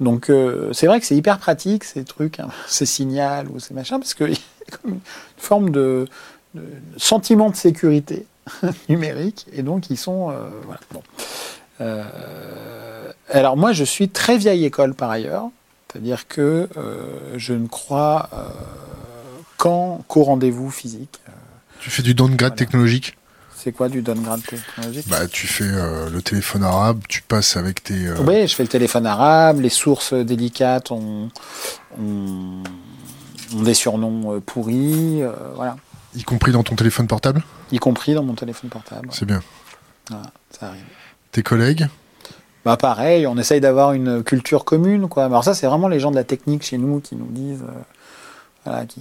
Donc, euh, c'est vrai que c'est hyper pratique, ces trucs, hein, ces signals ou ces machins, parce qu'il y a comme une forme de, de sentiment de sécurité numérique, et donc ils sont. euh, voilà. Bon. Euh, alors, moi, je suis très vieille école par ailleurs. C'est-à-dire que je ne crois qu'en qu'au rendez-vous physique. Tu fais du downgrade Voilà. technologique? C'est quoi du downgrade technologique Bah, tu fais euh, le téléphone arabe, tu passes avec tes. euh, Oui, je fais le téléphone arabe, les sources délicates ont, ont, ont des surnoms euh, pourris, euh, voilà. Y compris dans ton téléphone portable Y compris dans mon téléphone portable. C'est bien. Voilà, ça arrive. Tes collègues Bah pareil, on essaye d'avoir une culture commune, quoi. Alors ça, c'est vraiment les gens de la technique chez nous qui nous disent, voilà, qui,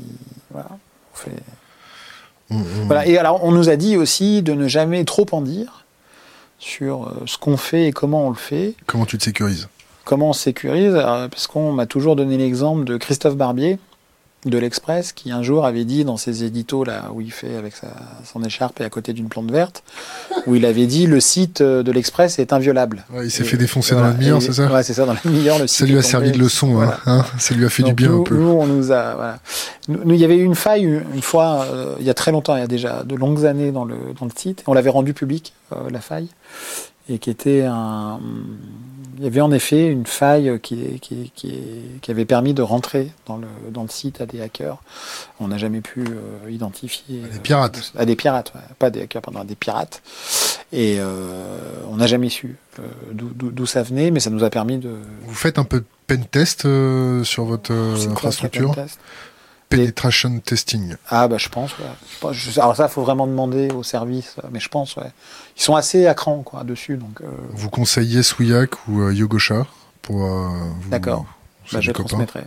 voilà, on fait. Voilà. Et alors, on nous a dit aussi de ne jamais trop en dire sur euh, ce qu'on fait et comment on le fait, Comment tu te sécurises? Comment on se sécurise, alors, parce qu'on m'a toujours donné l'exemple de Christophe Barbier de l'Express qui un jour avait dit dans ses éditos là où il fait avec sa, son écharpe et à côté d'une plante verte où il avait dit le site euh, de l'Express est inviolable. Ouais, Il s'est fait défoncer dans la demi-heure, c'est ça Ouais, c'est ça, dans la demi-heure. le Ça lui a servi de leçon, hein, Voilà. hein Ça lui a fait du bien nous, un peu. Nous, on nous a. Voilà. Nous, il y avait eu une faille une, une fois, euh, il y a très longtemps, il y a déjà de longues années dans le, dans le site. On l'avait rendu public, euh, la faille, et qui était un. Il y avait en effet une faille qui, qui, qui, qui avait permis de rentrer dans le, dans le site à des hackers. On n'a jamais pu euh, identifier. À des pirates. euh, à des pirates, ouais. pas des hackers, pardon, à des pirates. Et euh, on n'a jamais su d'où- ça venait, mais ça nous a permis de. Vous faites un peu de pen test euh, sur votre infrastructure pentest Penetration testing. Ah bah je pense, ouais. Alors ça, faut vraiment demander au service, mais je pense, ouais. Ils sont assez à cran, quoi, dessus, donc... euh, Vous conseillez Souillac ou euh, Yogosha pour euh, vous- D'accord. bah, je transmettrai.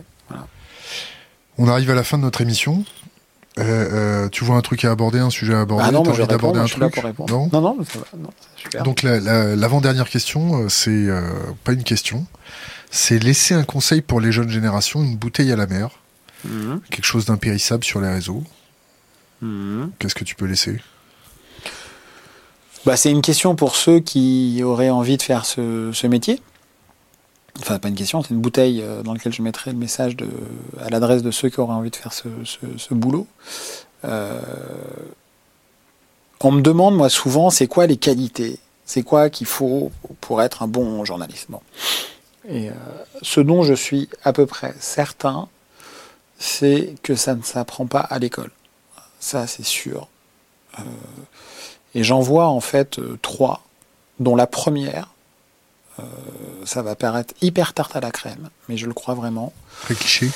On arrive à la fin de notre émission. Euh, tu vois un truc à aborder, un sujet à aborder? Ah non, envie d'aborder un je suis là truc? pour répondre. Non? Non, non, ça va, non, super. Donc la- la- l'avant-dernière question, c'est euh, pas une question, c'est laisser un conseil pour les jeunes générations, une bouteille à la mer, Mhm, quelque chose d'impérissable sur les réseaux. mhm. Qu'est-ce que tu peux laisser? Bah, c'est une question pour ceux qui auraient envie de faire ce, ce métier. Enfin, pas une question, c'est une bouteille euh, dans laquelle je mettrai le message de, à l'adresse de ceux qui auraient envie de faire ce, ce- ce boulot. Euh, on me demande, moi, souvent, c'est quoi les qualités? C'est quoi qu'il faut pour être un bon journaliste? Bon. Et euh, ce dont je suis à peu près certain, c'est que ça ne s'apprend pas à l'école. Ça, c'est sûr. Euh, et j'en vois en fait euh, trois, dont la première, ça va paraître hyper tarte à la crème, mais je le crois vraiment. Très cliché.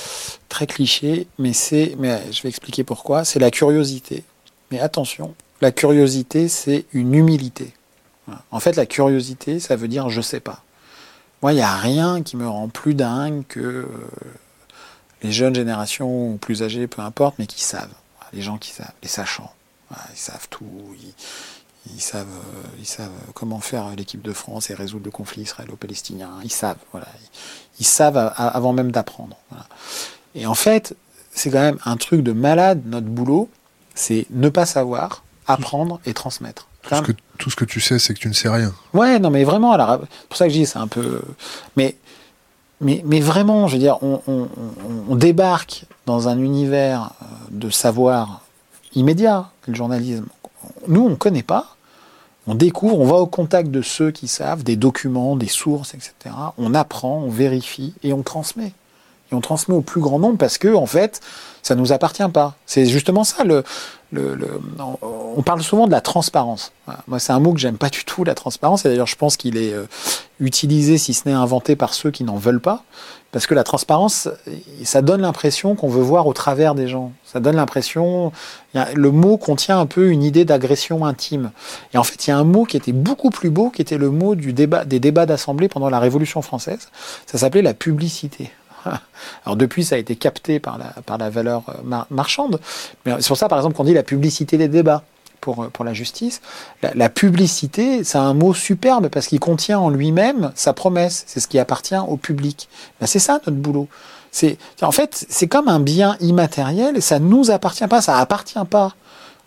Très cliché, mais c'est, mais je vais expliquer pourquoi. C'est la curiosité. Mais attention, la curiosité, c'est une humilité. En fait, la curiosité, ça veut dire je sais pas. Moi, il n'y a rien qui me rend plus dingue que euh, les jeunes générations ou plus âgées, peu importe, mais qui savent. Les gens qui savent, les sachants. Ils savent tout. Ils, savent, euh, ils savent comment faire l'équipe de France et résoudre le conflit israélo-palestinien. Ils savent. Voilà. Ils, savent avant même d'apprendre. Et en fait, c'est quand même un truc de malade, notre boulot, c'est ne pas savoir, apprendre et transmettre. Tout ce, que, tout ce que tu sais, c'est que tu ne sais rien. Ouais, non, mais vraiment, alors, pour ça que je dis, c'est un peu. Mais, mais, vraiment, je veux dire, on, on, débarque dans un univers euh, de savoir immédiat, le journalisme. Nous, on ne connaît pas. On découvre, on va au contact de ceux qui savent, des documents, des sources, etc. On apprend, on vérifie et on transmet et on transmet au plus grand nombre parce que en fait, ça nous appartient pas. C'est justement ça le, on parle souvent de la transparence. Moi, c'est un mot que j'aime pas du tout, la transparence. Et d'ailleurs, je pense qu'il est euh, utilisé, si ce n'est inventé, par ceux qui n'en veulent pas. Parce que la transparence, ça donne l'impression qu'on veut voir au travers des gens. Ça donne l'impression, le mot contient un peu une idée d'agression intime. Et en fait, il y a un mot qui était beaucoup plus beau, qui était le mot des débats d'assemblée pendant la Révolution française. Ça s'appelait la publicité. Alors depuis, ça a été capté par la, par la valeur euh, marchande. Mais c'est pour ça, par exemple, qu'on dit la publicité des débats pour, euh, pour la justice. La, publicité, c'est un mot superbe parce qu'il contient en lui-même sa promesse. C'est ce qui appartient au public. Ben, c'est ça notre boulot. C'est, en fait, c'est comme un bien immatériel et ça nous appartient pas. Ça appartient pas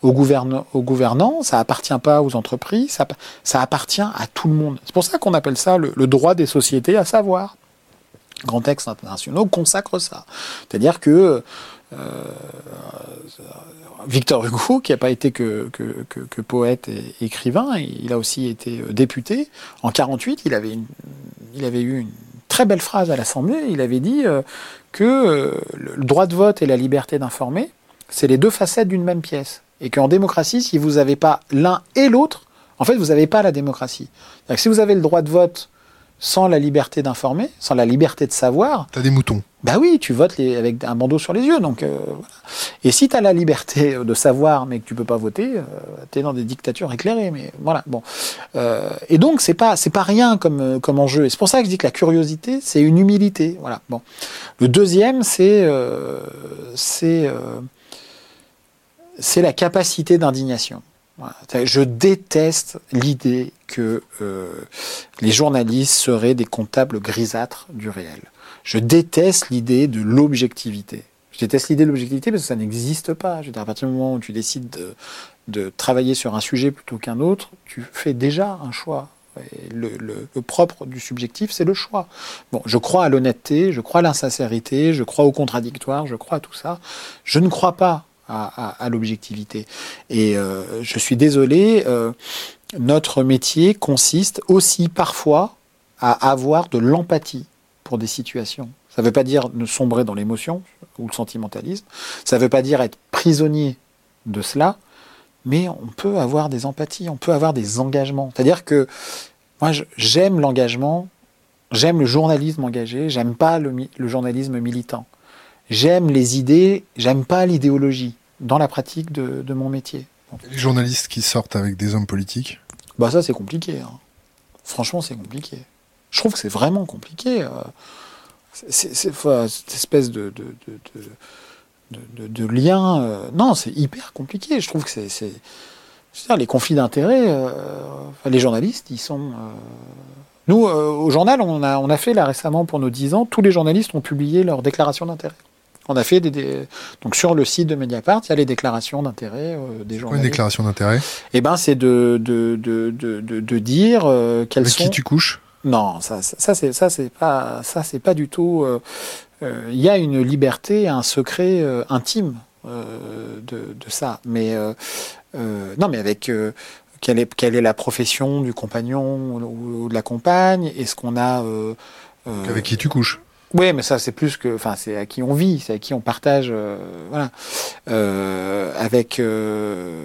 aux, gouvernants, ça appartient pas aux entreprises, ça, appartient à tout le monde. C'est pour ça qu'on appelle ça le droit des sociétés à savoir grands textes internationaux consacrent ça. C'est-à-dire que euh, Victor Hugo, qui n'a pas été que, que, poète et écrivain, il a aussi été euh, député. En 48, il avait, il avait eu une très belle phrase à l'Assemblée. Il avait dit euh, que le droit de vote et la liberté d'informer, c'est les deux facettes d'une même pièce. Et qu'en démocratie, si vous n'avez pas l'un et l'autre, en fait, vous n'avez pas la démocratie. si vous avez le droit de vote sans la liberté d'informer, sans la liberté de savoir. T'as des moutons. Bah oui, tu votes les, avec un bandeau sur les yeux. Donc, euh, Et si tu as la liberté de savoir, mais que tu peux pas voter, euh, tu es dans des dictatures éclairées. Mais voilà, bon. Euh, et donc, c'est pas, c'est pas rien comme, comme enjeu. Et c'est pour ça que je dis que la curiosité, c'est une humilité. Voilà, bon. Le deuxième, c'est, c'est, c'est la capacité d'indignation. Je déteste l'idée que euh, les journalistes seraient des comptables grisâtres du réel. Je déteste l'idée de l'objectivité. Je déteste l'idée de l'objectivité parce que ça n'existe pas. À partir du moment où tu décides de, travailler sur un sujet plutôt qu'un autre, tu fais déjà un choix. Le, propre du subjectif, c'est le choix. Bon, je crois à l'honnêteté, je crois à l'insincérité, je crois au contradictoire, je crois à tout ça. Je ne crois pas à, l'objectivité. Et euh, je suis désolé, euh, notre métier consiste aussi parfois à avoir de l'empathie pour des situations. Ça ne veut pas dire ne sombrer dans l'émotion ou le sentimentalisme, ça ne veut pas dire être prisonnier de cela, mais on peut avoir des empathies, on peut avoir des engagements. C'est-à-dire que moi, j'aime l'engagement, j'aime le journalisme engagé, j'aime pas le journalisme militant. J'aime les idées, j'aime pas l'idéologie dans la pratique de, mon métier. Les journalistes qui sortent avec des hommes politiques Bah ça c'est compliqué. Hein. Franchement c'est compliqué. Je trouve que c'est vraiment compliqué. Euh. C'est, cette espèce de, de, lien. Euh. Non, c'est hyper compliqué. Je trouve que c'est. c'est les conflits d'intérêts, euh, les journalistes, ils sont. Nous, au journal, on a, on a fait là récemment pour nos 10 ans, tous les journalistes ont publié leur déclaration d'intérêt. On a fait des, donc sur le site de Mediapart, il y a les déclarations d'intérêt euh, des journalistes. Une déclaration d'intérêt? Eh ben, c'est de de, de, de, de, dire euh, Avec sont. qui tu couches? Non, ça, ça, c'est ça c'est pas ça c'est pas du tout. Euh, euh, il y a une liberté, un secret intime de, de ça, mais non, mais avec quelle est quelle est la profession du compagnon ou, de la compagne? Est-ce qu'on a avec qui tu couches? Oui, mais ça c'est plus que, enfin, c'est à qui on vit, c'est à qui on partage, euh, voilà, euh, avec euh,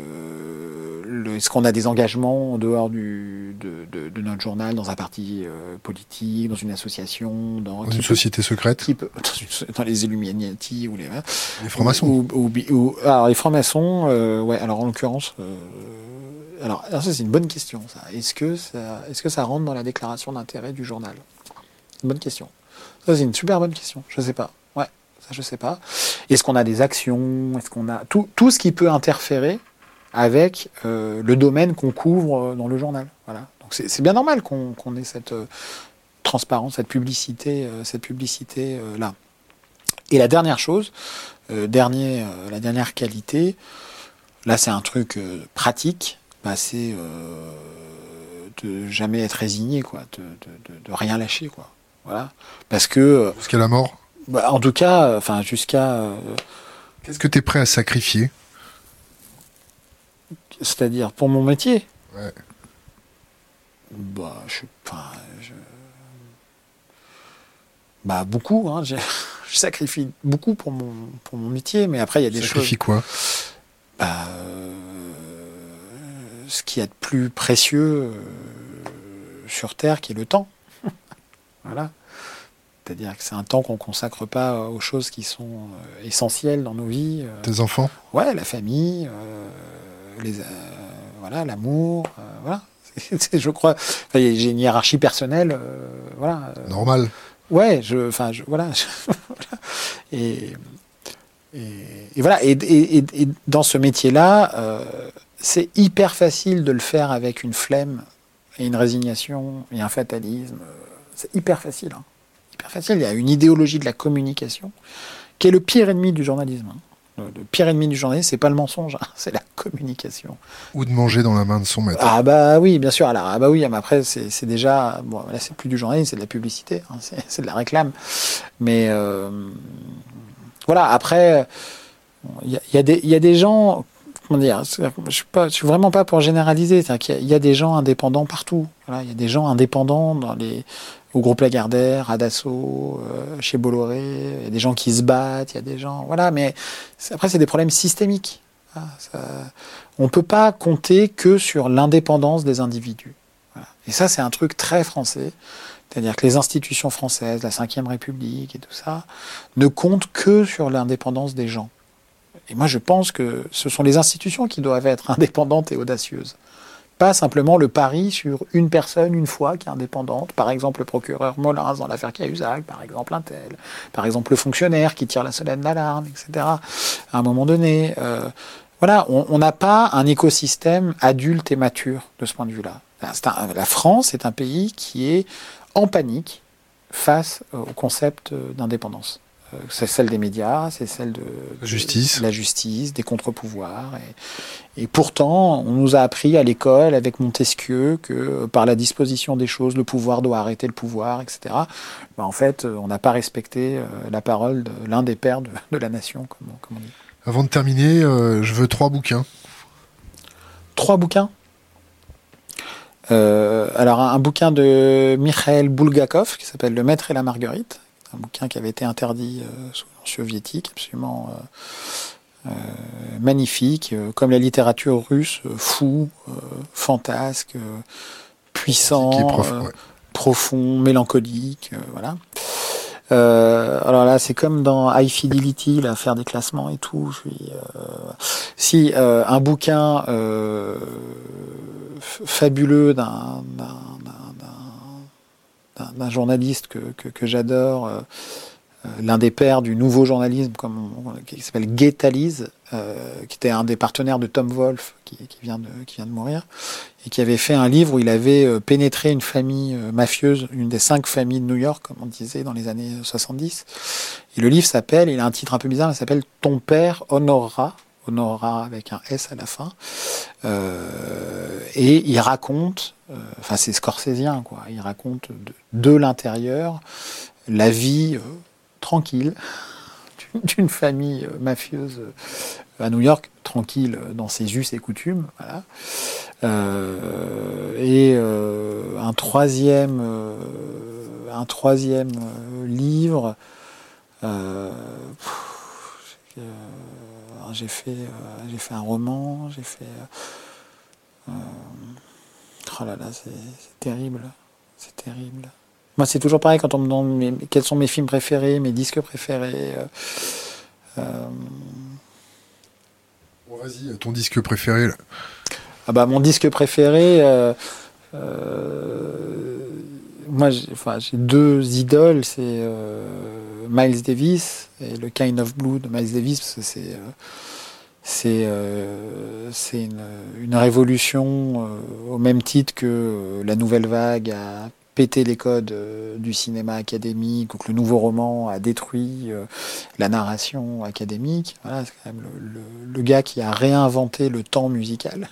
le, est-ce qu'on a des engagements en dehors du, de, de, notre journal, dans un parti euh, politique, dans une association, dans, une société secrète. dans, les Illuminati ou les, les francs-maçons. Ou, Alors, les francs-maçons, euh, ouais, alors en l'occurrence, euh, alors, alors, ça c'est une bonne question, ça. Est-ce que ça, est-ce que ça rentre dans la déclaration d'intérêt du journal? Une bonne question. Ça c'est une super bonne question, je sais pas. Ouais, ça je sais pas. Est-ce qu'on a des actions? Est-ce qu'on a tout, tout ce qui peut interférer avec euh, le domaine qu'on couvre dans le journal? Voilà. Donc c'est bien normal qu'on ait cette euh, transparence, cette publicité, euh, cette publicité là. Et la dernière chose, dernier, la dernière qualité, là c'est un truc pratique, bah, c'est de jamais être résigné, quoi, de, de, de, rien lâcher, quoi. Voilà. Parce que jusqu'à la mort. Bah, en tout cas, enfin jusqu'à. Qu'est-ce que tu es prêt à sacrifier c'est-à-dire pour mon métier Ouais. Bah, je. Bah, beaucoup. Hein, je sacrifie beaucoup pour mon, pour mon métier, mais après, il y a des choses. Sacrifie quoi? Bah, euh, Ce qui est de plus précieux euh, sur Terre, qui est le temps. Voilà. C'est-à-dire que c'est un temps qu'on ne consacre pas aux choses qui sont euh, essentielles dans nos vies. Tes enfants? Ouais, la famille, les, euh, voilà, l'amour, euh, voilà. je crois, j'ai une hiérarchie personnelle, euh, voilà. Normal. Ouais, je, enfin, voilà, et, et, voilà, et, et, dans ce métier-là, c'est hyper facile de le faire avec une flemme et une résignation et un fatalisme. C'est hyper facile, hein. hyper facile. Il y a une idéologie de la communication qui est le pire ennemi du journalisme. Hein. Le pire ennemi du journaliste, c'est pas le mensonge, hein, c'est la communication. Ou de manger dans la main de son maître. Ah bah oui, bien sûr. Alors ah bah oui, mais après c'est déjà bon là c'est plus du journalisme, c'est de la publicité, hein, c'est de la réclame. Mais euh, voilà, après il y, a, y, a des gens comment dire, je suis pas, je suis vraiment pas pour généraliser. Il y, a des gens indépendants partout. Voilà, il y a des gens indépendants dans les au groupe Lagardère, à Dassault, euh, chez Bolloré, il y a des gens qui se battent, il y a des gens... Voilà, mais après, c'est des problèmes systémiques. Ah, on ne peut pas compter que sur l'indépendance des individus. Et ça, c'est un truc très français. C'est-à-dire que les institutions françaises, la Ve République et tout ça, ne comptent que sur l'indépendance des gens. Et moi, je pense que ce sont les institutions qui doivent être indépendantes et audacieuses pas simplement le pari sur une personne, une fois, qui est indépendante. Par exemple, le procureur Molins dans l'affaire Cahuzac, par exemple un tel, par exemple le fonctionnaire qui tire la solenne d'alarme, etc. À un moment donné, euh, voilà, on n'a pas un écosystème adulte et mature de ce point de vue-là. La France est un pays qui est en panique face au concept d'indépendance. Euh, c'est celle des médias, c'est celle de, justice. la justice, des contre-pouvoirs. Et, pourtant, on nous a appris à l'école avec Montesquieu que par la disposition des choses, le pouvoir doit arrêter le pouvoir, etc. Ben, en fait, on n'a pas respecté euh, la parole de l'un des pères de, la nation, comme, on dit. Avant de terminer, euh, je veux trois bouquins. Trois bouquins? Alors un, bouquin de Mikhail Bulgakov qui s'appelle Le Maître et la Marguerite, un bouquin qui avait été interdit euh, sous l'Union soviétique, absolument euh, euh, magnifique, comme la littérature russe, fou, fantasque, puissant, profond, mélancolique, voilà. alors là, c'est comme dans High Fidelity, là, faire des classements et tout. si un bouquin fabuleux d'un d'un journaliste que, que, j'adore, euh, euh, l'un des pères du nouveau journalisme, comme qui s'appelle Gay euh, qui était un des partenaires de Tom Wolfe, qui, qui, vient de, qui vient de mourir, et qui avait fait un livre où il avait pénétré une famille mafieuse, une des cinq familles de New York, comme on disait dans les années 70. Et le livre s'appelle, il a un titre un peu bizarre, il s'appelle Ton père honorera, honorera avec un S à la fin. Et il raconte, enfin c'est scorsésien, quoi, il raconte de, l'intérieur la vie euh, tranquille d'une famille mafieuse à New York, tranquille dans ses us et coutumes. Et un troisième, livre euh, j'ai fait un roman, j'ai fait. Oh là là, c'est terrible. C'est terrible. Moi, c'est toujours pareil quand on me demande quels sont mes films préférés, mes disques préférés. Bon, vas-y, ton disque préféré là. Ah bah, mon disque préféré, moi, j'ai deux idoles, c'est euh, Miles Davis et le Kind of Blue de Miles Davis, parce que c'est c'est euh, une, une, révolution euh, au même titre que la nouvelle vague a pété les codes du cinéma académique ou que le nouveau roman a détruit la narration académique. Voilà, c'est quand même le, le, gars qui a réinventé le temps musical.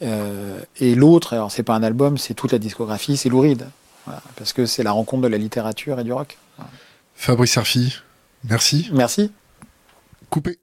et l'autre, alors c'est pas un album, c'est toute la discographie, c'est Louride parce que c'est la rencontre de la littérature et du rock. Fabrice Arfi, merci. Merci. Coupé.